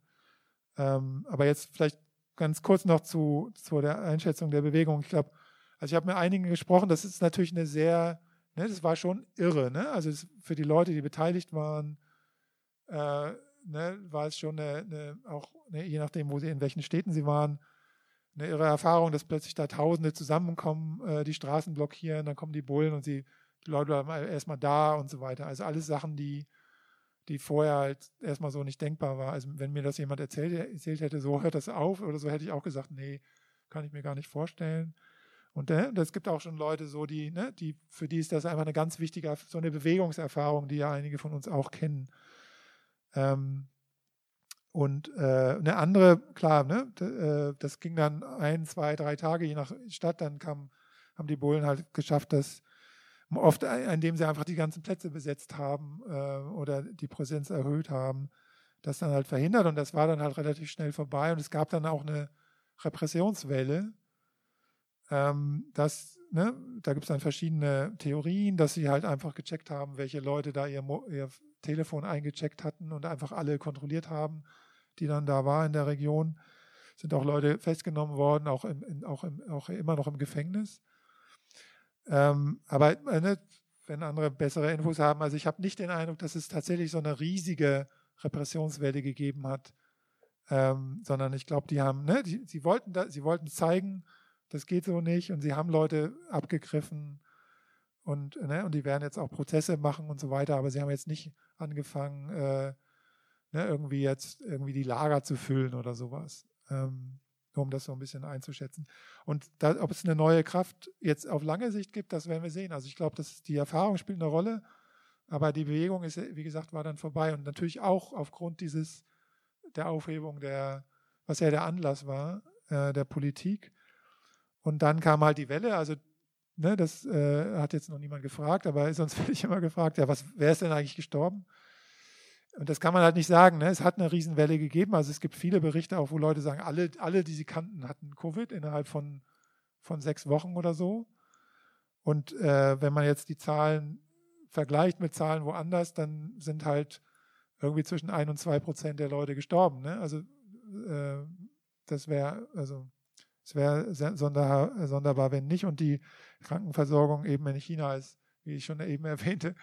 Ähm, aber jetzt vielleicht ganz kurz noch zu, zu der Einschätzung der Bewegung. Ich glaube, also ich habe mit einigen gesprochen, das ist natürlich eine sehr, ne, das war schon irre, ne? Also für die Leute, die beteiligt waren, äh, ne, war es schon eine, eine auch, ne, je nachdem, wo sie, in welchen Städten sie waren, eine irre Erfahrung, dass plötzlich da Tausende zusammenkommen, äh, die Straßen blockieren, dann kommen die Bullen und sie, die Leute bleiben erstmal da und so weiter. Also alles Sachen, die, die vorher halt erstmal so nicht denkbar war. Also wenn mir das jemand erzählt, erzählt hätte, so hört das auf oder so, hätte ich auch gesagt, nee, kann ich mir gar nicht vorstellen. Und äh, es gibt auch schon Leute so, die, ne, die, für die ist das einfach eine ganz wichtige, so eine Bewegungserfahrung, die ja einige von uns auch kennen. Ähm, und äh, eine andere, klar, ne, äh, das ging dann ein, zwei, drei Tage je nach Stadt, dann kam, haben die Bullen halt geschafft, dass oft, indem sie einfach die ganzen Plätze besetzt haben äh, oder die Präsenz erhöht haben, das dann halt verhindert. Und das war dann halt relativ schnell vorbei. Und es gab dann auch eine Repressionswelle, ähm, dass, ne, da gibt es dann verschiedene Theorien, dass sie halt einfach gecheckt haben, welche Leute da ihr, ihr Telefon eingecheckt hatten und einfach alle kontrolliert haben, die dann da war in der Region. Sind auch Leute festgenommen worden, auch, im, in, auch, im, auch immer noch im Gefängnis. Ähm, aber äh, ne, wenn andere bessere Infos haben, also ich habe nicht den Eindruck, dass es tatsächlich so eine riesige Repressionswelle gegeben hat, ähm, sondern ich glaube, die haben, ne, die, sie wollten, da, sie wollten zeigen, das geht so nicht und sie haben Leute abgegriffen und, ne, und die werden jetzt auch Prozesse machen und so weiter, aber sie haben jetzt nicht angefangen, äh, ne, irgendwie jetzt irgendwie die Lager zu füllen oder sowas. Ähm, um das so ein bisschen einzuschätzen. Und da, ob es eine neue Kraft jetzt auf lange Sicht gibt, das werden wir sehen. Also ich glaube, dass die Erfahrung spielt eine Rolle, aber die Bewegung ist, wie gesagt, war dann vorbei. Und natürlich auch aufgrund dieses der Aufhebung der, was ja der Anlass war, äh, der Politik. Und dann kam halt die Welle, also ne, das äh, hat jetzt noch niemand gefragt, aber sonst werde ich immer gefragt, ja, was, wer ist denn eigentlich gestorben? Und das kann man halt nicht sagen. Ne? Es hat eine Riesenwelle gegeben. Also es gibt viele Berichte auch, wo Leute sagen, alle, alle die sie kannten, hatten Covid innerhalb von, von sechs Wochen oder so. Und äh, wenn man jetzt die Zahlen vergleicht mit Zahlen woanders, dann sind halt irgendwie zwischen ein und zwei Prozent der Leute gestorben. Ne? Also äh, das wäre, also es wäre sonder, sonderbar, wenn nicht. Und die Krankenversorgung eben in China ist, wie ich schon eben erwähnte,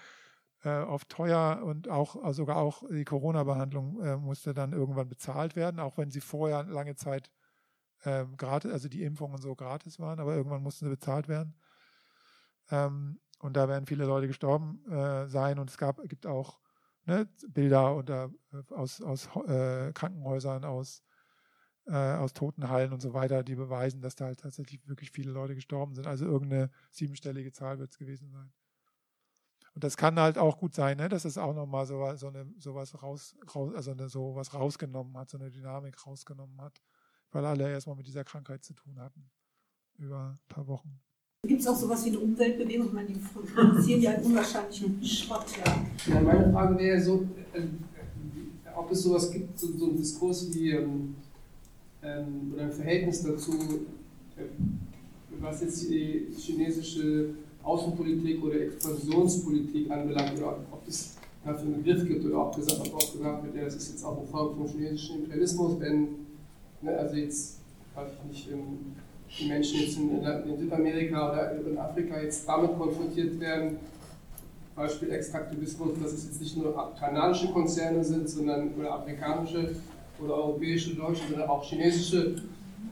äh, oft teuer und auch also sogar auch die Corona-Behandlung äh, musste dann irgendwann bezahlt werden, auch wenn sie vorher lange Zeit äh, gratis, also die Impfungen so gratis waren, aber irgendwann mussten sie bezahlt werden. Ähm, und da werden viele Leute gestorben äh, sein und es gab, gibt auch ne, Bilder unter, äh, aus, aus äh, Krankenhäusern, aus, aus Totenhallen und so weiter, die beweisen, dass da halt tatsächlich wirklich viele Leute gestorben sind. Also irgendeine siebenstellige Zahl wird es gewesen sein. Und das kann halt auch gut sein, ne, dass es auch nochmal so, so eine, sowas raus, raus, also eine, sowas rausgenommen hat, so eine Dynamik rausgenommen hat, weil alle erstmal mit dieser Krankheit zu tun hatten. Über ein paar Wochen. Gibt es auch sowas wie eine Umweltbewegung? Ich meine, die produzieren ja einen unwahrscheinlichen Schrott, ja. ja meine Frage wäre so, äh, ob es sowas gibt, so, so einen Diskurs wie ähm, ähm, oder ein Verhältnis dazu, äh, was jetzt die chinesische Außenpolitik oder Expansionspolitik anbelangt, oder ob es dafür einen Begriff gibt oder ob gesagt, ob auch gesagt wird, ja, das ist jetzt auch ein Folge vom chinesischen Imperialismus, wenn, ne, also jetzt, weiß ich nicht, ähm, die Menschen jetzt in, in, Südamerika oder in Afrika jetzt damit konfrontiert werden, Beispiel Extraktivismus, dass es jetzt nicht nur kanadische Konzerne sind, sondern oder afrikanische oder europäische, deutsche, sondern auch chinesische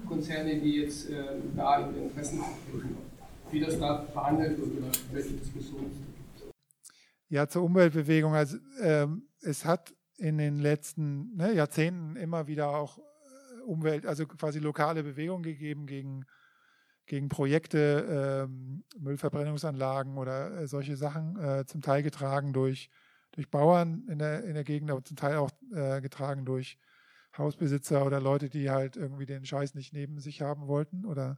Konzerne, die jetzt äh, da ihre Interessen vertreten. Wie das da behandelt wird oder welche Diskussionen es gibt. Ja, zur Umweltbewegung. Also ähm, es hat in den letzten ne, Jahrzehnten immer wieder auch äh, Umwelt, also quasi lokale Bewegungen gegeben gegen, gegen Projekte, ähm, Müllverbrennungsanlagen oder äh, solche Sachen, äh, zum Teil getragen durch, durch Bauern in der, in der Gegend, aber zum Teil auch äh, getragen durch Hausbesitzer oder Leute, die halt irgendwie den Scheiß nicht neben sich haben wollten. Oder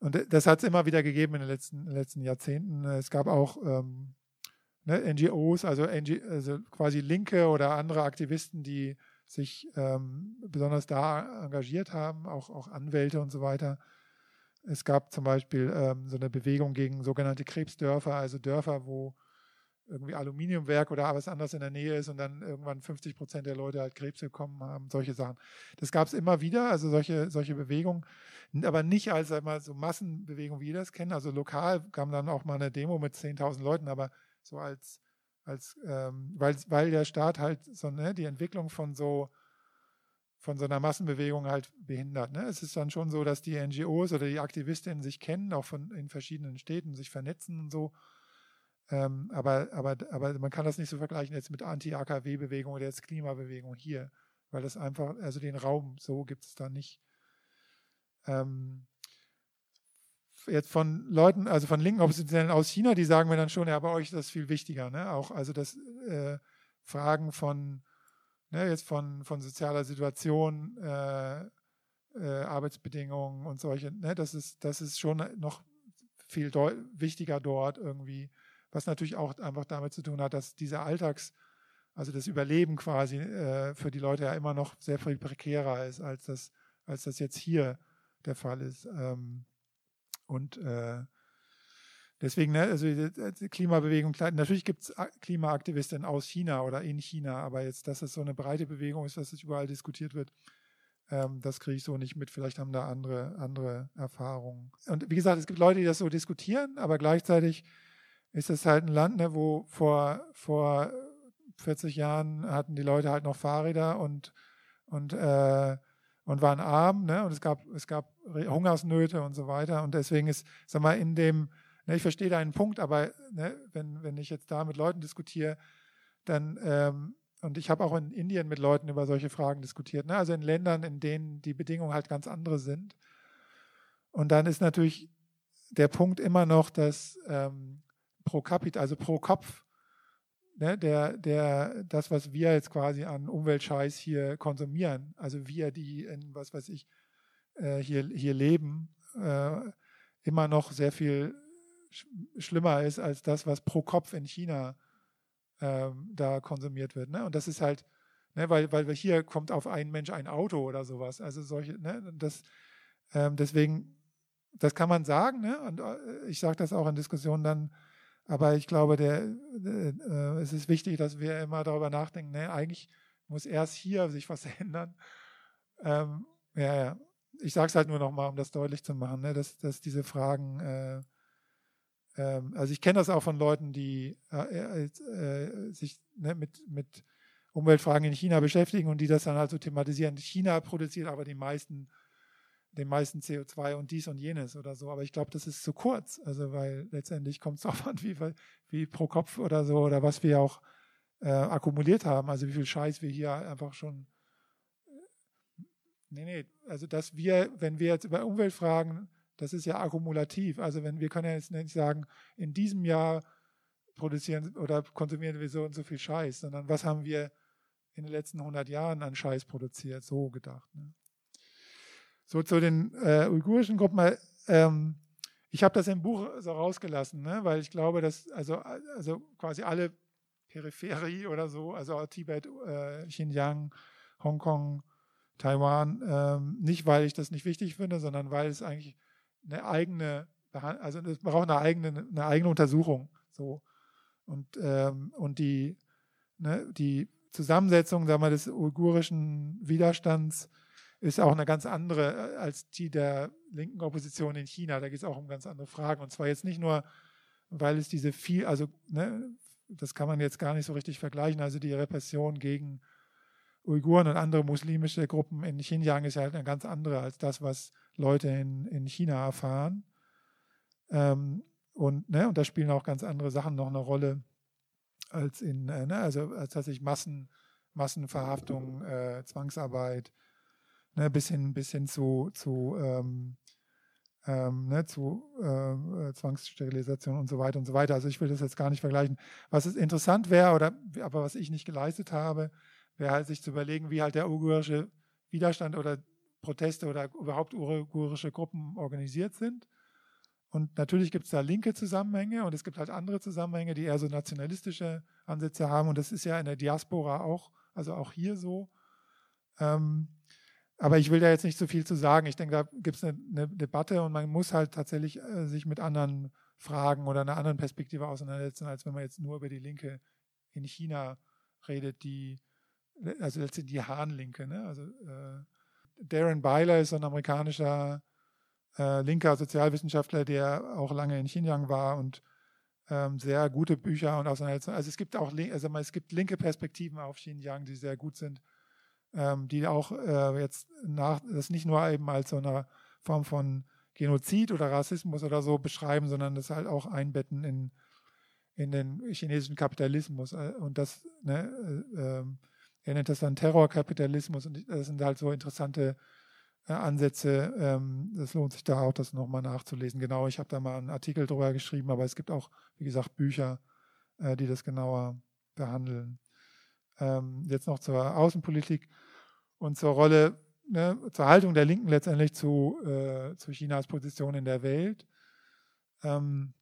und das hat es immer wieder gegeben in den letzten, in den letzten Jahrzehnten. Es gab auch ähm, ne, NGOs, also, NG, also, quasi Linke oder andere Aktivisten, die sich ähm, besonders da engagiert haben, auch, auch Anwälte und so weiter. Es gab zum Beispiel ähm, so eine Bewegung gegen sogenannte Krebsdörfer, also Dörfer, wo irgendwie Aluminiumwerk oder was anderes in der Nähe ist und dann irgendwann 50 Prozent der Leute halt Krebs bekommen haben, solche Sachen. Das gab es immer wieder, also solche, solche Bewegungen, aber nicht als einmal so Massenbewegungen, wie wir das kennen. Also lokal kam dann auch mal eine Demo mit 10.000 Leuten, aber so als, als ähm, weil, weil der Staat halt so, ne, die Entwicklung von so von so einer Massenbewegung halt behindert. Ne? Es ist dann schon so, dass die NGOs oder die Aktivistinnen sich kennen, auch von in verschiedenen Städten, sich vernetzen und so ähm, aber, aber, aber man kann das nicht so vergleichen jetzt mit Anti-AKW-Bewegung oder jetzt Klimabewegung hier, weil das einfach, also den Raum so gibt es da nicht. Ähm, jetzt von Leuten, also von linken Oppositionellen aus China, die sagen mir dann schon, ja, bei euch ist das viel wichtiger, ne? Auch also das äh, Fragen von ne, jetzt von, von sozialer Situation, äh, äh, Arbeitsbedingungen und solche, ne, das ist, das ist schon noch viel wichtiger dort irgendwie was natürlich auch einfach damit zu tun hat, dass dieser Alltags, also das Überleben quasi äh, für die Leute ja immer noch sehr viel prekärer ist, als das, als das jetzt hier der Fall ist. Ähm, und äh, deswegen, ne, also die Klimabewegung, natürlich gibt es Klimaaktivistinnen aus China oder in China, aber jetzt, dass es so eine breite Bewegung ist, dass es überall diskutiert wird, ähm, das kriege ich so nicht mit. Vielleicht haben da andere, andere Erfahrungen. Und wie gesagt, es gibt Leute, die das so diskutieren, aber gleichzeitig ist es halt ein Land, ne, wo vor, vor 40 Jahren hatten die Leute halt noch Fahrräder und, und, äh, und waren arm, ne? Und es gab, es gab Hungersnöte und so weiter. Und deswegen ist, sag mal, in dem, ne, ich verstehe deinen Punkt, aber ne, wenn, wenn ich jetzt da mit Leuten diskutiere, dann, ähm, und ich habe auch in Indien mit Leuten über solche Fragen diskutiert, ne? also in Ländern, in denen die Bedingungen halt ganz andere sind. Und dann ist natürlich der Punkt immer noch, dass ähm, pro Capita, also pro Kopf, ne, der, der, das, was wir jetzt quasi an Umweltscheiß hier konsumieren, also wir, die in, was weiß ich, äh, hier, hier leben, äh, immer noch sehr viel sch schlimmer ist als das, was pro Kopf in China äh, da konsumiert wird. Ne? Und das ist halt, ne, weil, weil hier kommt auf einen Mensch ein Auto oder sowas. Also solche, ne, das, ähm, deswegen, das kann man sagen, ne? Und äh, ich sage das auch in Diskussionen dann, aber ich glaube, der, äh, es ist wichtig, dass wir immer darüber nachdenken, ne, eigentlich muss erst hier sich was ändern. Ähm, ja, ja. Ich sage es halt nur nochmal, um das deutlich zu machen, ne, dass, dass diese Fragen, äh, äh, also ich kenne das auch von Leuten, die äh, äh, sich ne, mit, mit Umweltfragen in China beschäftigen und die das dann halt so thematisieren. China produziert aber die meisten den meisten CO2 und dies und jenes oder so. Aber ich glaube, das ist zu kurz. Also, weil letztendlich kommt es darauf an, wie, wie pro Kopf oder so oder was wir auch äh, akkumuliert haben. Also, wie viel Scheiß wir hier einfach schon. Äh, nee, nee. Also, dass wir, wenn wir jetzt über Umwelt fragen, das ist ja akkumulativ. Also, wenn wir können ja jetzt nicht sagen, in diesem Jahr produzieren oder konsumieren wir so und so viel Scheiß, sondern was haben wir in den letzten 100 Jahren an Scheiß produziert, so gedacht. Ne? So zu den äh, uigurischen Gruppen. Ähm, ich habe das im Buch so rausgelassen, ne? weil ich glaube, dass also, also quasi alle Peripherie oder so, also Tibet, äh, Xinjiang, Hongkong, Taiwan, ähm, nicht weil ich das nicht wichtig finde, sondern weil es eigentlich eine eigene, also es braucht eine eigene, eine eigene Untersuchung. So. Und, ähm, und die, ne, die Zusammensetzung sagen wir, des uigurischen Widerstands ist auch eine ganz andere äh, als die der linken Opposition in China. Da geht es auch um ganz andere Fragen. Und zwar jetzt nicht nur, weil es diese viel, also ne, das kann man jetzt gar nicht so richtig vergleichen, also die Repression gegen Uiguren und andere muslimische Gruppen in Xinjiang ist halt eine ganz andere als das, was Leute in, in China erfahren. Ähm, und, ne, und da spielen auch ganz andere Sachen noch eine Rolle als in, äh, ne, also als tatsächlich Massen, Massenverhaftung, äh, Zwangsarbeit, ne, bis hin, bis hin zu, zu, ähm, ähm, ne, zu äh, Zwangssterilisation und so weiter und so weiter. Also ich will das jetzt gar nicht vergleichen. Was es interessant wäre, oder aber was ich nicht geleistet habe, wäre halt sich zu überlegen, wie halt der uigurische Widerstand oder Proteste oder überhaupt uigurische Gruppen organisiert sind. Und natürlich gibt es da linke Zusammenhänge und es gibt halt andere Zusammenhänge, die eher so nationalistische Ansätze haben. Und das ist ja in der Diaspora auch, also auch hier so. Ähm, aber ich will da jetzt nicht so viel zu sagen. Ich denke, da gibt es eine, eine, Debatte und man muss halt tatsächlich äh, sich mit anderen Fragen oder einer anderen Perspektive auseinandersetzen, als wenn man jetzt nur über die Linke in China redet, die, also letztendlich die Hahn-Linke. Ne? Also äh, Darren Byler ist ein amerikanischer äh, linker Sozialwissenschaftler, der auch lange in Xinjiang war und ähm, sehr gute Bücher und Auseinandersetzungen. Also es gibt auch, also es gibt linke Perspektiven auf Xinjiang, die sehr gut sind ähm, die auch äh, jetzt nach, das nicht nur eben als so eine Form von Genozid oder Rassismus oder so beschreiben, sondern das halt auch einbetten in, in den chinesischen Kapitalismus. Äh, und das, ne, äh, ähm, er nennt das dann Terrorkapitalismus und das sind halt so interessante äh, Ansätze. Ähm, das lohnt sich da auch, das nochmal nachzulesen. Genau, ich habe da mal einen Artikel drüber geschrieben, aber es gibt auch, wie gesagt, Bücher, äh, die das genauer behandeln. Ähm, jetzt noch zur Außenpolitik und zur Rolle, ne, zur Haltung der Linken letztendlich zu, äh, zu Chinas Position in der Welt. Ähm,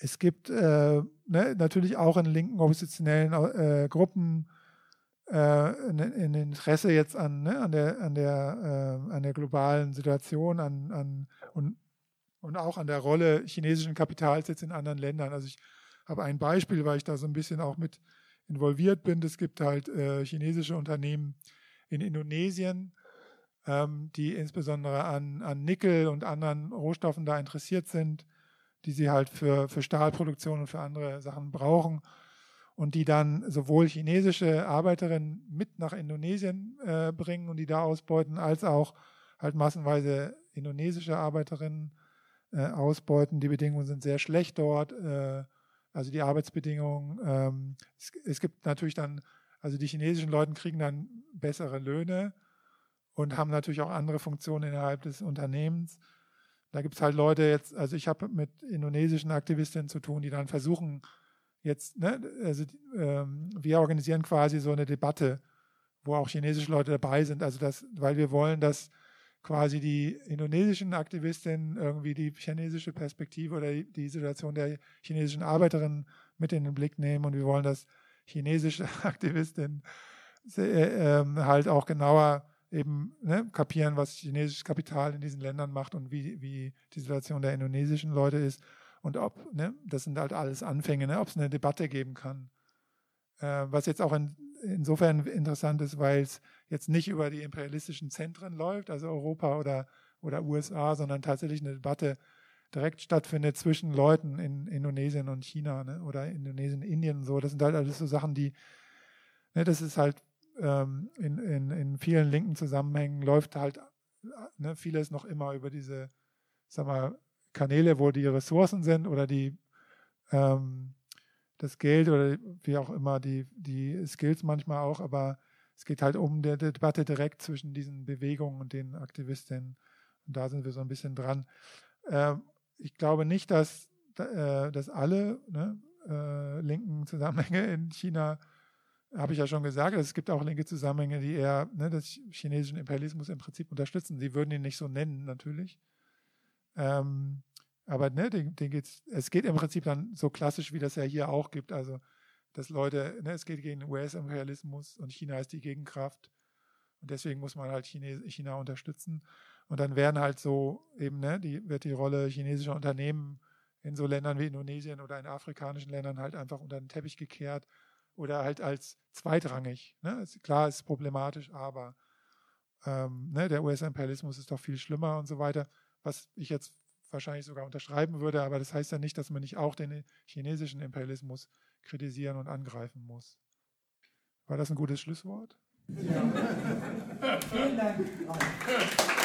es gibt äh, ne, natürlich auch in linken oppositionellen äh, Gruppen äh, ein, ein, Interesse jetzt an, ne, an, der, an, der, äh, an der globalen Situation an, an, und, und auch an der Rolle chinesischen Kapitals jetzt in anderen Ländern. Also ich habe ein Beispiel, weil ich da so ein bisschen auch mit involviert bin. Es gibt halt äh, chinesische Unternehmen in Indonesien, ähm, die insbesondere an, an Nickel und anderen Rohstoffen da interessiert sind, die sie halt für, für Stahlproduktion und für andere Sachen brauchen und die dann sowohl chinesische Arbeiterinnen mit nach Indonesien äh, bringen und die da ausbeuten, als auch halt massenweise indonesische Arbeiterinnen äh, ausbeuten. Die Bedingungen sind sehr schlecht dort. Äh, also die Arbeitsbedingungen. Ähm, es, es, gibt natürlich dann, also die chinesischen Leute kriegen dann bessere Löhne und haben natürlich auch andere Funktionen innerhalb des Unternehmens. Da gibt es halt Leute jetzt, also ich habe mit indonesischen Aktivistinnen zu tun, die dann versuchen, jetzt, ne, also ähm, wir organisieren quasi so eine Debatte, wo auch chinesische Leute dabei sind, also das, weil wir wollen, dass quasi die indonesischen Aktivistinnen irgendwie die chinesische Perspektive oder die Situation der chinesischen Arbeiterinnen mit in den Blick nehmen und wir wollen, dass chinesische Aktivistinnen äh, äh, halt auch genauer eben ne, kapieren, was chinesisches Kapital in diesen Ländern macht und wie, wie die Situation der indonesischen Leute ist und ob, ne, das sind halt alles Anfänge, ne, ob es eine Debatte geben kann. Äh, was jetzt auch in, insofern interessant ist, weil es jetzt nicht über die imperialistischen Zentren läuft, also Europa oder, oder USA, sondern tatsächlich eine Debatte direkt stattfindet zwischen Leuten in Indonesien und China ne, oder Indonesien, Indien und so. Das sind halt alles so Sachen, die, ne, das ist halt ähm, in, in, in vielen linken Zusammenhängen läuft halt ne, vieles noch immer über diese, sag mal, Kanäle, wo die Ressourcen sind oder die ähm, das Geld oder wie auch immer, die, die Skills manchmal auch, aber es geht halt um die Debatte direkt zwischen diesen Bewegungen und den Aktivistinnen. Und da sind wir so ein bisschen dran. Ähm, ich glaube nicht, dass, äh, dass alle ne, linken Zusammenhänge in China habe ich ja schon gesagt, es gibt auch linke Zusammenhänge, die eher ne, des chinesischen Imperialismus im Prinzip unterstützen. Sie würden ihn nicht so nennen, natürlich. Ähm, aber ne, den, den geht's, es geht im Prinzip dann so klassisch, wie das ja hier auch gibt. Also, dass Leute, ne, es geht gegen US-Imperialismus und China ist die Gegenkraft. Und deswegen muss man halt China unterstützen. Und dann werden halt so eben, ne, die, wird die Rolle chinesischer Unternehmen in so Ländern wie Indonesien oder in afrikanischen Ländern halt einfach unter den Teppich gekehrt oder halt als zweitrangig. Ne? Klar, ist problematisch, aber ähm, ne, der US-Imperialismus ist doch viel schlimmer und so weiter, was ich jetzt wahrscheinlich sogar unterschreiben würde, aber das heißt ja nicht, dass man nicht auch den chinesischen Imperialismus kritisieren und angreifen muss. War das ein gutes Schlusswort? Ja. Vielen Dank. Auch.